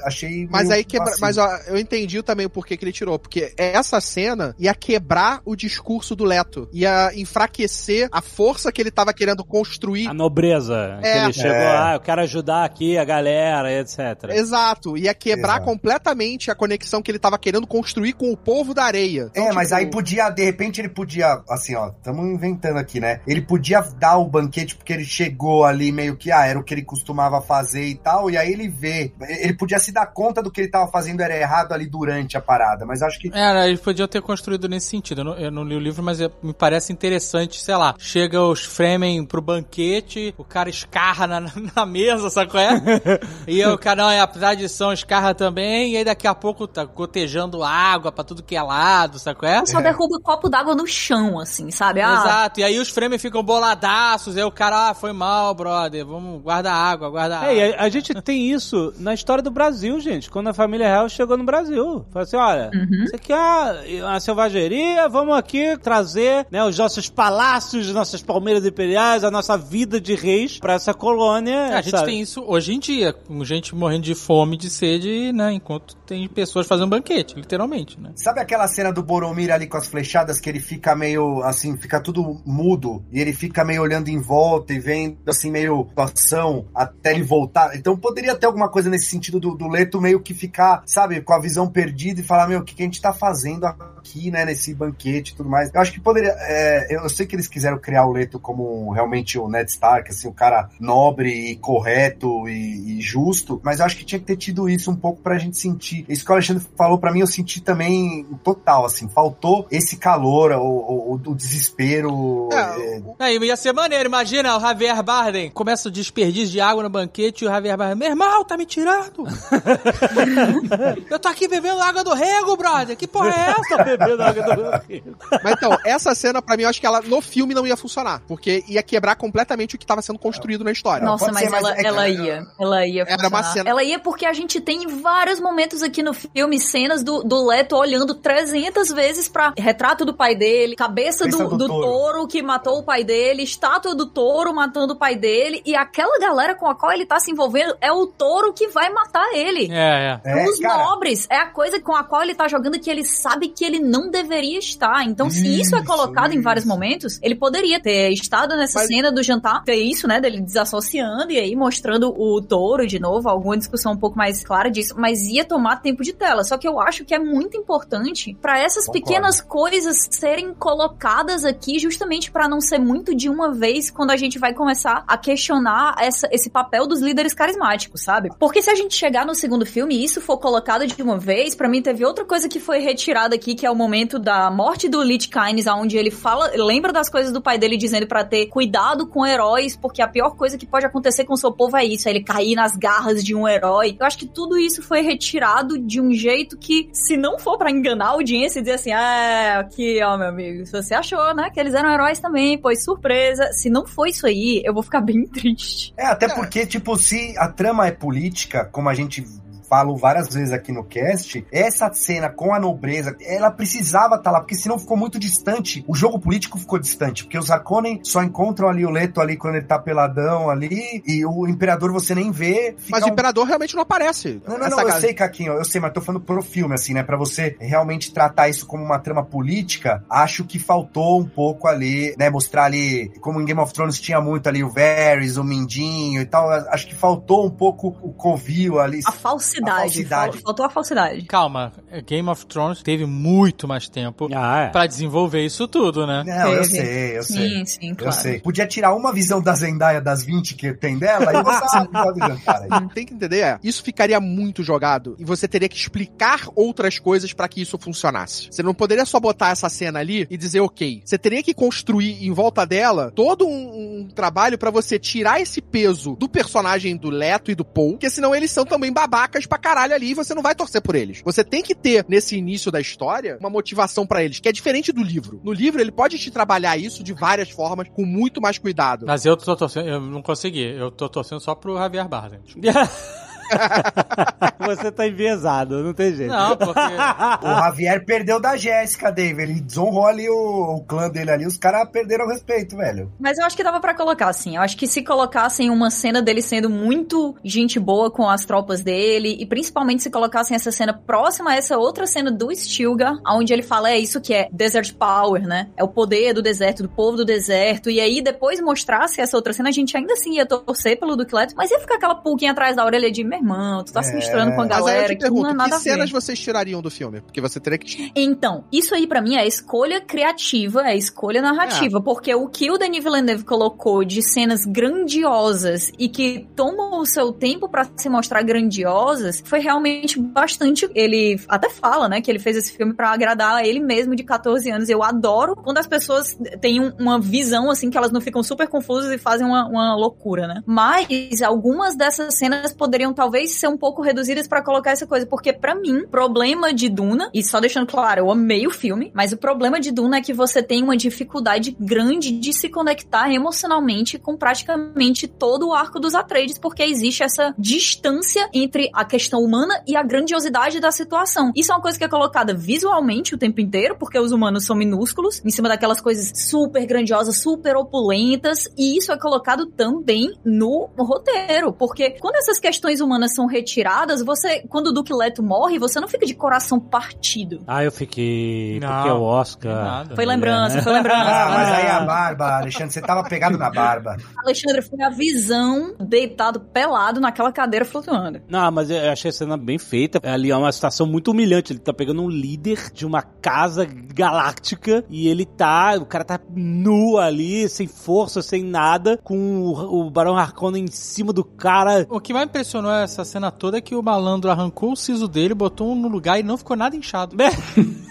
achei... Mas aí quebra, mas ó, eu entendi também o porquê que ele tirou, porque essa cena ia quebrar o discurso do Leto, ia enfraquecer a força que ele tava querendo construir. A nobreza. que É. ele chegou, É. ah, eu quero ajudar aqui a galera, etc. Exato, ia quebrar Exato. completamente a conexão que ele tava querendo construir com o povo da areia. Então, É, mas tipo, aí podia, de repente ele podia, assim, ó, estamos inventando aqui, né? Ele podia dar o banquete porque ele chegou ali meio que, ah, era o que ele costumava fazer e tal, e aí ele vê, ele podia se dar conta do que ele tava fazendo era errado ali durante a parada, mas acho que É, eles podiam ter construído nesse sentido. Eu não, eu não li o livro, mas é- me parece interessante, sei lá. Chega os Fremen pro banquete, o cara escarra na, [LAUGHS] na mesa, sabe qual é? [LAUGHS] e aí o cara, não, é a tradição escarra também, e aí daqui a pouco tá gotejando água pra tudo que é lado, sabe qual é? Só derruba um copo d'água no chão, assim, sabe? Ah, Exato, e aí os frames ficam boladaços, aí o cara, ah, foi mal, brother, vamos, guarda água, guarda água. É, e a, a gente tem isso na história do Brasil, gente. Quando a família real chegou no Brasil. Falou assim: olha, isso aqui é uma selvageria, vamos aqui trazer né, os nossos palácios, nossas palmeiras imperiais, a nossa vida de reis pra essa colônia. É, a gente sabe? tem isso hoje em dia, com gente morrendo de fome, de sede, né? Enquanto tem pessoas fazendo banquete, literalmente, né? Sabe aquela cena do Boromir ali com as flechadas que ele fica meio assim, fica tudo mudo e ele fica meio olhando em volta e vendo assim meio situação até ele voltar. Então poderia ter alguma coisa nesse sentido do, do Leto meio que ficar, sabe, com a visão perdida e falar, meu, o que, que a gente tá fazendo aqui, né, nesse banquete e tudo mais. Eu acho que poderia, é, eu sei que eles quiseram criar o Leto como realmente o Ned Stark, assim, o cara nobre e correto e, e justo, mas eu acho que tinha que ter tido isso um pouco pra gente sentir. Isso que o Alexandre falou pra mim, eu senti também total, assim, faltou esse calor, o, o, o desespero. é, Aí ia ser maneiro, imagina o Javier Bardem começa o desperdício de água no banquete e o Javier Bardem, meu irmão, tá me tirando? [LAUGHS] Eu tô aqui bebendo água do rego, brother, que porra é essa? Bebendo água do rio. Mas então, essa cena, pra mim, eu acho que ela no filme não ia funcionar. Porque ia quebrar completamente o que tava sendo construído na história. Nossa, mas ser, mas ela, é ela ia. Ela ia Era uma funcionar. cena- Ela ia porque a gente tem vários momentos aqui no filme, cenas do, do Leto olhando 300 vezes pra retrato do pai dele, cabeça Cabeça do, do do touro. touro que matou o pai dele, estátua do touro matando o pai dele, e aquela galera com a qual ele tá se envolvendo é o touro que vai matar ele. É, é. é, Os cara, nobres é a coisa com a qual ele tá jogando que ele sabe que ele não deveria estar. Então, se isso é Isso, colocado em vários isso. momentos, ele poderia ter estado nessa Mas- cena do jantar, ter isso, né, dele desassociando e aí mostrando o touro de novo, alguma discussão um pouco mais clara disso, mas ia tomar tempo de tela. Só que eu acho que é muito importante pra essas Concordo. pequenas coisas serem colocadas aqui justamente pra não ser muito de uma vez quando a gente vai começar a questionar essa- esse papel dos líderes carismáticos, sabe? Porque se a gente chegar no segundo filme e isso for colocado de uma vez, pra mim teve outra coisa que foi retirada aqui, que é o momento da morte do Lich Kynes, onde ele fala, lembra das coisas do pai dele dizendo pra ter cuidado com heróis, porque a pior coisa que pode acontecer com o seu povo é isso, é ele cair nas garras de um herói. Eu acho que tudo isso foi retirado de um jeito que, se não for pra enganar a audiência e dizer assim, ah, aqui, ó, meu amigo, se você achou, né, que eles eram heróis também, pois surpresa. Se não for isso aí, eu vou ficar bem [LAUGHS] triste. É, até porque, tipo, se a trama é política, como a gente falou várias vezes aqui no cast, essa cena com a nobreza, ela precisava estar lá, porque senão ficou muito distante. O jogo político ficou distante, porque os Harkonnen só encontram ali o Leto ali quando ele tá peladão ali, e o Imperador você nem vê. Mas o um- imperador realmente não aparece. Não, não, não, eu sei, Caquinho, eu sei, mas tô falando pro filme, assim, né? Pra você realmente tratar isso como uma trama política, acho que faltou um pouco ali, né? Mostrar ali, como em Game of Thrones tinha muito ali o Varys, o Mindinho e tal, acho que faltou um pouco o Covil ali. A falsidade. A falsidade. Fal- Faltou a falsidade. Calma, Game of Thrones teve muito mais tempo Ah, é. pra desenvolver isso tudo, né? Não, eu Teve. sei, eu sei. Sim, sim, Eu claro. sei. Podia tirar uma visão da Zendaya das 20 que tem dela e aí. Tem que entender, é, isso ficaria muito jogado e você teria que explicar outras coisas pra que isso funcionasse. Você não poderia só botar essa cena ali e dizer ok. Você teria que construir em volta dela todo um, um trabalho pra você tirar esse peso do personagem do Leto e do Paul, porque senão eles são também babacas pra caralho ali e você não vai torcer por eles. Você tem que ter nesse início da história uma motivação pra eles, que é diferente do livro. No livro ele pode te trabalhar isso de várias formas com muito mais cuidado. Mas eu tô torcendo, eu não consegui. Eu tô torcendo só pro Javier Bardem. [LAUGHS] [LAUGHS] Você tá enviesado, não tem jeito. Não, porque. O Javier perdeu da Jéssica, Dave. Ele desonrou ali o, o clã dele ali. Os caras perderam o respeito, velho. Mas eu acho que dava pra colocar, assim. Eu acho que se colocassem uma cena dele sendo muito gente boa com as tropas dele, e principalmente se colocassem essa cena próxima a essa outra cena do Stilgar, onde ele fala, é isso que é Desert Power, né? É o poder do deserto, do povo do deserto, e aí depois mostrasse essa outra cena, a gente ainda assim ia torcer pelo Duque Leto, mas ia ficar aquela pulguinha atrás da orelha de, meu irmão, tu tá se É. misturando com a Mas aí eu galera, te que não é pergunto, nada que cenas vocês tirariam do filme? Porque você teria que... Então, isso aí pra mim é escolha criativa, é escolha narrativa, porque o que o Denis Villeneuve colocou de cenas grandiosas e que tomam o seu tempo pra se mostrar grandiosas foi realmente bastante. Ele até fala, né, que ele fez esse filme pra agradar a ele mesmo de 14 anos. Eu adoro quando as pessoas têm um- uma visão assim que elas não ficam super confusas e fazem uma, uma loucura, né? Mas algumas dessas cenas poderiam talvez ser um pouco reduzidas pra colocar essa coisa, porque pra mim, problema de Duna, e só deixando claro, eu amei o filme, mas o problema de Duna é que você tem uma dificuldade grande de se conectar emocionalmente com praticamente todo o arco dos Atreides, porque existe essa distância entre a questão humana e a grandiosidade da situação. Isso é uma coisa que é colocada visualmente o tempo inteiro, porque os humanos são minúsculos, em cima daquelas coisas super grandiosas, super opulentas, e isso é colocado também no roteiro, porque quando essas questões humanas são retiradas, você, quando o Duque Leto morre, você não fica de coração partido. Ah, eu fiquei. Não, porque é o Oscar. nada. Foi lembrança, foi lembrança. Ah, mas aí a barba, Alexandre, você tava pegado na barba. Alexandre foi a visão deitado pelado naquela cadeira flutuando. Não, mas eu achei a cena bem feita. Ali é uma situação muito humilhante. Ele tá pegando um líder de uma casa galáctica e ele tá. O cara tá nu ali, sem força, sem nada, com o, o Barão Harkonnen em cima do cara. O que mais impressionou essa cena toda é que o malandro arrancou o siso dele, botou no lugar e não ficou nada inchado.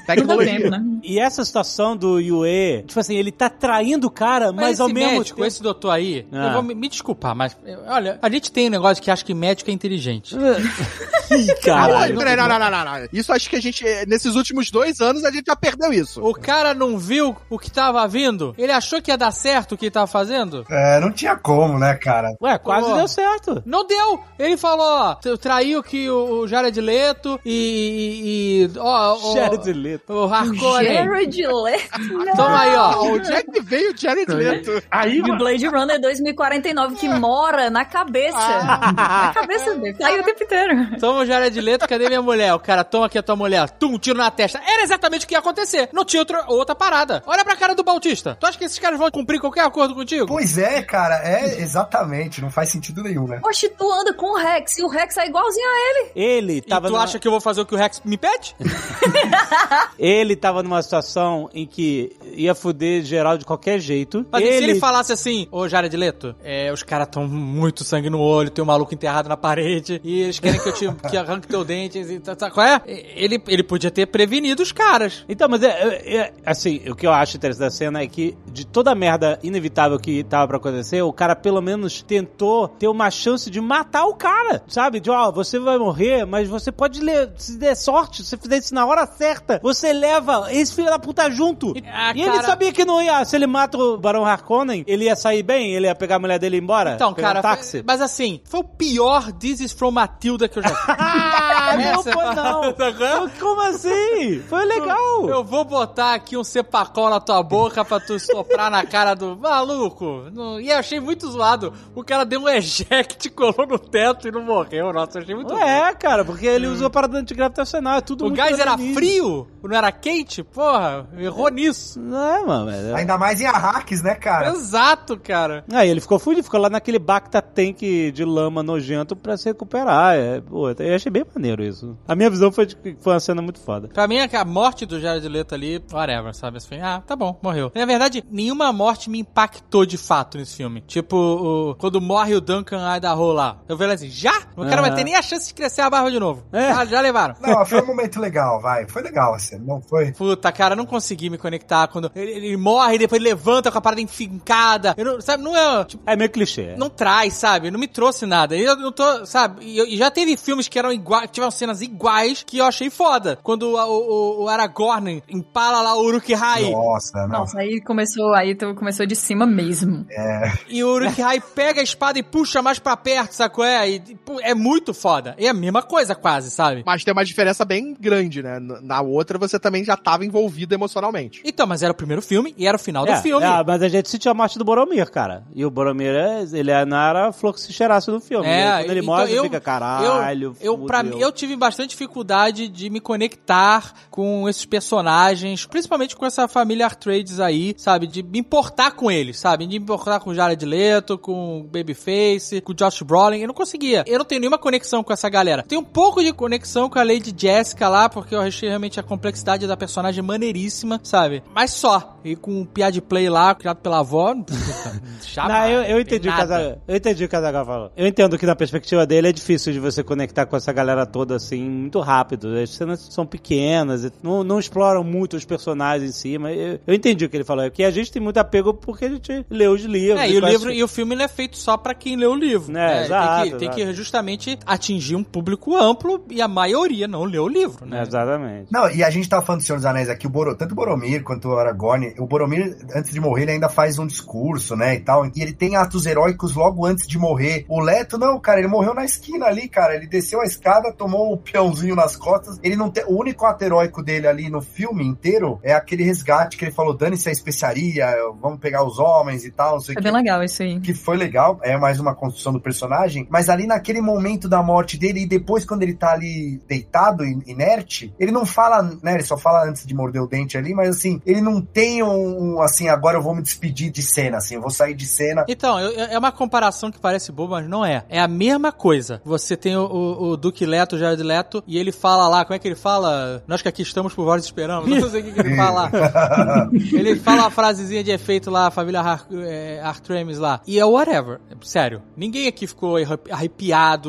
Tecnologia. [LAUGHS] tempo, né? E essa situação do Yue, tipo assim, ele tá traindo o cara, mas, esse ao mesmo médico, tempo. esse doutor aí, Ah. eu vou me, me desculpar, mas olha, a gente tem um negócio que acha que médico é inteligente. [LAUGHS] Ih, caralho. peraí, não, não, não, não, não. Isso acho que a gente, nesses últimos dois anos, a gente já perdeu isso. O cara não viu o que tava vindo? Ele achou que ia dar certo o que ele tava fazendo? É, não tinha como, né, cara? Ué, quase Pô. deu certo. Não deu! Ele falou, ó, tra- traiu que o, o Jared Leto e. e, e ó, Jared Leto. O Harkonnen. Jared Leto. Toma aí, ó. Ah, onde é que veio o Jared Leto? Aí, E mano, Blade Runner 2049 que mora na cabeça. Na cabeça dele. Caiu o tempo inteiro. Toma o Jared Leto, cadê minha mulher? O cara toma aqui a tua mulher, tum, tiro na testa. Era exatamente o que ia acontecer. Não tinha outra, outra parada. Olha pra cara do Bautista. Tu acha que esses caras vão cumprir qualquer acordo contigo? Pois é, cara, é exatamente, não faz sentido nenhum, né? Oxe, tu anda com o Rex e o Rex é igualzinho a ele. Ele E tava tu numa- acha que eu vou fazer o que o Rex me pede? [LAUGHS] Ele tava numa situação em que ia fuder geral de qualquer jeito. Mas e ele... se ele falasse assim, ô Jared Leto, é, os caras tão muito sangue no olho, tem um maluco enterrado na parede, e eles querem que eu te que arranque teu dente, e tá, tá, qual é? Ele, ele podia ter prevenido os caras. Então, mas é, é- é- assim, o que eu acho interessante da cena é que de toda a merda inevitável que tava pra acontecer, o cara pelo menos tentou ter uma chance de matar o cara, sabe? De, ó, você vai morrer, mas você pode ler, se der sorte, se você fizer isso na hora certa, você leva esse filho da puta junto. E, Ah, e ele cara. sabia que não ia, se ele mata o Barão Harkonnen, ele ia sair bem, ele ia pegar a mulher dele e ir embora. Então, cara, um táxi. foi- mas assim, foi o pior This is from Matilda que eu já vi. Ah, [LAUGHS] [LAUGHS] não foi não. [LAUGHS] Tá? Como assim? Foi legal. Eu vou botar aqui um cepacol na tua boca pra tu soprar na cara do maluco. E eu achei muito zoado. O cara deu um eject, colou no teto e não morreu. Nossa, eu achei muito É, cara, porque ele usou parada antigravitacional, é tudo O muito gás era frio? Não era quente? Porra, errou nisso. Não é, mano. É... Ainda mais em Arrakis, né, cara? Exato, cara. Aí ele ficou fudido, ficou lá naquele Bacta Tank de lama nojento pra se recuperar. É, pô, eu achei bem maneiro isso. A minha visão foi de que foi uma cena muito foda. Pra mim, a morte do Jared Leto ali, whatever, sabe? Assim, ah, tá bom, morreu. Na verdade, nenhuma morte me impactou de fato nesse filme. Tipo, o- quando morre o Duncan Idaho lá. Eu falei assim, já? O cara vai ter nem a chance de crescer a barba de novo. É. Já, já levaram. Não, foi um momento legal, vai. Foi legal a cena, não foi? Puta, cara, não consegui me conectar quando ele, ele morre e depois ele levanta com a parada enfincada. Eu não, sabe, não é, tipo, É meio clichê. não traz, sabe? Não me trouxe nada. E eu não tô, sabe? E, eu- e já teve filmes que eram iguais, que tiveram cenas iguais que eu achei foda. Quando o, o, o Aragorn empala lá o Uruk-hai Nossa, não. Nossa, aí começou, aí tu começou de cima mesmo. e o Uruk-hai pega a espada e puxa mais pra perto, sacou? É, e, é muito foda. É a mesma coisa quase, sabe? Mas tem uma diferença bem grande, né? Na outra, você também já tava envolvido emocionalmente. Então, mas era o primeiro filme e era o final É, do filme. é, mas a gente sentiu a morte do Boromir, cara. E o Boromir, é, ele é, não era fluxo cheiraço do filme. É, E aí, quando ele então morre, eu- fica, caralho, Eu, eu, pra mim, eu tive bastante dificuldade de me conectar com esses personagens, principalmente com essa família Artrades aí, sabe? De me importar com eles, sabe? De me importar com o Jared Leto, com o Babyface, com o Josh Brolin. Eu não conseguia. Eu não tenho nenhuma conexão com essa galera. Tenho um pouco de conexão com a Lady Jessica lá, porque eu achei realmente a complexidade da personagem maneiríssima, sabe? Mas só. E com o Piad Play lá, criado pela avó. [LAUGHS] jamais, Não, eu, eu entendi o que. Azaghal- eu entendi o que o Azaghal falou. Eu entendo que na perspectiva dele é difícil de você conectar com essa galera toda assim muito rápido. As cenas são pequenas, não, não exploram muito os personagens em si, mas eu, eu entendi o que ele falou. É que a gente tem muito apego porque a gente leu os livros. É, e o livro e o filme é feito só pra quem lê o livro. É, exato, Tem que, tem exato. que justamente atingir um público amplo e a maioria não lê o livro, né? Exatamente. Não, e a gente tava falando do Senhor dos Anéis aqui, o Boro, tanto o Boromir quanto o Aragorn, o Boromir, antes de morrer, ele ainda faz um discurso, né, e tal, e ele tem atos heróicos logo antes de morrer. O Leto, não, cara, ele morreu na esquina ali, cara, ele desceu a escada, tomou o peãozinho nas costas, ele não tem, o único ato heróico dele ali no filme inteiro é aquele resgate que ele falou, dane-se a especiaria, vamos pegar os homens e tal, não sei o É que bem legal isso aí. que foi legal, é mais uma construção do personagem, mas ali naquele momento da morte dele e depois quando ele tá ali deitado, in- inerte, ele não fala, né, ele só fala antes de morder o dente ali, mas assim, ele não tem um, um, assim, agora eu vou me despedir de cena, assim, eu vou sair de cena. Então, eu- é uma comparação que parece boba, mas não é. É a mesma coisa. Você tem o, o, o Duque Leto, o Jared Leto, e ele fala lá, como é que ele fala? Nós que aqui estamos por vários esperamos. Não sei o que, que ele fala lá. [LAUGHS] Ele fala uma frasezinha de efeito lá, a família Har é, Artrames lá. E é whatever. Sério. Ninguém aqui ficou arrepi-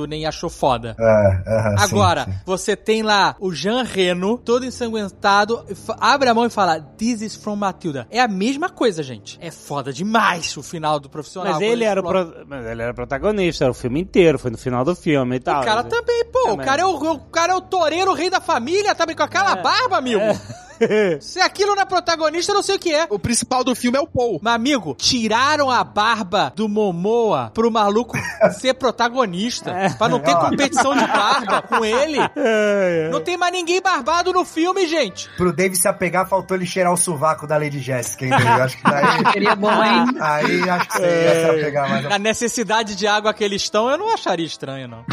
nem achou foda. É, sim, Agora, sim. você tem lá o Jean Reno, todo ensanguentado, abre a mão e fala, This is from Matilda. É a mesma coisa, gente. É foda demais o final do profissional. Mas ele, era o explora- pro- mas ele era protagonista, era o filme inteiro, foi no final do filme e tal. O cara né? também, pô. O Também. cara, é o, o cara é o toureiro, o rei da família, tá bem com aquela barba, amigo. [LAUGHS] [LAUGHS] Se aquilo não é protagonista, eu não sei o que é. O principal do filme é o Paul. Mas, amigo, tiraram a barba do Momoa pro maluco [LAUGHS] ser protagonista. Pra não ter competição de barba com ele. [LAUGHS] Não tem mais ninguém barbado no filme, gente. Pro Dave se apegar, faltou ele cheirar o sovaco da Lady Jessica, entendeu? Eu acho que daí... Seria bom, hein? Aí acho que você ia se apegar mais. A necessidade de água que eles estão, eu não acharia estranho, não.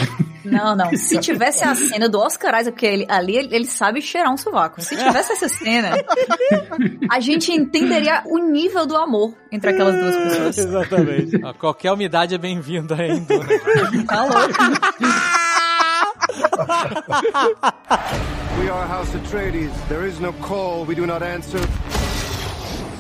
Não, não. [LAUGHS] Se tivesse a cena do Oscar Isaac, porque ele, ali ele, ele sabe cheirar um sovaco. Se tivesse essa cena, a gente entenderia o nível do amor entre aquelas duas pessoas. [LAUGHS] Exatamente. Ó, Qualquer umidade é bem-vinda ainda. [LAUGHS] Né? Tá louco. We are House Atreides. There is no call we do not answer.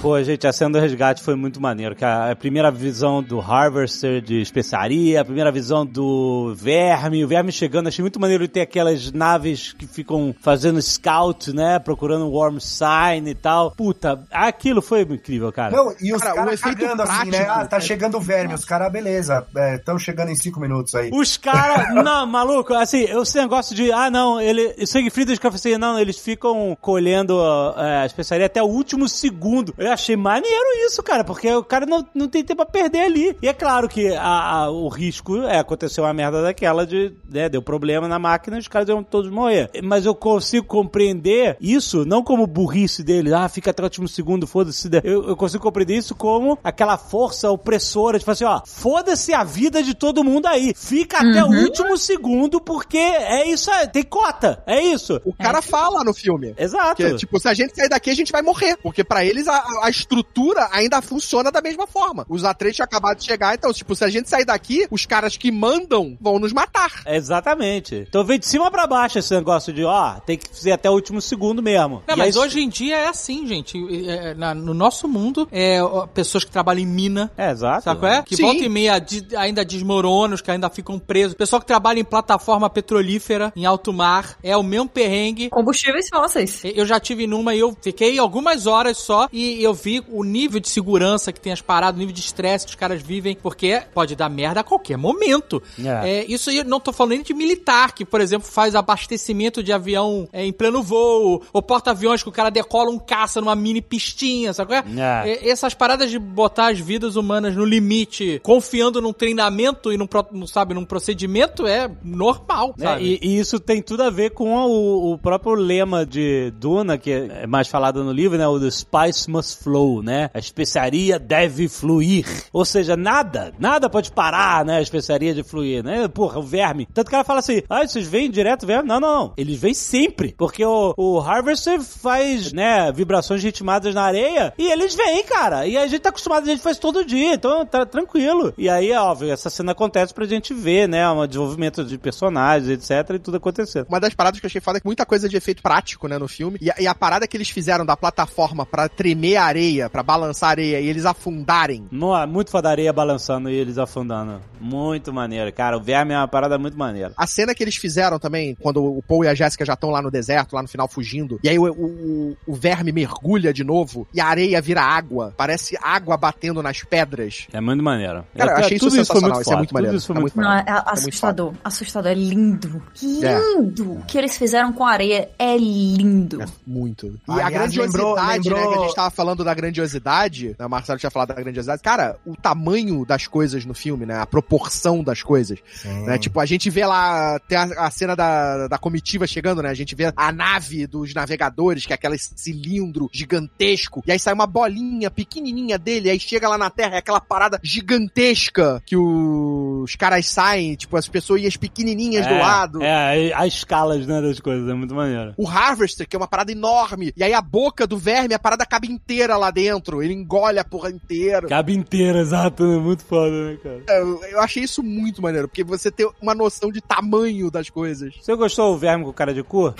Pô, gente, a cena do resgate foi muito maneiro. Que a, a primeira visão do Harvester de especiaria, a primeira visão do Verme, o Verme chegando, achei muito maneiro ter aquelas naves que ficam fazendo scout, né? Procurando um worm sign e tal. Puta, aquilo foi incrível, cara. Não, e os Cara, o caras efeito cagando assim, né? prático, Ah, tá é- chegando o verme. Os caras, beleza, estão chegando em cinco minutos aí. Os caras, [LAUGHS] não, maluco, assim, esse negócio de, ah, não, ele, sangue frio das cafeterias, não, eles ficam colhendo é, a especiaria até o último segundo. Eu achei maneiro isso, cara, porque o cara não, não tem tempo pra perder ali. E é claro que a, a- o risco é acontecer uma merda daquela de, né, deu problema na máquina e os caras iam todos morrer. Mas eu consigo compreender isso, não como burrice deles, ah, fica até o último segundo, foda-se. Eu, eu consigo compreender isso como aquela força opressora, tipo assim, ó, foda-se a vida de todo mundo aí. Fica até o último segundo, porque é isso aí, tem cota, é isso. O cara fala no filme. Exato. Que, tipo, se a gente sair daqui, a gente vai morrer. Porque pra eles a, a estrutura ainda funciona da mesma forma. Os atletas tinham acabado de chegar, então, tipo, se a gente sair daqui, os caras que mandam vão nos matar. Exatamente. Então vem de cima pra baixo esse negócio de, ó, tem que fazer até o último segundo mesmo. Não, E mas aí- hoje em dia é assim, gente. É, é, na- no nosso mundo, é, ó, pessoas que trabalham em mina. É, exato. Sabe qual é? Que Sim. volta e meia de- ainda desmoronam, os que ainda ficam presos. Pessoal que trabalha em plataforma petrolífera, em alto mar, é o mesmo perrengue. Combustíveis fósseis. Eu já tive numa e eu fiquei algumas horas só e eu vi o nível de segurança que tem as paradas, o nível de estresse que os caras vivem, porque pode dar merda a qualquer momento. É. É, isso aí eu não tô falando nem de militar, que, por exemplo, faz abastecimento de avião é, em pleno voo, ou porta-aviões que o cara decola um caça numa mini pistinha, sabe é? É. É, Essas paradas de botar as vidas humanas no limite, confiando num treinamento e num, sabe, num procedimento, é normal, né? sabe? E, e isso tem tudo a ver com o, o próprio lema de Duna, que é mais falado no livro, né? O The Spice Must flow, né? A especiaria deve fluir. Ou seja, nada, nada pode parar, né? A especiaria de fluir, né? Porra, o verme. Tanto que ela fala assim, ah, vocês vêm direto verme? Não, não, não. Eles vêm sempre. Porque o, o Harvester faz, né, vibrações ritmadas na areia e eles vêm, cara. E a gente tá acostumado, a gente faz todo dia, então tá tranquilo. E aí, óbvio, essa cena acontece pra gente ver, né, um desenvolvimento de personagens, etc, e tudo acontecendo. Uma das paradas que eu achei foda é que muita coisa de efeito prático, né, no filme. E, a- e a parada que eles fizeram da plataforma pra tremer a areia, pra balançar areia e eles afundarem. É muito foda a areia balançando e eles afundando. Muito maneiro, cara. O verme é uma parada muito maneira. A cena que eles fizeram também, quando o Paul e a Jéssica já estão lá no deserto, lá no final fugindo, e aí o, o, o verme mergulha de novo e a areia vira água. Parece água batendo nas pedras. É muito maneiro. Cara, eu achei isso tudo sensacional, foi muito isso é muito tudo maneiro, isso foi é muito Não, foda. é assustador. Assustador. É lindo. É. Lindo. O que eles fizeram com a areia é lindo. Muito. E Aliás, a grandiosidade, lembrou- né? Que a lembrou- gente tava falando da grandiosidade, né, o Marcelo tinha falado da grandiosidade. Cara, o tamanho das coisas no filme, né? A proporção das coisas. Sim. Né? Tipo, a gente vê lá, tem a, a cena da, da comitiva chegando, né? A gente vê a nave dos navegadores, que é aquele cilindro gigantesco, e aí sai uma bolinha pequenininha dele, aí chega lá na Terra, é aquela parada gigantesca que os caras saem, tipo, as pessoas pequenininhas do lado. É, as escalas, né, das coisas, é muito maneiro. O Harvester, que é uma parada enorme. E aí a boca do verme, a parada cabe inteira lá dentro. Ele engole a porra inteira. Cabe inteira, exato, é muito foda, né, cara? Eu, eu achei isso muito maneiro, porque você tem uma noção de tamanho das coisas. Você gostou do verme com cara de cu?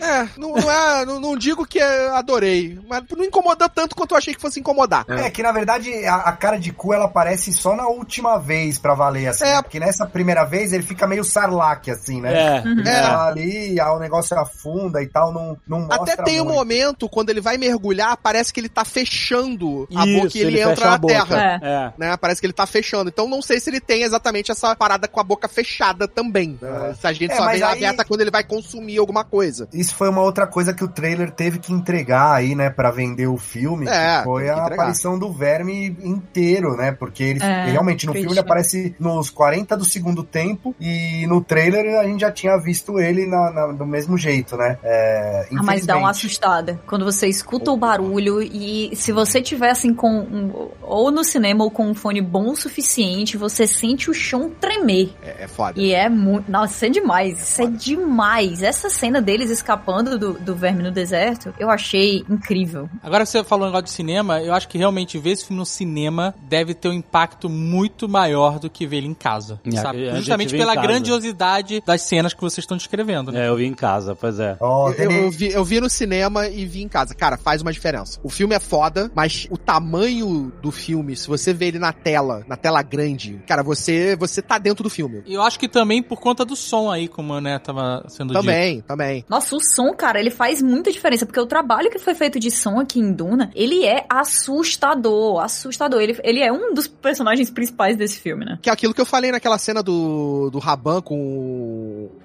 É, não, não é. Não, não digo que é- adorei, mas não incomodou tanto quanto eu achei que fosse incomodar. É que na verdade a, a cara de cu ela aparece só na última vez pra valer, assim. É. né? Porque nessa primeira vez ele fica meio sarlac, assim, né? É. É. tá ali, aí o negócio afunda e tal, não, não mostra Até tem um muito. momento, quando ele vai mergulhar, parece que ele tá fechando a Isso, boca e ele, fecha entra na terra. É. Né? Parece que ele tá fechando. Então não sei se ele tem exatamente essa parada com a boca fechada também. né? Se a gente É, só vê aí- aberta quando ele vai consumir alguma coisa. Isso foi uma outra coisa que o trailer teve que entregar aí, né, pra vender o filme, É, que foi a entregar. aparição do verme inteiro, né, porque ele, É, realmente no filme ele Christian. aparece nos 40 do segundo tempo e no trailer a gente já tinha visto ele na- na- do mesmo jeito, né. É, Ah, mas dá uma assustada. Quando você escuta o barulho e se você tiver assim com um- ou no cinema ou com um fone bom o suficiente, você sente o chão tremer. É, é foda. E é muito. Nossa, isso é demais. Isso é demais. Essa cena deles escapando do, do verme no deserto, eu achei incrível. Agora que você falou um negócio de cinema, eu acho que realmente ver esse filme no cinema deve ter um impacto muito maior do que ver ele em casa. É, sabe? Justamente pela grandiosidade das cenas que vocês estão descrevendo, né? É, eu vi em casa, pois é. Ó, Eu, eu vi, eu vi no cinema e vi em casa. Cara, faz uma diferença. O filme é foda, mas o tamanho do filme, se você vê ele na tela, na tela grande, cara, você você tá dentro do filme. E eu acho que também por conta do som aí, como né, tava sendo dito. Também, também. Nossa, o som, cara, ele faz muita diferença, porque o trabalho que foi feito de som aqui em Duna, ele é assustador, assustador. Ele, ele é um dos personagens principais desse filme, né? Que é aquilo que eu falei naquela cena do, do Raban com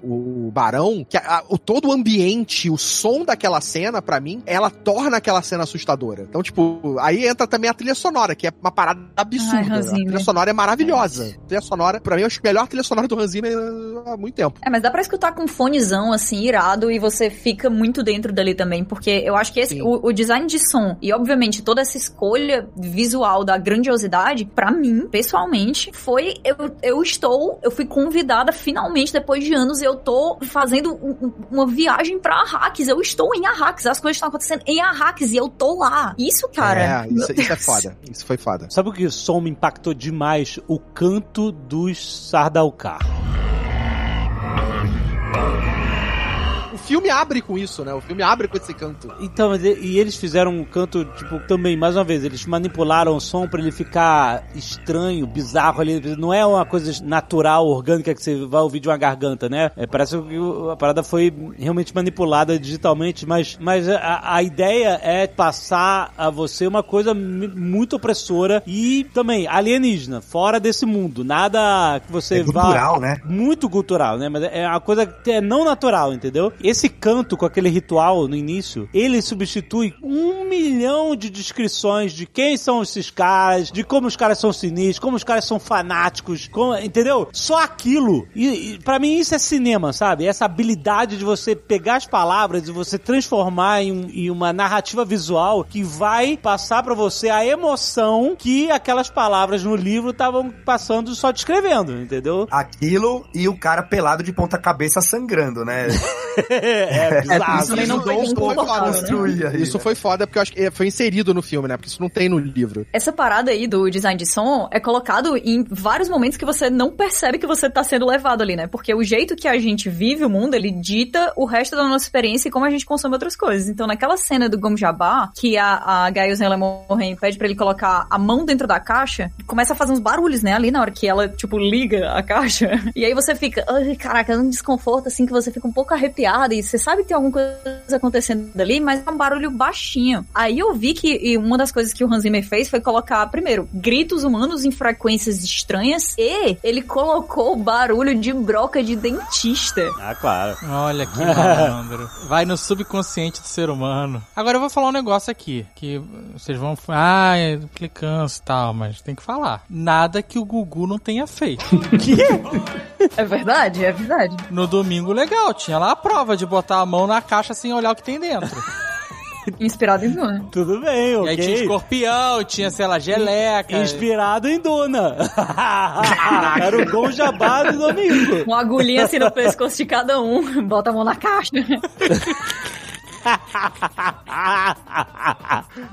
o, o Barão, que a- o todo o ambiente, o som daquela cena, pra mim, ela torna aquela cena assustadora. Então, tipo, aí entra também a trilha sonora, que é uma parada absurda. Ai, a trilha sonora é maravilhosa. A trilha sonora, pra mim, eu acho a melhor trilha sonora do Hans Zimmer há muito tempo. É, mas dá pra escutar com um fonezão, assim, irado, e você fica muito dentro dali também, porque eu acho que esse, o, o design de som e, obviamente, toda essa escolha visual da grandiosidade, pra mim, pessoalmente, foi. Eu, eu estou. Eu fui convidada finalmente, depois de anos, eu tô fazendo um- uma viagem pra Arrakis. Eu estou em Arrakis, as coisas estão acontecendo em Arrakis e eu tô lá. Isso, cara. é, isso, isso é foda. Isso foi foda. Sabe o que o som me impactou demais? O canto dos Sardaukar. O filme abre com isso, né? O filme abre com esse canto. Então, mas e, eles fizeram um canto, tipo, também, mais uma vez, eles manipularam o som pra ele ficar estranho, bizarro ali. Não é uma coisa natural, orgânica que você vai ouvir de uma garganta, né? É, parece que a parada foi realmente manipulada digitalmente, mas, mas a, a ideia é passar a você uma coisa muito opressora e também alienígena, fora desse mundo. Nada que você É vá cultural, né? muito cultural, né? Mas é uma coisa que é não natural, entendeu? Esse esse canto com aquele ritual no início, ele substitui um milhão de descrições de quem são esses caras, de como os caras são sinistros, como os caras são fanáticos, como- entendeu? Só aquilo. E, e para mim isso é cinema, sabe? Essa habilidade de você pegar as palavras e você transformar em, em uma narrativa visual que vai passar pra você a emoção que aquelas palavras no livro estavam passando só descrevendo, entendeu? Aquilo e o cara pelado de ponta cabeça sangrando, né? [LAUGHS] é bizarro. Isso não foi um pouco a confortável, né? Isso né? foi foda porque eu acho que foi inserido no filme, né? Porque isso não tem no livro. Essa parada aí do design de som é colocado em vários momentos que você não percebe que você tá sendo levado ali, né? Porque o jeito que a gente vive o mundo, ele dita o resto da nossa experiência e como a gente consome outras coisas. Então, naquela cena do Gom Jabá, que a, a Gaiosen Lemorren pede pra ele colocar a mão dentro da caixa, começa a fazer uns barulhos, né? Ali na hora que ela, tipo, liga a caixa. [LAUGHS] E aí você fica, ai, caraca, é um desconforto, assim, que você fica um pouco arrepiada e você sabe que tem alguma coisa acontecendo ali, mas é um barulho baixinho. Aí eu vi que e uma das coisas que o Hans Zimmer fez foi colocar, primeiro, gritos humanos em frequências estranhas e ele colocou barulho de broca de dentista. Ah, claro. Olha que [LAUGHS] malandro. Vai no subconsciente do ser humano. Agora eu vou falar um negócio aqui. Que vocês vão. Ah, é implicância e tal, mas tem que falar. Nada que o Gugu não tenha feito. [LAUGHS] É verdade, é verdade. No domingo legal, tinha lá a prova de botar a mão na caixa sem olhar o que tem dentro. [LAUGHS] Inspirado em Duna. Tudo bem, E ok. aí tinha escorpião, tinha, sei lá, geleca. Inspirado em Duna. [LAUGHS] Era o Gon Jabá do domingo. Uma agulhinha assim no pescoço de cada um, bota a mão na caixa. [LAUGHS]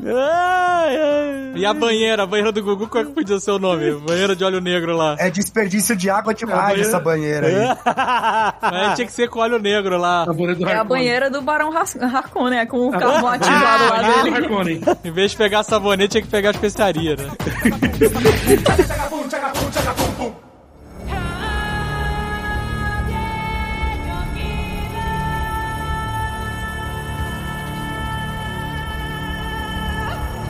Ai, ai. E a banheira, a banheira do Gugu, qual é que podia ser o nome? Banheira de óleo negro lá. É desperdício de água demais banheira- essa banheira aí. Mas tinha que ser com óleo negro lá. A banheira do É a banheira do Barão Harkonnen, né? Com o carvão ativado lá Ah, dele. Em vez de pegar sabonete, tinha que pegar especiaria, né?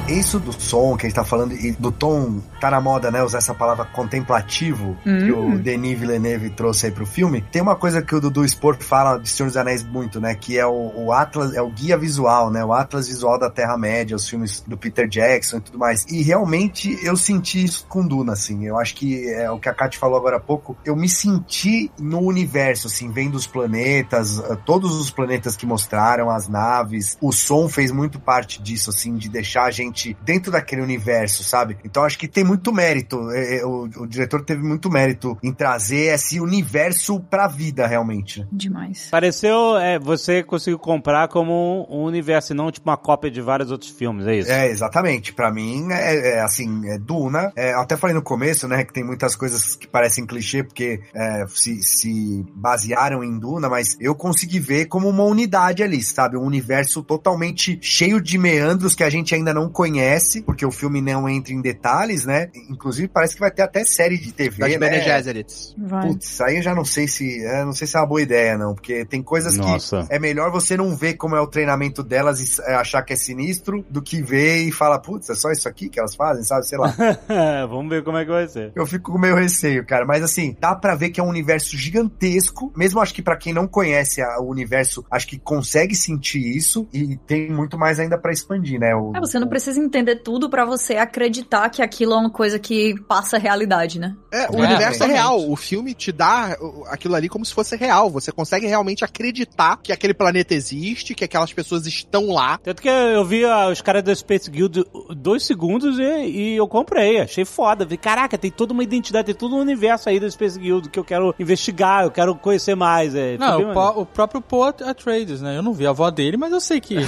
Isso do som que a gente tá falando e do tom, tá na moda, né? Usar essa palavra contemplativo que o Denis Villeneuve trouxe aí pro filme. Tem uma coisa que o Dudu Sport fala de Senhor dos Anéis muito, né? Que é o, o Atlas, é o guia visual, né? O Atlas visual da Terra-média, os filmes do Peter Jackson e tudo mais. E realmente eu senti isso com Duna, assim. Eu acho que é o que a Kat falou agora há pouco. Eu me senti no universo, assim, vendo os planetas, eh, todos os planetas que mostraram, as naves. O som fez muito parte disso, assim, de deixar a gente dentro daquele universo, sabe? Então acho que tem muito mérito. eh, eh, O, o diretor teve muito mérito em trazer esse universo pra vida, realmente. Demais. Pareceu, é, você conseguiu comprar como um universo, e não tipo uma cópia de vários outros filmes, é isso? É, exatamente. Pra mim, é, é, assim, é Duna. É, eu até falei no começo, né, que tem muitas coisas que parecem clichê, porque é, se, se basearam em Duna, mas eu consegui ver como uma unidade ali, sabe? Um universo totalmente cheio de meandros que a gente ainda não conhece, porque o filme não entra em detalhes, né? Inclusive, parece que vai ter até série de TV, Das né? Bene Gesserits. Vai. Putz, aí eu já não sei se, é, não sei se é uma boa ideia, não, porque tem coisas Nossa. que é melhor você não ver como é o treinamento delas e é, achar que é sinistro, do que ver e falar, putz, é só isso aqui que elas fazem, sabe? Sei lá. [LAUGHS] Vamos ver como é que vai ser. Eu fico com meio receio, cara. Mas assim, dá pra ver que é um universo gigantesco. Mesmo acho que pra quem não conhece a- o universo, acho que consegue sentir isso. E tem muito mais ainda pra expandir, né? O, É, você não precisa entender tudo pra você acreditar que aquilo é uma coisa que passa a realidade, né? É, o É, universo é real. O filme te dá uh, aquilo ali como se fosse real. Você consegue realmente acreditar que aquele planeta existe, que aquelas pessoas estão lá. Tanto que eu vi ah, os caras do Space Guild dois segundos e, e eu comprei. Achei foda. Vi, caraca, tem toda uma identidade, tem todo um universo aí do Space Guild que eu quero investigar, eu quero conhecer mais. É, Não, o, po- o próprio Paul Atreides, né? Eu não vi a avó dele, mas eu sei que... [LAUGHS] [LAUGHS]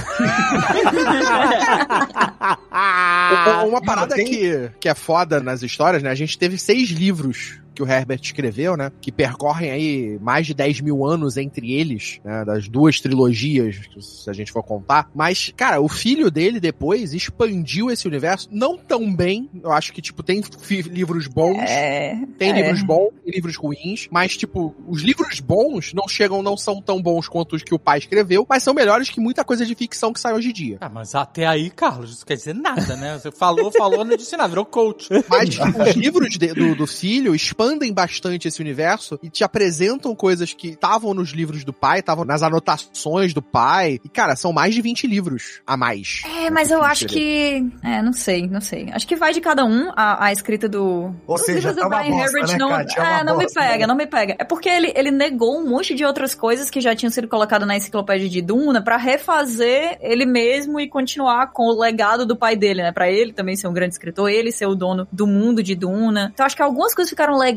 Uma- Uma parada tem- que, que é foda nas histórias, né? A gente teve seis livros que o Herbert escreveu, né? Que percorrem aí mais de 10 mil anos entre eles, né? Das duas trilogias, se a gente for contar. Mas, cara, o filho dele depois expandiu esse universo, não tão bem. Eu acho que, tipo, tem livros bons. É. Tem é. livros bons e livros ruins, mas, tipo, os livros bons não chegam, não são tão bons quanto os que o pai escreveu, mas são melhores que muita coisa de ficção que sai hoje em dia. Ah, mas até aí, Carlos, isso quer dizer nada, né? Você falou, falou, não disse nada, virou coach. Mas os livros de- do, do filho expandem expandem bastante esse universo e te apresentam coisas que estavam nos livros do pai, estavam nas anotações do pai. E, cara, são mais de 20 livros a mais. É, mas eu acho que. É, não sei, não sei. Acho que vai de cada um a, a escrita do. Ou dos seja, livros tá do uma Brian bosta, Herbert né, não. Kátia? É É, não me bosta, pega, né? não me pega. É porque ele, ele negou um monte de outras coisas que já tinham sido colocadas na enciclopédia de Duna pra refazer ele mesmo e continuar com o legado do pai dele, né? Pra ele também ser um grande escritor, ele ser o dono do mundo de Duna. Então acho que algumas coisas ficaram legais,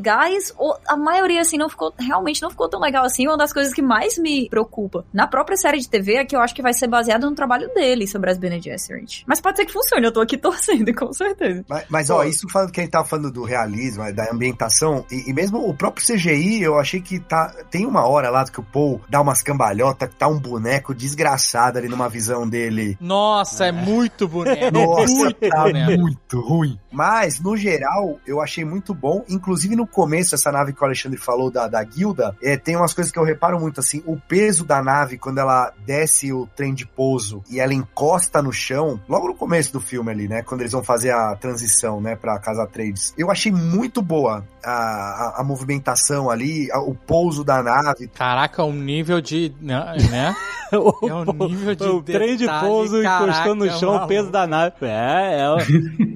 ou a maioria, assim, não ficou, realmente não ficou tão legal assim. Uma das coisas que mais me preocupa na própria série de TV é que eu acho que vai ser baseado no trabalho dele sobre as Bene Gesserit. Mas pode ser que funcione, eu tô aqui [LAUGHS] torcendo, com certeza. Mas, mas, ó, isso falando que a gente tava falando do realismo, da ambientação, e, e mesmo o próprio CGI, eu achei que tá. Tem uma hora lá que o Paul dá umas cambalhotas, que tá um boneco desgraçado ali numa visão dele. Nossa, é, muito boneco. Nossa, muito tá muito ruim. Mas, no geral, eu achei muito bom. Inclusive, no começo, essa nave que o Alexandre falou da, da guilda, é, tem umas coisas que eu reparo muito, assim, o peso da nave, quando ela desce o trem de pouso e ela encosta no chão, logo no começo do filme ali, né, quando eles vão fazer a transição, né, pra Casa Trades, eu achei muito boa a, a, a movimentação ali, a- o pouso da nave. Caraca, um nível de. Né? [LAUGHS] É um nível de o trem de pouso caraca, encostando no chão, o peso da nave. É, é. [LAUGHS]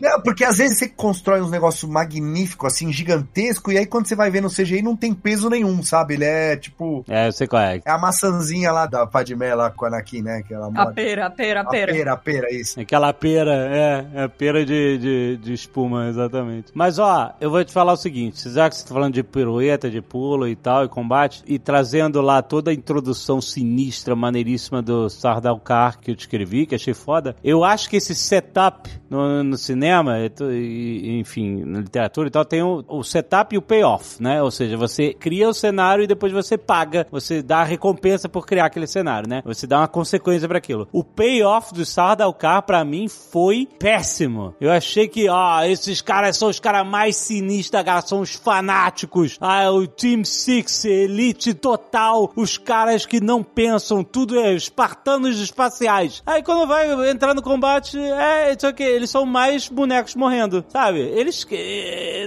Não, porque às vezes você constrói uns negócios magníficos, assim, gigantesco, e aí quando você vai ver no CGI não tem peso nenhum, sabe? Ele é tipo. É, eu sei qual é. É a maçãzinha lá da Padmé lá com a Anakin, né? Que ela A pera, a pera, a A pera. pera, a pera, isso. Aquela pera, é, é a pera de, de, de espuma, exatamente. Mas ó, eu vou te falar o seguinte: já que você tá falando de pirueta, de pulo e tal, e combate, e trazendo lá toda a introdução sinistra, maneiríssima do Sardaukar que eu descrevi, que achei foda, eu acho que esse setup no, no cinema, e enfim, na literatura e tal, tem o, o setup e o payoff, né? Ou seja, você cria o cenário e depois você paga, você dá a recompensa por criar aquele cenário, né? Você dá uma consequência pra aquilo. O payoff do Sardaukar, pra mim, foi péssimo. Eu achei que, ó, esses caras são os caras mais sinistros, cara, são os fanáticos. Ah, o Team Six, elite total, os caras que não pensam, tudo é espartanos espaciais. Aí quando vai entrar no combate, é, isso aqui, eles são mais bonecos morrendo, sabe? Eles,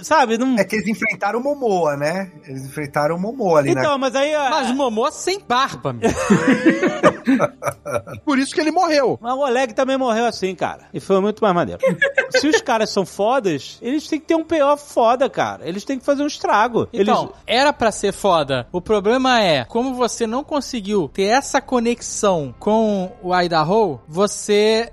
sabe, não... É que eles enfrentaram o Momoa, né? Eles enfrentaram o Momoa ali, né? Então, mas aí... Mas o Momoa sem barba, meu. [LAUGHS] Por isso que ele morreu. Mas o Oleg também morreu assim, cara. E foi muito mais maneiro. Se os caras são fodas, eles têm que ter um payoff foda, cara. Eles têm que fazer um estrago. Então, eles... era pra ser foda. O problema é, como você não conseguiu ter essa conexão com o Idaho, você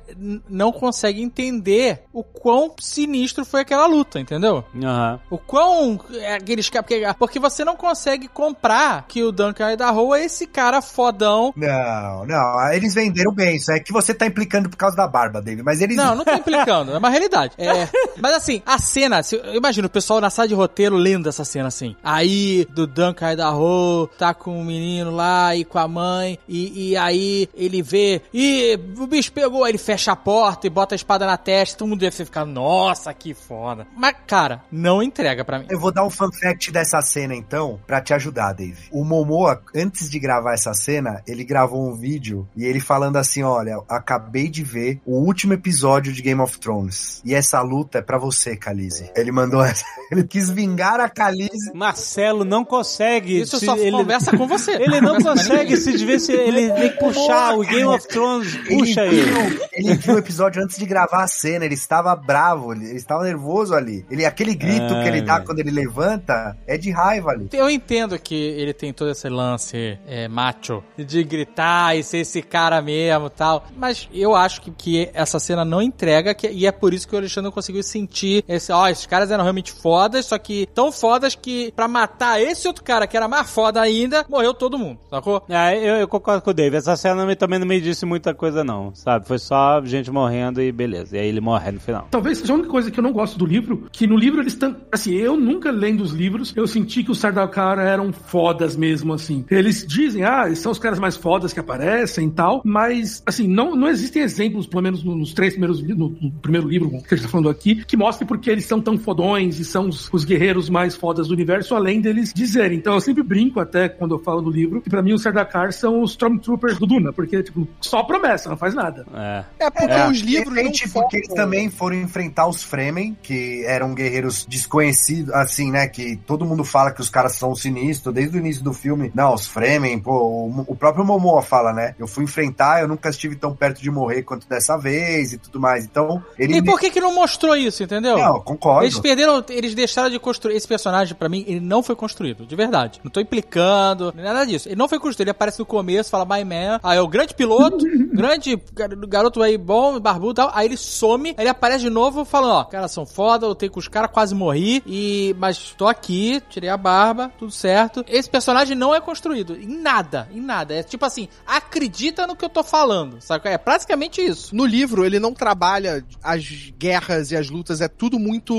não consegue entender o quão sinistro foi aquela luta, entendeu? Aham. O quão é, aqueles caras. Porque, porque você não consegue comprar que o Duncan Idaho é esse cara fodão. Não, não, eles venderam bem isso. É que você tá implicando por causa da barba, David. Mas eles. Não, não tô implicando, é uma realidade. É, mas assim, a cena, imagino o pessoal na sala de roteiro lendo essa cena assim. Aí, do Duncan Idaho, tá com o menino lá e com a mãe, e, e aí ele vê, e o bicho pegou, aí ele fecha a porta e bota a espada na testa, todo mundo deve ficar, nossa, que foda. Mas, cara, não entrega pra mim. Eu vou dar um fun fact dessa cena, então, pra te ajudar, Dave. O Momoa, antes de gravar essa cena, ele gravou um vídeo e ele falando assim: Olha, acabei de ver o último episódio de Game of Thrones. E essa luta é pra você, Khaleesi. Ele mandou essa. [LAUGHS] Ele quis vingar a Khaleesi. Marcelo não consegue. Isso se- só ele... conversa com você. [LAUGHS] Ele não consegue se desvencilhar. Ele tem que puxar. O Game of Thrones puxa ele, ele. viu, ele viu o episódio antes de gravar a cena, ele estava bravo, ele, ele estava nervoso ali. Ele, aquele grito Ai, que ele dá velho. quando ele levanta é de raiva ali. Eu entendo que ele tem todo esse lance é, macho de gritar e ser esse cara mesmo e tal, mas eu acho que, que essa cena não entrega que- e é por isso que o Alexandre não conseguiu sentir esse, ó, esses caras eram realmente fodas, só que tão fodas que pra matar esse outro cara que era mais foda ainda, morreu todo mundo, sacou? É, eu, eu concordo com o Dave. Essa cena também não me disse muita coisa, não. Sabe? Foi só gente morrendo e beleza. E aí ele morre no final. Talvez seja a única coisa que eu não gosto do livro, que no livro eles estão. Assim, eu nunca lendo os livros, eu senti que os Sardaukar eram fodas mesmo, assim. Eles dizem, ah, eles são os caras mais fodas que aparecem e tal, mas, assim, não, não existem exemplos, pelo menos nos três primeiros no, no primeiro livro que a gente tá falando aqui, que mostrem porque eles são tão fodões e são os, os guerreiros mais fodas do universo, além deles dizerem. Então eu sempre brinco até quando eu falo no livro, que pra mim os Sardaukar são os Stormtroopers do Duna, porque, tipo, só promessa, não faz nada. É. É porque É. os livros não Principalmente porque eles também foram enfrentar os Fremen, que eram guerreiros desconhecidos, assim, né? Que todo mundo fala que os caras são sinistros desde o início do filme. Não, os Fremen, pô, o, o próprio Momoa fala, né? Eu fui enfrentar, eu nunca estive tão perto de morrer quanto dessa vez e tudo mais. Então, ele. E por que que não mostrou isso, entendeu? Não, concordo. Eles perderam, eles deixaram de construir. Esse personagem, pra mim, ele não foi construído, de verdade. Não tô implicando, nem nada disso. Ele não foi construído. Ele aparece no começo, fala My Man. Aí é o grande piloto, [LAUGHS] grande gar- garoto aí bom, barbudo e tal. Aí ele some, aí ele aparece de novo falando: Ó, caras são foda, lutei com os caras, quase morri. E, mas tô aqui, tirei a barba, tudo certo. Esse personagem não é construído em nada, em nada. É tipo assim, acredita no que eu tô falando, sabe? É praticamente isso. No livro, ele não trabalha as guerras e as lutas, é tudo muito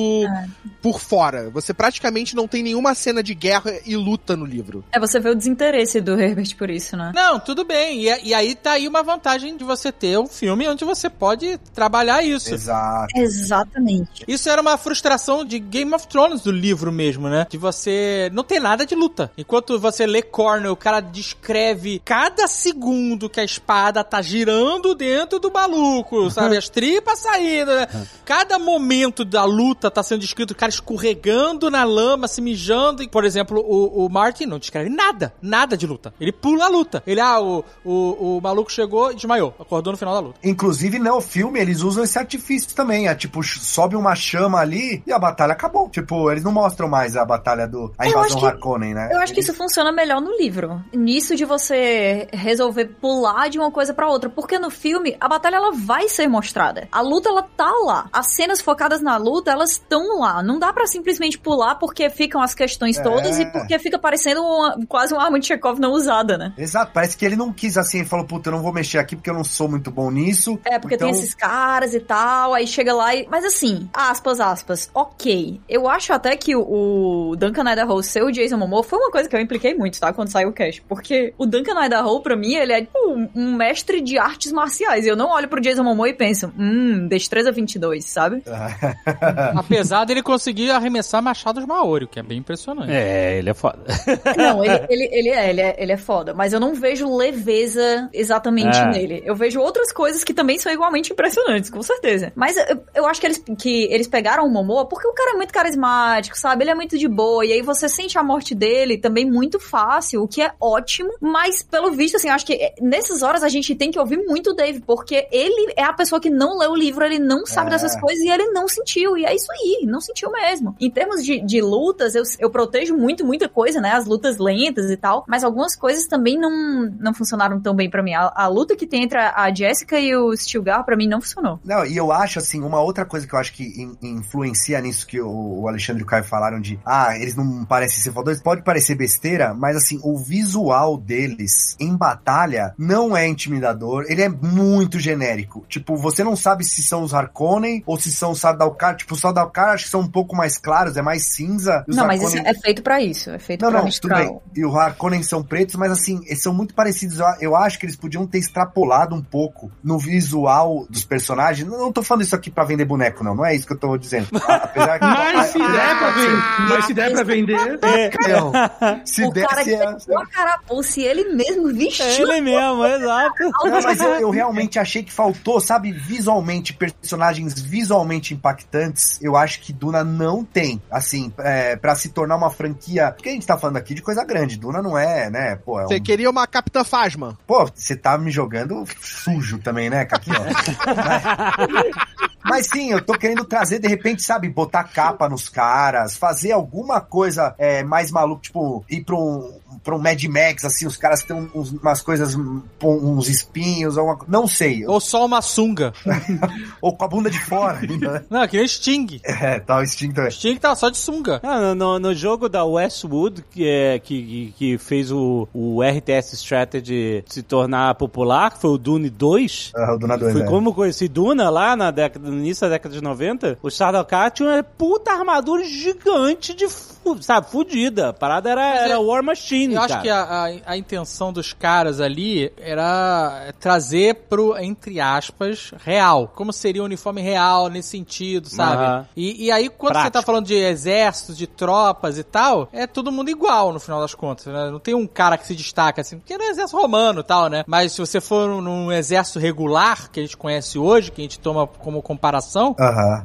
por fora. Você praticamente não tem nenhuma cena de guerra e luta no livro. É, você vê o desinteresse do Herbert por isso, né? Não, tudo bem. E, e aí tá aí uma vantagem de você ter um filme onde você pode trabalhar isso. Exato. Exatamente. Isso era uma frustração de Game of Thrones do livro mesmo, né? De você não ter nada de luta. Enquanto você lê Cornell, o cara descreve cada segundo que a espada tá girando dentro do maluco, [LAUGHS] sabe? As tripas saindo, né? Cada momento da luta tá sendo descrito, o cara escorregando na lama, se mijando. E, por exemplo, o, o Martin não descreve nada, nada de luta. Ele pula a luta. Ele, ah, o, o, o maluco chegou e desmaiou. Acordou no final da luta. Inclusive, no filme, eles usam esse artifício também. É tipo, sobe uma chama ali e a batalha acabou. Tipo, eles não mostram mais a batalha do. A invasão que- Harkonnen, né? Eu acho que isso funciona melhor no livro. Nisso de você resolver pular de uma coisa pra outra. Porque no filme, a batalha ela vai ser mostrada. A luta, ela tá lá. As cenas focadas na luta, elas estão lá. Não dá pra simplesmente pular porque ficam as questões É. todas e porque fica parecendo uma- quase uma arma de Chekhov não usada, né? Exato, parece que ele não quis assim, ele falou, puta, eu não vou mexer aqui porque eu não sou muito bom nisso. É, porque Então, tem esses caras e tal, aí chega lá e... Mas assim, aspas, aspas, ok. Eu acho até que o, o Duncan Idaho ser o Jason Momoa foi uma coisa que eu impliquei muito, tá? Quando saiu o cast. Porque o Duncan Idaho, pra mim, ele é tipo um, um mestre de artes marciais. Eu não olho pro Jason Momoa e penso, hum, destreza 22, sabe? [LAUGHS] Apesar dele conseguir arremessar machados Maori, o que é bem impressionante. É, ele é foda. [LAUGHS] Não, ele, ele, ele é, ele é, ele é foda. Mas eu não vejo leveza exatamente É. nele. Eu vejo outras coisas que também são igualmente impressionantes, com certeza. Mas eu, eu acho que eles, que eles pegaram o Momoa porque o cara é muito carismático, sabe? Ele é muito de boa. E aí você sente a morte dele também muito fácil, o que é ótimo. Mas, pelo visto, assim, eu acho que eh, nessas horas a gente tem que ouvir muito o Dave, porque ele é a pessoa que não leu o livro, ele não sabe É. dessas coisas e ele não sentiu. E é isso aí, não sentiu mesmo. Em termos de, de lutas, eu, eu protejo muito, muita coisa, né? As lutas lentas e tal. Mas algumas coisas também não, não funcionaram tão bem pra mim. A, a luta que tem entre a, a Jessica e o Stilgar, pra mim, não funcionou. Não, e eu acho, assim, uma outra coisa que eu acho que in- influencia nisso que o, Alexandre e o Caio falaram de, ah, eles não parecem ser fodões, pode parecer besteira, mas assim, o visual deles em batalha não é intimidador, ele é muito genérico. Tipo, você não sabe se são os Harkonnen ou se são os Sardaukar, tipo, os Sardaukar acho que são um pouco mais claros, é mais cinza. os não, mas isso Harkonnen- é feito pra isso. É feito Não, pra não, tudo bem. E o Harkonnen são pretos, mas assim, eles são muito parecidos. Eu acho que eles podiam ter extrapolado um pouco no visual dos personagens. Não, não tô falando isso aqui pra vender boneco, não. Não é isso que eu tô dizendo. Apesar que. [LAUGHS] Mas se der pra vender, mas se der pra vender, Não. Se o cara desse. que é- pegou a carapuça e ele mesmo vestiu. Ele mesmo, exato. Não, mas eu, eu realmente achei que faltou, sabe, visualmente, personagens visualmente impactantes. Eu acho que Duna não tem. Assim, é, para se tornar uma franquia. Porque a gente tá falando aqui de coisa grande. Duna não é, né? Pô, é um Você queria uma Capitã Fasma. Pô, você tá me jogando sujo também, né, Caquinho? [LAUGHS] [LAUGHS] mas, sim, eu tô querendo trazer, de repente, sabe, botar capa nos caras, fazer alguma coisa é, mais maluca, tipo, ir pra um, pra um Mad Max, assim, os caras têm uns- umas coisas, uns espinhos, alguma Não sei. Ou, só uma sunga. [LAUGHS] ou com a bunda de fora ainda, [LAUGHS] né? Não, que nem Sting. É, tá o instinto. é. Sting tava só de sunga. Ah, no, no- jogo da Westwood, que, é, que, que, fez o, o RTS Strategy se tornar popular, que foi o Dune 2. Ah, o Duna 2, Foi é. como eu conheci Duna lá na década, no início da década de 90. O Sardaukar tinha uma puta armadura gigante de sabe, fudida. A parada era, Mas era eu- War Machine, Eu cara. acho que a, a, a intenção dos caras ali era trazer pro, entre aspas, real. Como seria o uniforme real nesse sentido, sabe? Aham. E, e aí, quando você tá Prático. falando de exércitos, de tropas e tal, é todo mundo igual no final das contas, né? Não tem um cara que se destaca assim, porque era exército romano e tal, né? Mas se você for num exército regular, que a gente conhece hoje, que a gente toma como comparação,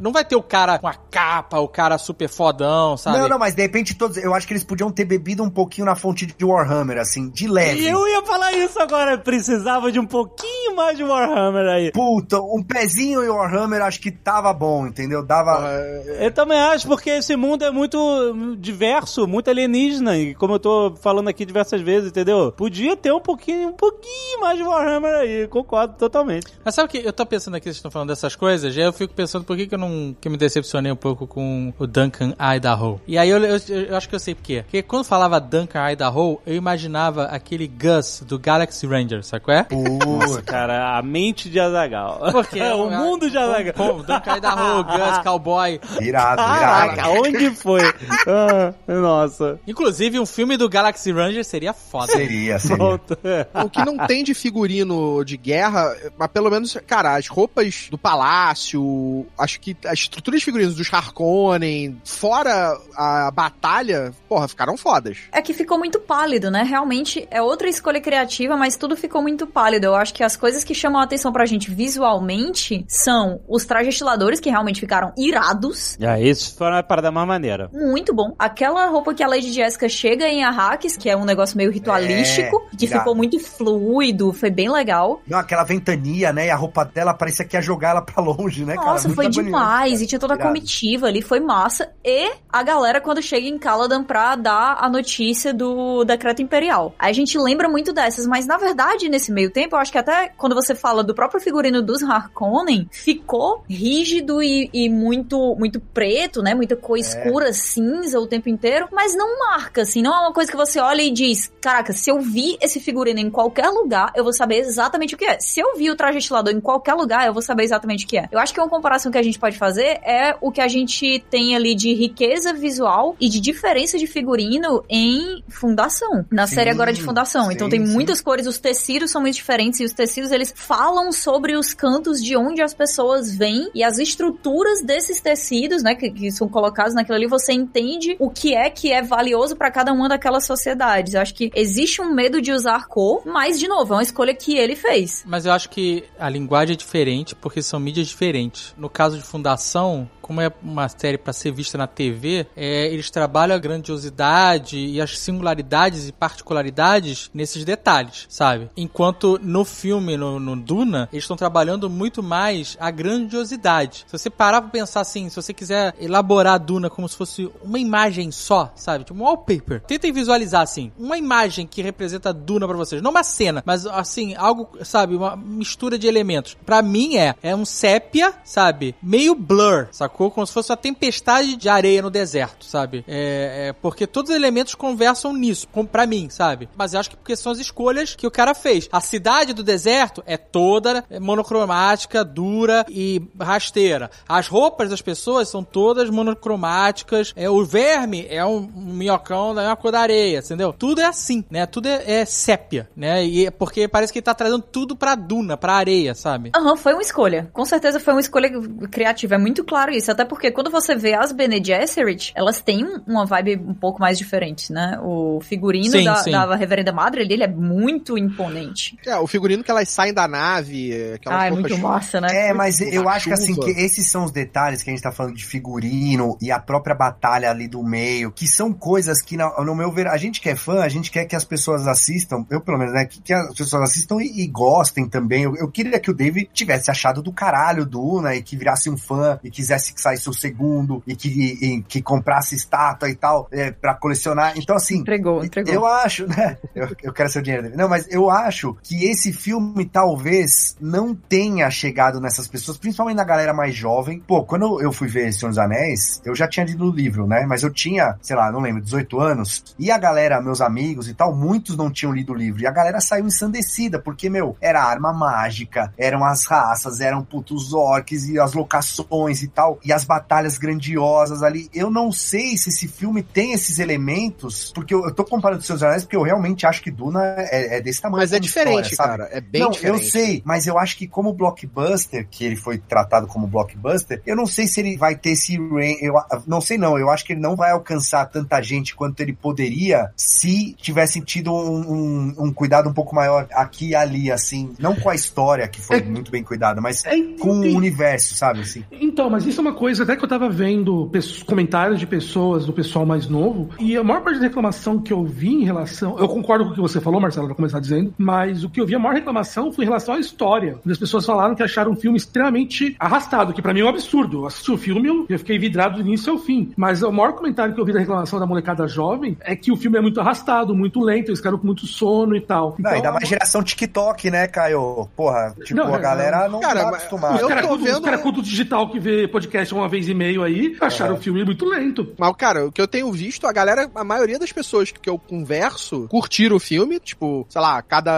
não vai ter o cara com a capa, o cara super fodão, sabe? Não, não, mas de repente todos. Eu acho que eles podiam ter bebido um pouquinho na fonte de Warhammer, assim, de leve. E eu ia falar isso agora. Precisava de um pouquinho mais de Warhammer aí. Puta, um pezinho em Warhammer acho que tava bom, entendeu? Dava. Eu também acho, porque esse mundo é muito diverso, muito alienígena, e como eu tô falando aqui diversas vezes, entendeu? Podia ter um pouquinho, um pouquinho mais de Warhammer aí, concordo totalmente. Mas sabe o que eu tô pensando aqui, vocês estão falando dessas coisas, aí eu fico pensando por que, que eu não que eu me decepcionei um pouco com o Duncan Idaho. E aí eu, eu, eu acho que eu sei por quê. Porque quando falava Duncan Idaho, eu imaginava aquele Gus do Galaxy Ranger, sabe qual é? Nossa, cara, a mente de Azagal. Porque [LAUGHS] o mundo de Azagal. Como? Duncan Idaho, [LAUGHS] Gus, cowboy. Irado, Caraca, irado. onde foi? Ah, nossa. Inclusive, um filme do Galaxy Ranger seria foda. Seria, seria. Volta. O que não tem de figurino de guerra, mas pelo menos, cara, as roupas do palácio, acho que as estruturas de figurinos dos Harkonnen, fora a batalha, porra, ficaram fodas. É que ficou muito pálido, né? Realmente é outra escolha criativa, mas tudo ficou muito pálido. Eu acho que as coisas que chamam a atenção pra gente visualmente são os trajes estiladores, que realmente ficaram irados. Ah, isso foi uma parada mais maneira. Muito bom. Aquela roupa que a Lady Jessica chega em Arrakis, que é um negócio meio ritualístico, É, que irado. ficou muito fluido, foi bem legal. Não, aquela ventania, né? E a roupa dela parecia que ia jogar ela pra longe, né, cara? Nossa, Muito foi demais. cara. E tinha toda a comitiva ali, foi massa. E a galera quando chega em Caladan pra dar a notícia do decreto imperial. Aí a gente lembra muito dessas, mas na verdade, nesse meio tempo, eu acho que até quando você fala do próprio figurino dos Harkonnen, ficou rígido e, e muito muito preto, né? Muita É. cor escura, cinza o tempo inteiro, mas não marca, assim, não é uma coisa que você olha e diz, caraca, se eu vi esse figurino em qualquer lugar, eu vou saber exatamente o que é. Se eu vi o traje estilador em qualquer lugar, eu vou saber exatamente o que é. Eu acho que uma comparação que a gente pode fazer é o que a gente tem ali de riqueza visual e de diferença de figurino em Fundação. Na Sim, série agora de Fundação. então sim, tem sim. muitas cores, os tecidos são muito diferentes e os tecidos eles falam sobre os cantos de onde as pessoas vêm e as estruturas desses tecidos, né, que, que são colocados naquilo ali, você entende o que é que é valioso pra cada uma daquelas sociedades. Eu acho que existe um medo de usar cor, mas de novo, é uma escolha que ele fez. Mas eu acho que a linguagem é diferente porque são mídias diferentes. No caso de Fundação, como é uma série para ser vista na TV, é, eles trabalham a grandiosidade e as singularidades e particularidades nesses detalhes, sabe? Enquanto no filme, no, no Duna, eles estão trabalhando muito mais a grandiosidade. Se você parar pra pensar assim, se você quiser elaborar a Duna como se fosse uma imagem só, sabe? Tipo um wallpaper. Tentem visualizar assim, uma imagem que representa a Duna pra vocês. Não uma cena, mas assim, algo, sabe? Uma mistura de elementos. Pra mim é, é um sépia, sabe? Meio blur, sacou? Como se fosse uma tempestade de areia no deserto, sabe? É, é porque todos os elementos conversam nisso, como pra mim, sabe? Mas eu acho que porque são as escolhas que o cara fez. A cidade do deserto é toda monocromática, dura e rasteira. As roupas das pessoas são todas monocromáticas. É, o verme é um, minhocão da mesma cor da areia, entendeu? Tudo é assim, né? Tudo é, é sépia, né? E é porque parece que ele tá trazendo tudo pra duna, pra areia, sabe? Aham, foi uma escolha. Com certeza foi uma escolha criativa. É muito claro isso. Até porque quando você vê as Bene Gesserit, elas têm um- uma vibe um pouco mais diferente, né? O figurino Sim, da, sim. da Reverenda Madre ali, ele é muito imponente. É, o figurino que elas saem da nave, aquelas Ah, é muito massa, né? É, mas eu Uma acho que assim, que esses são os detalhes que a gente tá falando de figurino e a própria batalha ali do meio, que são coisas que, na- no meu ver, a gente que é fã, a gente quer que as pessoas assistam, eu pelo menos, né, que, que as pessoas assistam e, e gostem também. Eu, eu queria que o David tivesse achado do caralho Duna e que virasse um fã e quisesse que saísse o segundo e que, e- que comprasse estátua e tal, é, pra colecionar. Então, assim, Entregou, entregou. eu acho, né? Eu, eu quero seu dinheiro dele. Não, mas eu acho que esse filme talvez não tenha chegado nessas pessoas, principalmente na galera mais jovem. Pô, quando eu fui ver Senhor dos Anéis, eu já tinha lido o livro, né? Mas eu tinha, sei lá, não lembro, 18 anos. E a galera, meus amigos e tal, muitos não tinham lido o livro. E a galera saiu ensandecida, porque, meu, era arma mágica, eram as raças, eram putos orcs e as locações e tal. E as batalhas grandiosas ali. Eu não sei se se esse filme tem esses elementos, porque eu, eu tô comparando os seus anéis, porque eu realmente acho que Duna é, é desse tamanho. Mas é diferente, história, sabe? cara. É bem não, diferente. eu sei, mas eu acho que como blockbuster, que ele foi tratado como blockbuster, eu não sei se ele vai ter esse range, eu não sei não, eu acho que ele não vai alcançar tanta gente quanto ele poderia se tivesse tido um, um, um cuidado um pouco maior aqui e ali, assim, não com a história, que foi É- muito bem cuidada, mas É, com o universo, sabe, assim. Então, mas isso é uma coisa, até que eu tava vendo comentários de pessoas, do pessoal mais novo, e a maior parte da reclamação que eu vi em relação. Eu concordo com o que você falou, Marcelo, pra começar dizendo, mas o que eu vi, a maior reclamação foi em relação à história. As pessoas falaram que acharam um filme extremamente arrastado, que pra mim é um absurdo. Eu assisti o filme eu, eu fiquei vidrado do início ao fim. Mas o maior comentário que eu vi da reclamação da molecada jovem é que o filme é muito arrastado, muito lento, eles ficaram com muito sono e tal. Não, Então, ainda mais geração TikTok, né, Caio? Porra, tipo, Não, a é, galera não cara, tá acostumada. Os Eu caras tô culto, vendo- cara culto digital que vê podcast uma vez e meio aí, acharam o filme muito lento. Mas, cara, o que eu tenho visto, a galera, a maioria das pessoas que eu converso curtiram o filme. Tipo, sei lá, cada.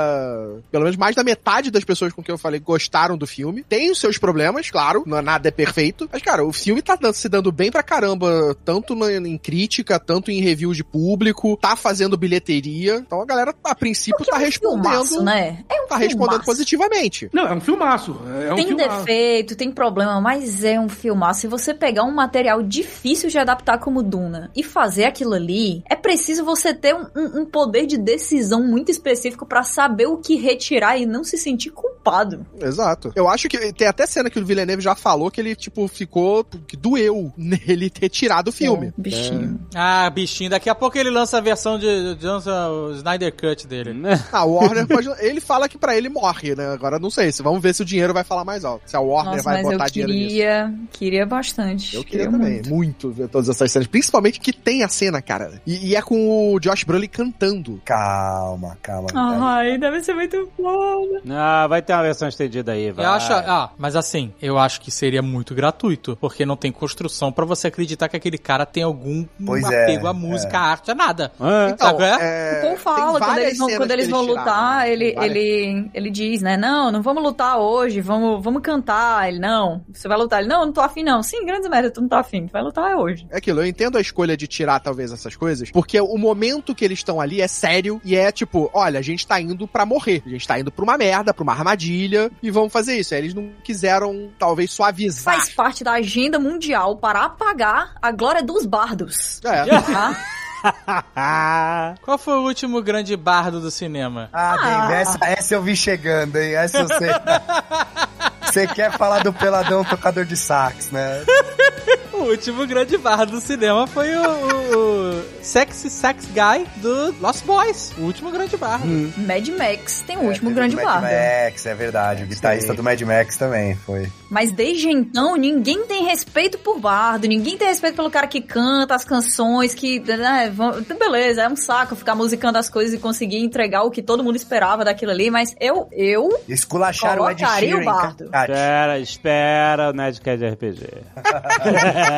Pelo menos mais da metade das pessoas com quem eu falei gostaram do filme. Tem os seus problemas, claro, não, nada é perfeito. Mas, cara, o filme tá se dando bem pra caramba, tanto na- em crítica, tanto em review de público, tá fazendo bilheteria. Então a galera, a princípio, tá respondendo. Filmaço, né? É um Tá respondendo filmaço. positivamente. Não, é um filmaço. É um Tem filmaço. defeito, tem problema, mas é um filmaço. Se você pegar um material difícil de adaptar como Duna e fazer aquilo ali, é preciso você ter um, um- poder de decisão muito específico pra saber o que retirar e não se sentir culpado. Exato. Eu acho que tem até cena que o Villeneuve já falou que ele, tipo, ficou. que doeu [LAUGHS] nele ter tirado o filme. Bichinho. Ah, bichinho. Daqui a pouco ele lança a versão de, de lança o Snyder Cut dele. [LAUGHS] Ah, o Warner pode. Ele fala que pra ele morre, né? Agora não sei. Se vamos ver se o dinheiro vai falar mais alto. Se a Warner Nossa, vai mas botar eu dinheiro nisso. queria, queria bastante. Eu queria também, muito. muito. ver todas essas cenas. Principalmente que tem a cena, cara. E, e é com o Josh Brolin cantando. Calma, calma. Ai, deve ser muito foda. Ah, vai ter uma versão estendida aí, vai. Eu acho, ah, mas assim, eu acho que seria muito gratuito, porque não tem construção pra você acreditar que aquele cara tem algum Pois é, apego à música, à arte, a nada. Ah, Então, qual é? é, O Paul fala, quando eles vão, quando eles vão lutar, ele, Várias. ele, ele diz, né? Não, não vamos lutar hoje, vamos, vamos cantar. Ele, não, você vai lutar. Ele, não, não tô afim, não. Sim, grandes merda, tu não tá afim, tu vai lutar hoje. É aquilo, eu entendo a escolha de tirar talvez essas coisas, porque o momento que eles estão ali é sério e é tipo, olha, a gente tá indo pra morrer, a gente tá indo pra uma merda, pra uma armadilha e vamos fazer isso. Aí eles não quiseram talvez suavizar. Faz parte da agenda mundial para apagar a glória dos bardos. É. Tá? [LAUGHS] [LAUGHS] Qual foi o último grande bardo do cinema? Ah, Dave, essa, essa eu vi chegando, hein? Essa eu sei. [LAUGHS] Você quer falar do peladão tocador de sax, né? [LAUGHS] O último grande bardo do cinema foi o, o, o Sexy Sex Guy do Lost Boys. O último grande bardo. Mad Max tem o último É, grande teve o Mad. Max, é verdade. O guitarrista do Mad Max também foi. Mas desde então, ninguém tem respeito por bardo, ninguém tem respeito pelo cara que canta as canções, que. Né, vão- beleza, é um saco ficar musicando as coisas e conseguir entregar o que todo mundo esperava daquilo ali, mas eu, eu Esculacharam o Ed Colocaria o Sheeran. bardo. Espera, espera o Nerdcast RPG. [LAUGHS]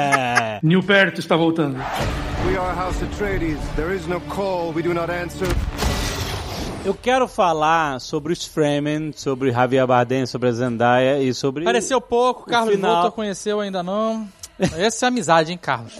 Neil Perto está voltando. We are House Atreides. There is no call we do not answer. Eu quero falar sobre os Fremen, sobre Javier Bardem, sobre a Zendaya e sobre... Pareceu pouco, Carlos final. Volta conheceu ainda não. Essa é amizade, hein, Carlos?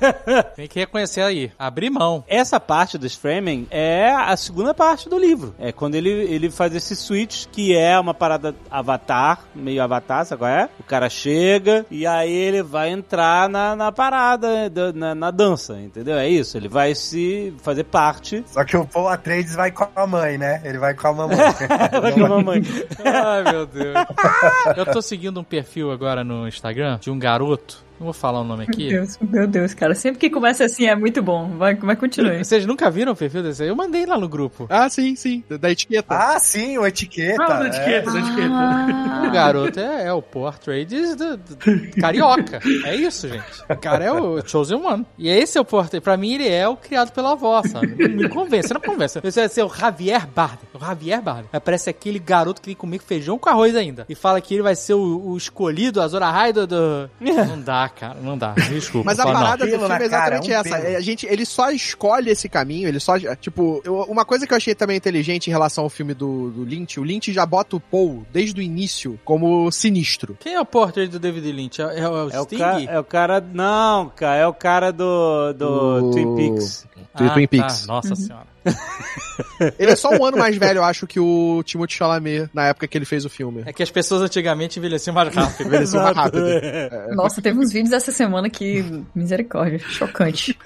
[LAUGHS] Tem que reconhecer aí. Abrir mão. Essa parte dos Fremen é a segunda parte do livro. É quando ele, ele faz esse switch, que é uma parada avatar, meio avatar, sabe qual é? O cara chega e aí ele vai entrar na, na parada, da- na, na dança, entendeu? É isso, ele vai se fazer parte. Só que o Paul Atreides vai com a mãe, né? Ele vai com a mamãe. [LAUGHS] Vai com a mamãe. Ai, meu Deus. [LAUGHS] Eu tô seguindo um perfil agora no Instagram de um garoto. Não vou falar o nome Meu aqui. Deus, meu Deus, cara. Sempre que começa assim é muito bom. Vai, vai continue. Vocês nunca viram o perfil desse aí? Eu mandei lá no grupo. Ah, sim, sim. Da- etiqueta. ah, sim, o etiqueta. Ah, da é. etiqueta, da etiqueta. Ah. O garoto é, é o Poor Trades do, do- carioca. É isso, gente. O cara é o Chosen One. E esse é o Poor Trades. Pra mim, ele é o criado pela avó, sabe? Não me convence, não convence. Esse vai ser o Javier Bardem. O Javier Bardem. Aparece aquele garoto que vem comer feijão com arroz ainda. E fala que ele vai ser o, o escolhido, a Zora Raida do... [LAUGHS] Não dá, cara, não dá. Desculpa. Mas a só não. parada do filme é exatamente cara, um essa. pelo. É, A gente, ele só escolhe esse caminho, ele só. Tipo, eu- uma coisa que eu achei também inteligente em relação ao filme do, do Lynch, o Lynch já bota o Paul, desde o início, como sinistro. Quem é o portrait do David Lynch? É, é o É o, Sting? ca- é o cara. Não, cara, é o cara do, do O- Twin Peaks. do Twin tá. Peaks. Nossa senhora. [LAUGHS] Ele é só um ano mais velho, eu acho, que o Timothée Chalamet, na época que ele fez o filme. É que as pessoas antigamente envelheciam mais rápido. [LAUGHS] Envelheceu mais rápido. É. Nossa, teve uns vídeos essa semana que. Misericórdia, chocante.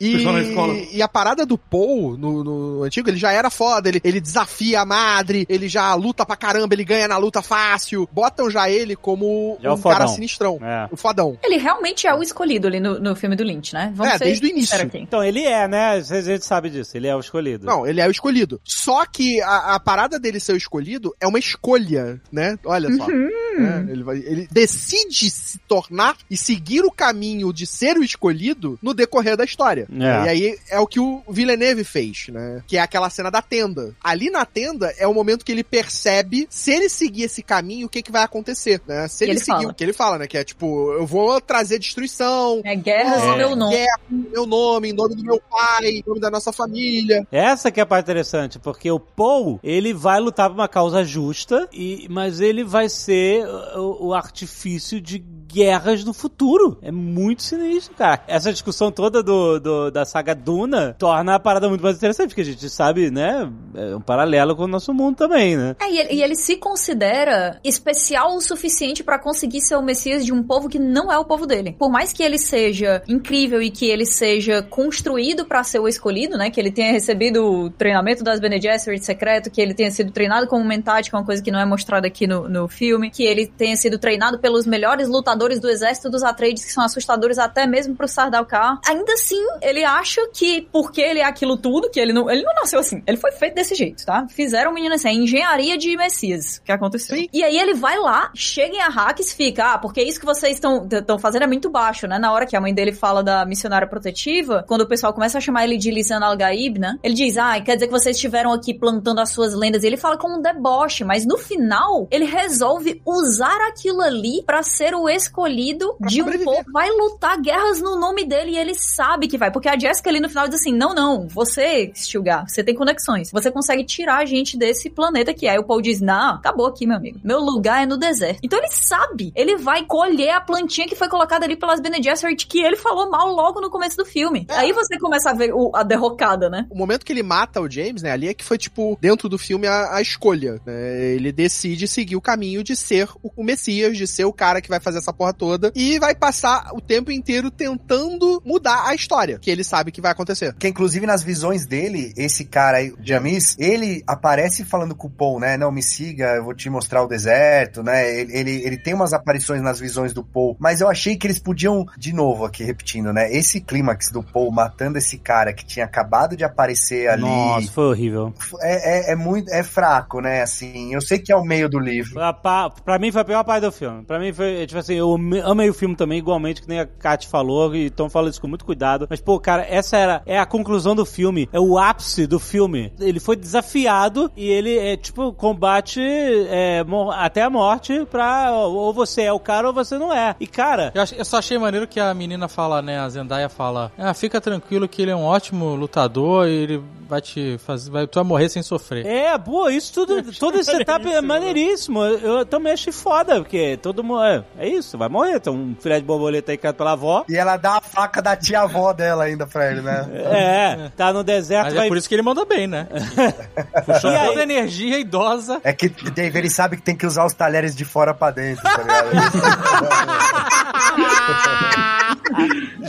E, e a parada do Paul no, no antigo, ele já era foda, ele, ele desafia a madre, ele já luta pra caramba, ele ganha na luta fácil. Botam já ele como Já é o um cara sinistrão. É. O fodão. Ele realmente é o escolhido ali no, no filme do Lynch, né? Vamos É, ser desde o início. Então, ele é, né? A gente sabe disso. Ele é o escolhido. Não, ele é o escolhido. Só que a, a parada dele ser o escolhido é uma escolha, né? Olha só. É, ele, vai- ele decide se tornar e seguir o caminho de ser o escolhido no decorrer da história. É. E aí é o que o Villeneuve fez, né? Que é aquela cena da tenda. Ali na tenda é o momento que ele percebe se ele seguir esse caminho, o que, que vai acontecer, né? Se ele, ele seguir fala. o que ele fala, né? Que é tipo, eu vou trazer destruição, É guerras É. no meu nome. guerra em meu nome, em nome do meu pai, em nome da nossa família. Essa que é a parte interessante, porque o Paul, ele vai lutar por uma causa justa, e, mas ele vai ser o, o artifício de guerras no futuro. É muito sinistro, cara. Essa discussão toda do, do- da saga Duna torna a parada muito mais interessante, porque a gente sabe, né, é um paralelo com o nosso mundo também, né? É, e ele, e ele se considera especial o suficiente pra conseguir ser o Messias de um povo que não é o povo dele. Por mais que ele seja incrível e que ele seja construído pra ser o escolhido, né? Que ele tenha recebido o treinamento das Bene Gesserit secreto, que ele tenha sido treinado como mentate, que é uma coisa que não é mostrada aqui no, no filme, que ele tenha sido treinado pelos melhores lutadores do exército dos Atreides, que são assustadores até mesmo pro Sardaukar. Ainda assim, ele acha que porque ele é aquilo tudo, que ele não, ele não nasceu assim, ele foi feito desse jeito, tá? Fizeram o menino assim, é engenharia de Messias que aconteceu. Sim. E aí ele vai lá, chega em Arrakis, fica, ah, porque isso que vocês estão fazendo é muito baixo, né? Na hora que a mãe dele fala da missionária protetiva, quando o pessoal começa a chamar ele de Lisan Al-Gaib, né? Ele diz, ah, quer dizer que vocês estiveram aqui plantando as suas lendas. E ele fala com um deboche, mas no final, ele resolve usar aquilo ali pra ser o escolhido Pra de um povo. Vai lutar guerras no nome dele e ele sabe que vai. Porque a Jessica ali no final diz assim, não, não, você, Stilgar, você tem conexões. Você consegue tirar a gente desse planeta que é. Aí o Paul diz, não, acabou aqui, meu amigo. Meu lugar é no deserto. Então ele sabe. Ele vai colher a plantinha que foi colocada ali pelas Bene Gesserit que ele falou mal logo no começo do filme. Aí você começa a ver o- a derrocada, né? O momento que ele mata o James, né, ali é que foi, tipo, dentro do filme a, a escolha, né? Ele decide seguir o caminho de ser o, o Messias, de ser o cara que vai fazer essa porra toda e vai passar o tempo inteiro tentando mudar a história, que ele sabe que vai acontecer. Que inclusive nas visões dele, esse cara aí, o Jamis, ele aparece falando com o Paul, né? Não, me siga, eu vou te mostrar o deserto, né? Ele, ele, ele tem umas aparições nas visões do Paul, mas eu achei que eles podiam, de novo aqui repetindo, né? Esse clímax do Paul matando esse cara que tinha acabado de aparecer ali. Nossa, foi horrível. É, é, é muito, é fraco, né? Assim, eu sei que é o meio do livro. Foi a pa- Pra mim foi a pior parte do filme. Pra mim foi, tipo assim, eu ame- amei o filme também, igualmente, que nem a Kat falou, e então falo isso com muito cuidado. Mas, pô, cara, essa era, é a conclusão do filme, é o ápice do filme. Ele foi desafiado e ele é, tipo, combate é, até a morte pra ou você é o cara ou você não é. E, cara, Eu, eu só achei maneiro que a menina fala, né? A Zendaya fala: Ah, fica tranquilo que ele é um ótimo lutador ele vai te fazer. Vai, tu vai morrer sem sofrer. É, boa, isso tudo, todo esse setup é maneiríssimo. Eu, eu também achei foda, porque todo mundo. É, é isso, vai morrer. Tem um filé de borboleta aí criado pela avó. E ela dá a faca da tia-avó dela ainda pra ele, né? É, tá no deserto, Mas vai. é por isso que ele manda bem, né? [LAUGHS] Puxou E aí? toda a energia idosa. É que Dave, ele sabe que tem que usar os talheres de fora pra dentro, tá ligado? [LAUGHS]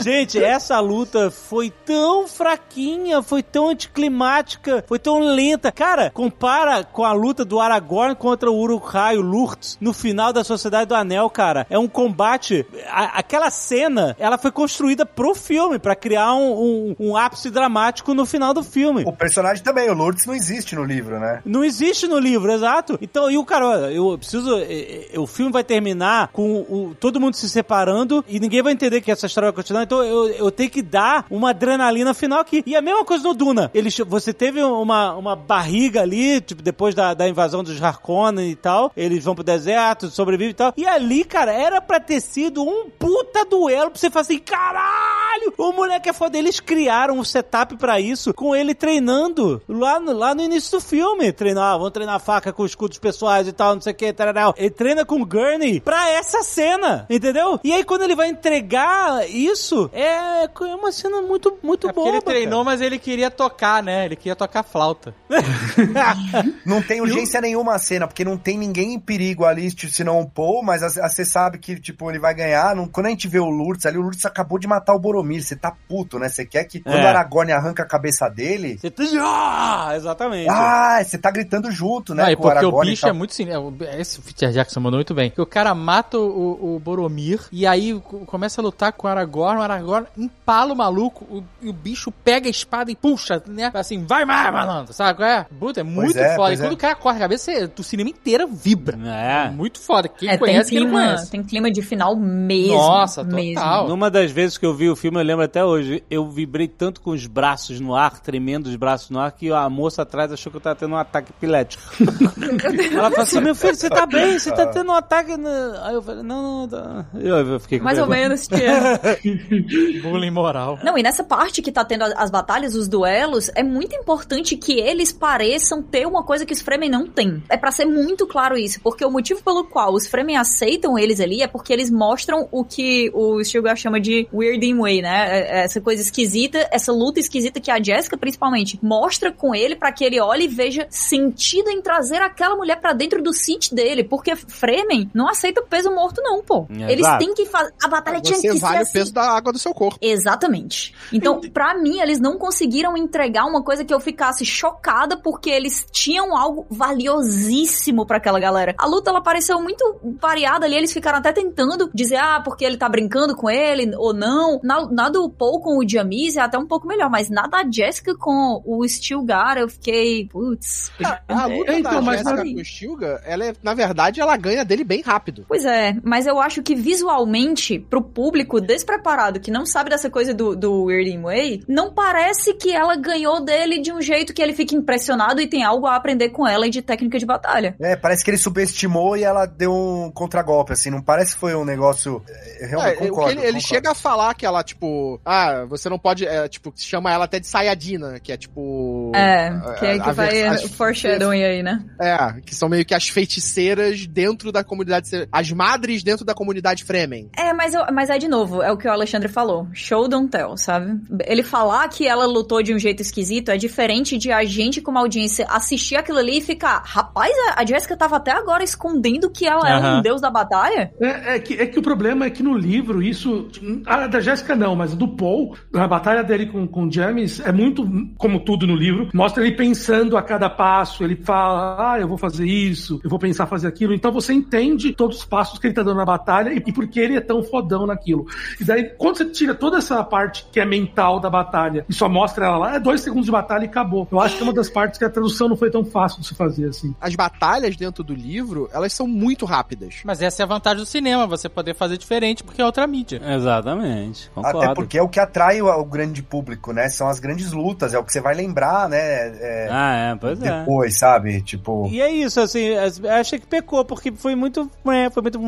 Gente, essa luta foi tão fraquinha, foi tão anticlimática, foi tão lenta. Cara, compara com a luta do Aragorn contra o Uruk-hai, o Lurtz, no final da Sociedade do Anel, cara. É um combate... a- aquela cena, ela foi construída pro filme, pra criar um, um- um ápice dramático no final do filme. o personagem também, o Lourdes não existe no livro, né? Não existe no livro, exato. Então, e o cara, eu preciso. eh, eh, O filme vai terminar com o, todo mundo se separando e ninguém vai entender que essas história vai continuar, então eu, eu tenho que dar uma adrenalina final aqui. E a mesma coisa no Duna. Eles, você teve uma, uma barriga ali, tipo, depois da, da invasão dos Harkonnen e tal, eles vão pro deserto, sobrevivem e tal. E ali, cara, era pra ter sido um puta duelo pra você falar assim, caralho, o moleque é foda. Eles criaram um setup pra isso, com ele treinando lá no, lá no início do filme. Treinar, ah, vamos treinar faca com escudos pessoais e tal, não sei o que, tararau. Ele treina com o Gurney pra essa cena, entendeu? E aí quando ele vai entregar isso, é, é uma cena muito, muito É boa. ele treinou, mas ele queria tocar, né? Ele queria tocar flauta. [LAUGHS] Não tem urgência nenhuma a cena, porque não tem ninguém em perigo ali, tipo, senão o Paul, mas você sabe que, tipo, ele vai ganhar. Não- quando a gente vê o Lourdes ali, o Lourdes acabou de matar o Boromir, você tá puto, né? Você quer que quando É. o Aragorn arranca a cabeça dele, Você tá- Ah, exatamente. ah, você tá gritando junto, né? Não, com porque o Aragorn e bicho tal. é muito sinistro. Esse Peter Jackson mandou muito bem. Que o cara mata o, o Boromir e aí co- começa a lutar com o Aragorn. Aragorn empala o maluco o- e o bicho pega a espada e puxa, né? Assim, vai mais, malandro. Sabe qual é? Puta, é muito é, foda. E quando é. o cara corta a cabeça, você- o cinema inteiro vibra. É. Muito foda. Quem É, tem conhece, quem não clima, conhece. tem clima de final mesmo. Nossa, mesmo. total. Numa das vezes que eu vi o filme, eu lembro até hoje, eu vibrei tanto com os braços no ar, tremendo os braços no ar, que a moça atrás achou que eu tava tendo um ataque epilético. [LAUGHS] Ela falou assim, meu filho, você tá bem? Você tá tendo um ataque... no-" Aí eu falei, não, não, tá. Eu, eu fiquei com Mais ou menos, tia. [LAUGHS] Bullying moral. Não, e nessa parte que tá tendo as, as batalhas, os duelos, é muito importante que eles pareçam ter uma coisa que os Fremen não têm. É pra ser muito claro isso, porque o motivo pelo qual os Fremen aceitam eles ali é porque eles mostram o que o Stilgar chama de Weirding Way, né? É- Essa coisa esquisita, essa luta esquisita que a Jessica, principalmente, mostra com ele pra que ele olhe e veja sentido em trazer aquela mulher pra dentro do Sith dele, porque Fremen não aceita peso morto não, pô. Exato. Eles têm que fazer... A batalha tinha Você que vale ser o assim. peso da água do seu corpo. Exatamente. Então, pra mim, eles não conseguiram entregar uma coisa que eu ficasse chocada porque eles tinham algo valiosíssimo pra aquela galera. A luta, ela pareceu muito variada ali, eles ficaram até tentando dizer, ah, porque ele tá brincando com ele ou não. Na, na do Paul com o Jamis é até um pouco melhor, mas na da Jessica com o Stilgar, eu fiquei, putz. A luta É, então, da mas Jessica com o Stilga, ela é, na verdade, ela ganha dele bem rápido. Pois é, mas eu acho que visualmente, pro público despreparado, que não sabe dessa coisa do, do Weirding Way, não parece que ela ganhou dele de um jeito que ele fique impressionado e tem algo a aprender com ela de técnica de batalha. É, parece que ele subestimou e ela deu um contragolpe, assim, não parece que foi um negócio... Eu realmente É, o que concordo. ele, ele concordo. chega a falar que ela, tipo, ah, você não pode, é, tipo, chama ela até de Sayadina, que é tipo. É, que, a- que a- vai as- foreshadowing aí, né? É, que são meio que as feiticeiras dentro da comunidade, as madres dentro da comunidade Fremen. É, mas, eu- mas é de novo, é o que o Alexandre falou. Show don't tell, sabe? Ele falar que ela lutou de um jeito esquisito é diferente de a gente, como audiência, assistir aquilo ali e ficar, rapaz, a- Jessica tava até agora escondendo que ela é Aham. um deus da batalha? É, é que, é que o problema é que no livro, isso. A da Jéssica não, mas do Paul, na batalha dele com, com o James, é muito, como tudo no livro, mostra ele pensando a cada passo. Ele fala, ah, eu vou fazer isso, eu vou pensar fazer aquilo. Então você entende todos os passos que ele tá dando na batalha e, e por que ele é tão fodão naquilo. E daí, quando você tira toda essa parte que é mental da batalha e só mostra ela lá, é dois segundos de batalha e acabou. Eu acho que é uma das partes que a tradução não foi tão fácil de se fazer assim. As batalhas dentro do livro, elas são muito rápidas. Mas essa é a vantagem do cinema, você poder fazer diferente porque é outra mídia. Exatamente, concordo. Até porque é o que atrai o, o grande público, né? São as grandes lutas, é o que você vai lembrar, né? é, Ah, é, pois é. depois, sabe? Tipo. E é isso, assim, achei que pecou, porque foi muito. Foi muito.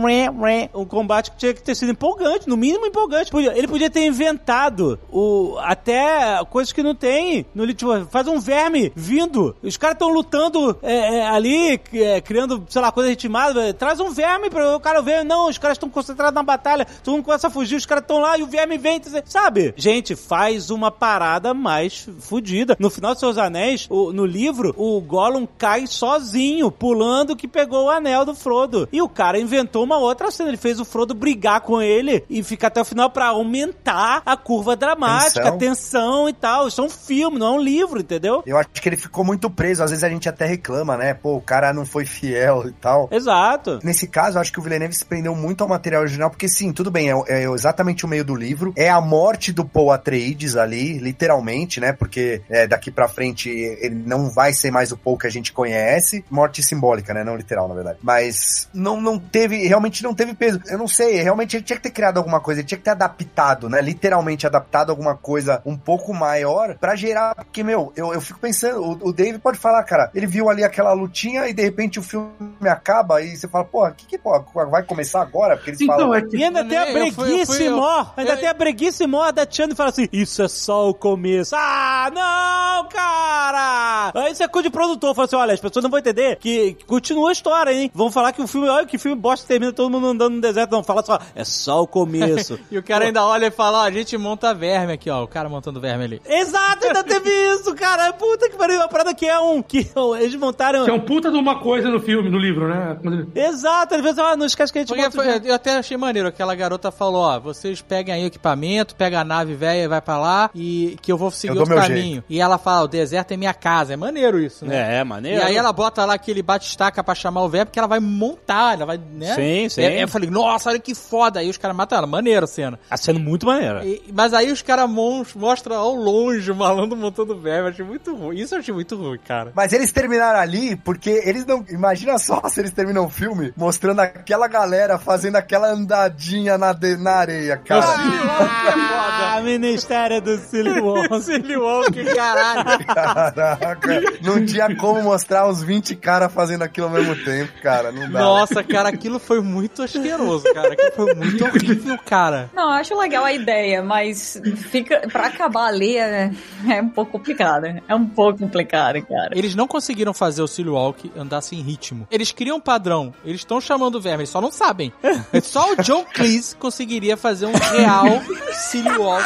Um combate que tinha que ter sido empolgante, no mínimo empolgante. Ele podia ter inventado o, até coisas que não tem. No, tipo, faz um verme vindo. Os caras estão lutando é, é, ali, é, criando, sei lá, coisa ritmada. Traz um verme para o cara ver. Não, os caras estão concentrados na batalha. Todo mundo começa a fugir, os caras estão lá e o verme vem. Sabe? Gente, faz uma parada mais fodida. No final de Seus Anéis, o- no livro, o Gollum cai sozinho, pulando que pegou o anel do Frodo. E o cara inventou uma outra cena. Ele fez o Frodo brigar com ele e ficar até o final pra aumentar a curva dramática, a Tensão. tensão e tal. Isso é um filme, não é um livro, entendeu? Eu acho que ele ficou muito preso. Às vezes a gente até reclama, né? Pô, o cara não foi fiel e tal. Exato. Nesse caso, eu acho que o Villeneuve se prendeu muito ao material original, porque sim, tudo bem, é, é exatamente o meio do livro. é a morte do Paul Atreides ali, literalmente, né? Porque é, daqui pra frente ele não vai ser mais o Paul que a gente conhece. Morte simbólica, né? Não literal, na verdade. Mas não, não teve, realmente não teve peso. Eu não sei, realmente ele tinha que ter criado alguma coisa, ele tinha que ter adaptado, né? Literalmente adaptado alguma coisa um pouco maior pra gerar. Porque, meu, eu, eu fico pensando, o, o Dave pode falar, cara, ele viu ali aquela lutinha e de repente o filme acaba e você fala, porra, que que pô, vai começar agora? Porque eles Então, falam. é que E ainda tem a eu- mó, ainda eu- tem a breguice mó da Tiana e fala assim, isso é só o começo. Ah, não, cara! Aí você é coisa de produtor, fala assim, olha, as pessoas não vão entender que, que continua a história, hein? Vão falar que o filme, olha que filme bosta termina todo mundo andando no deserto. Não, fala só, é só o começo. [LAUGHS] E o cara ainda olha e fala, ó, a gente monta verme aqui, ó. O cara montando verme ali. Exato, ainda teve isso, cara. Puta que pariu, uma parada que é um, que eles montaram... que é um puta de uma coisa no filme, no livro, né? Ele- Exato, às vezes, ah, não esquece que a gente Porque monta foi- eu até achei maneiro, aquela garota falou, ó, vocês peguem aí o equipamento, pega a nave velha e vai pra lá, e que eu vou seguir Eu dou outro meu caminho. E ela fala, o deserto é minha casa. É maneiro isso, né? É, E maneiro. aí ela bota lá aquele bate-estaca pra chamar o verbo, porque ela vai montar, ela vai, né? Sim, sim. É, eu falei, nossa, olha que foda. Aí os caras matam ela, maneiro a cena. Sendo muito maneiro. E- mas aí os caras mostram ao longe o malandro montando verbo. Eu achei muito ruim. Isso eu achei muito ruim, cara. Mas eles terminaram ali porque eles não. Imagina só se eles terminam o filme mostrando aquela galera fazendo aquela andadinha na, de- na areia, cara. Ah, [LAUGHS] Ministério do Silly [LAUGHS] Wong. Silly Walk, caralho. Caraca, não tinha como mostrar uns 20 caras fazendo aquilo ao mesmo tempo, cara. Não dá. Nossa, cara, aquilo foi muito asqueroso, cara. Aquilo foi muito horrível, cara. Não, eu acho legal a ideia, mas fica pra acabar ali é, é um pouco complicado. É um pouco complicado, cara. Eles não conseguiram fazer o Silly Walk andar sem ritmo. Eles criam um padrão. Eles estão chamando o verme, eles só não sabem. [LAUGHS] Só o John Cleese conseguiria fazer um real Silly Walk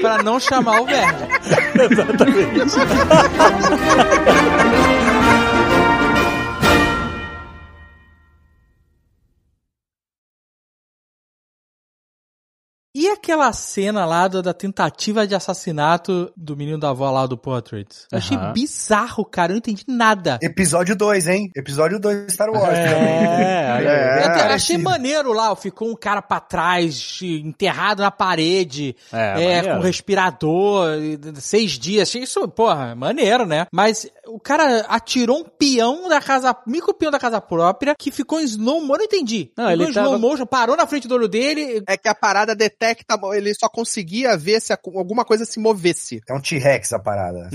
pra não chamar o verme. [LAUGHS] E [LAUGHS] aquela cena lá do- da tentativa de assassinato do menino da avó lá do Portrait? Eu achei bizarro, cara. Eu não entendi nada. Episódio 2, hein? Episódio 2 de Star Wars também. É, É, Eu até achei maneiro lá, ficou um cara pra trás, enterrado na parede, É, é, com respirador, seis dias. Achei isso, porra, maneiro, né? Mas o cara atirou um peão da casa, micro peão da casa própria, que ficou em slow mo, eu não entendi. Não, ficou ele em slow tava- motion, parou na frente do olho dele. É que a parada detecta, ele só conseguia ver se alguma coisa se movesse. É um T-Rex a parada.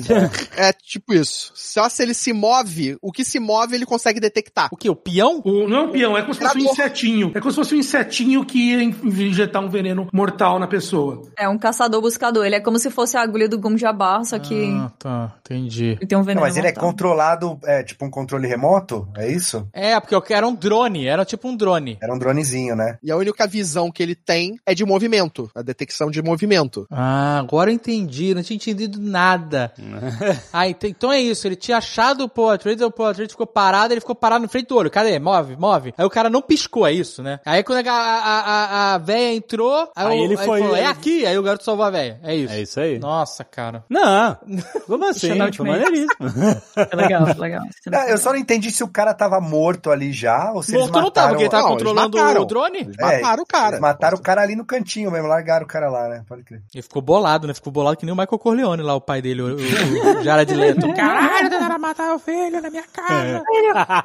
É tipo isso. Só se ele se move, o que se move ele consegue detectar. O que? O peão? O, não é um peão, é como se fosse um insetinho. É como se fosse um insetinho que ia injetar um veneno mortal na pessoa. É um caçador-buscador. Ele é como se fosse a agulha do Gum Jabbar, só que Ah, tá, entendi. ele tem um Não, veneno mas ele é controlado, é tipo um controle remoto? É isso? É, porque eu era um drone, era tipo um drone. Era um dronezinho, né? E a única visão que ele tem é de movimento, a detecção de movimento. Ah, agora eu entendi, não tinha entendido nada. [LAUGHS] ah, ent- então é isso, ele tinha achado o Paul Atreides, o Paul Atreides ficou parado, ele ficou parado no frente do olho. Cadê? Move, move. Aí o cara não piscou, é isso, né? Aí quando a, a, a, a véia entrou, aí, Aí o- ele foi- falou, é aqui, aí o garoto salvou a véia. É isso. É isso aí. Nossa, cara. Não, [LAUGHS] como assim? Foi maneiríssimo. É legal, é legal. Eu só não entendi se o cara tava morto ali já ou se eles Morto não tava, mataram... porque ele tava Não, controlando mataram. o drone. Eles mataram o cara. Eles mataram o cara ali no cantinho mesmo, largaram o cara lá, né? Pode crer. Ele ficou bolado, né? Ficou bolado que nem o Michael Corleone lá, o pai dele, o, o, o Jared Leto. [LAUGHS] Caralho, tentaram matar o filho na minha casa.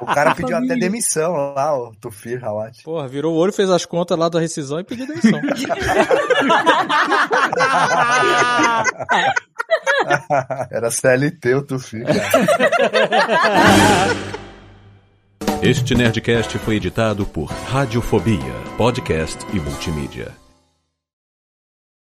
O cara pediu até demissão lá, o Tufir Hawat. Porra, virou o olho, fez as contas lá da rescisão e pediu demissão. [LAUGHS] [LAUGHS] [LAUGHS] Era CLT o Tufir, cara. Este Nerdcast foi editado por Radiofobia, podcast e multimídia.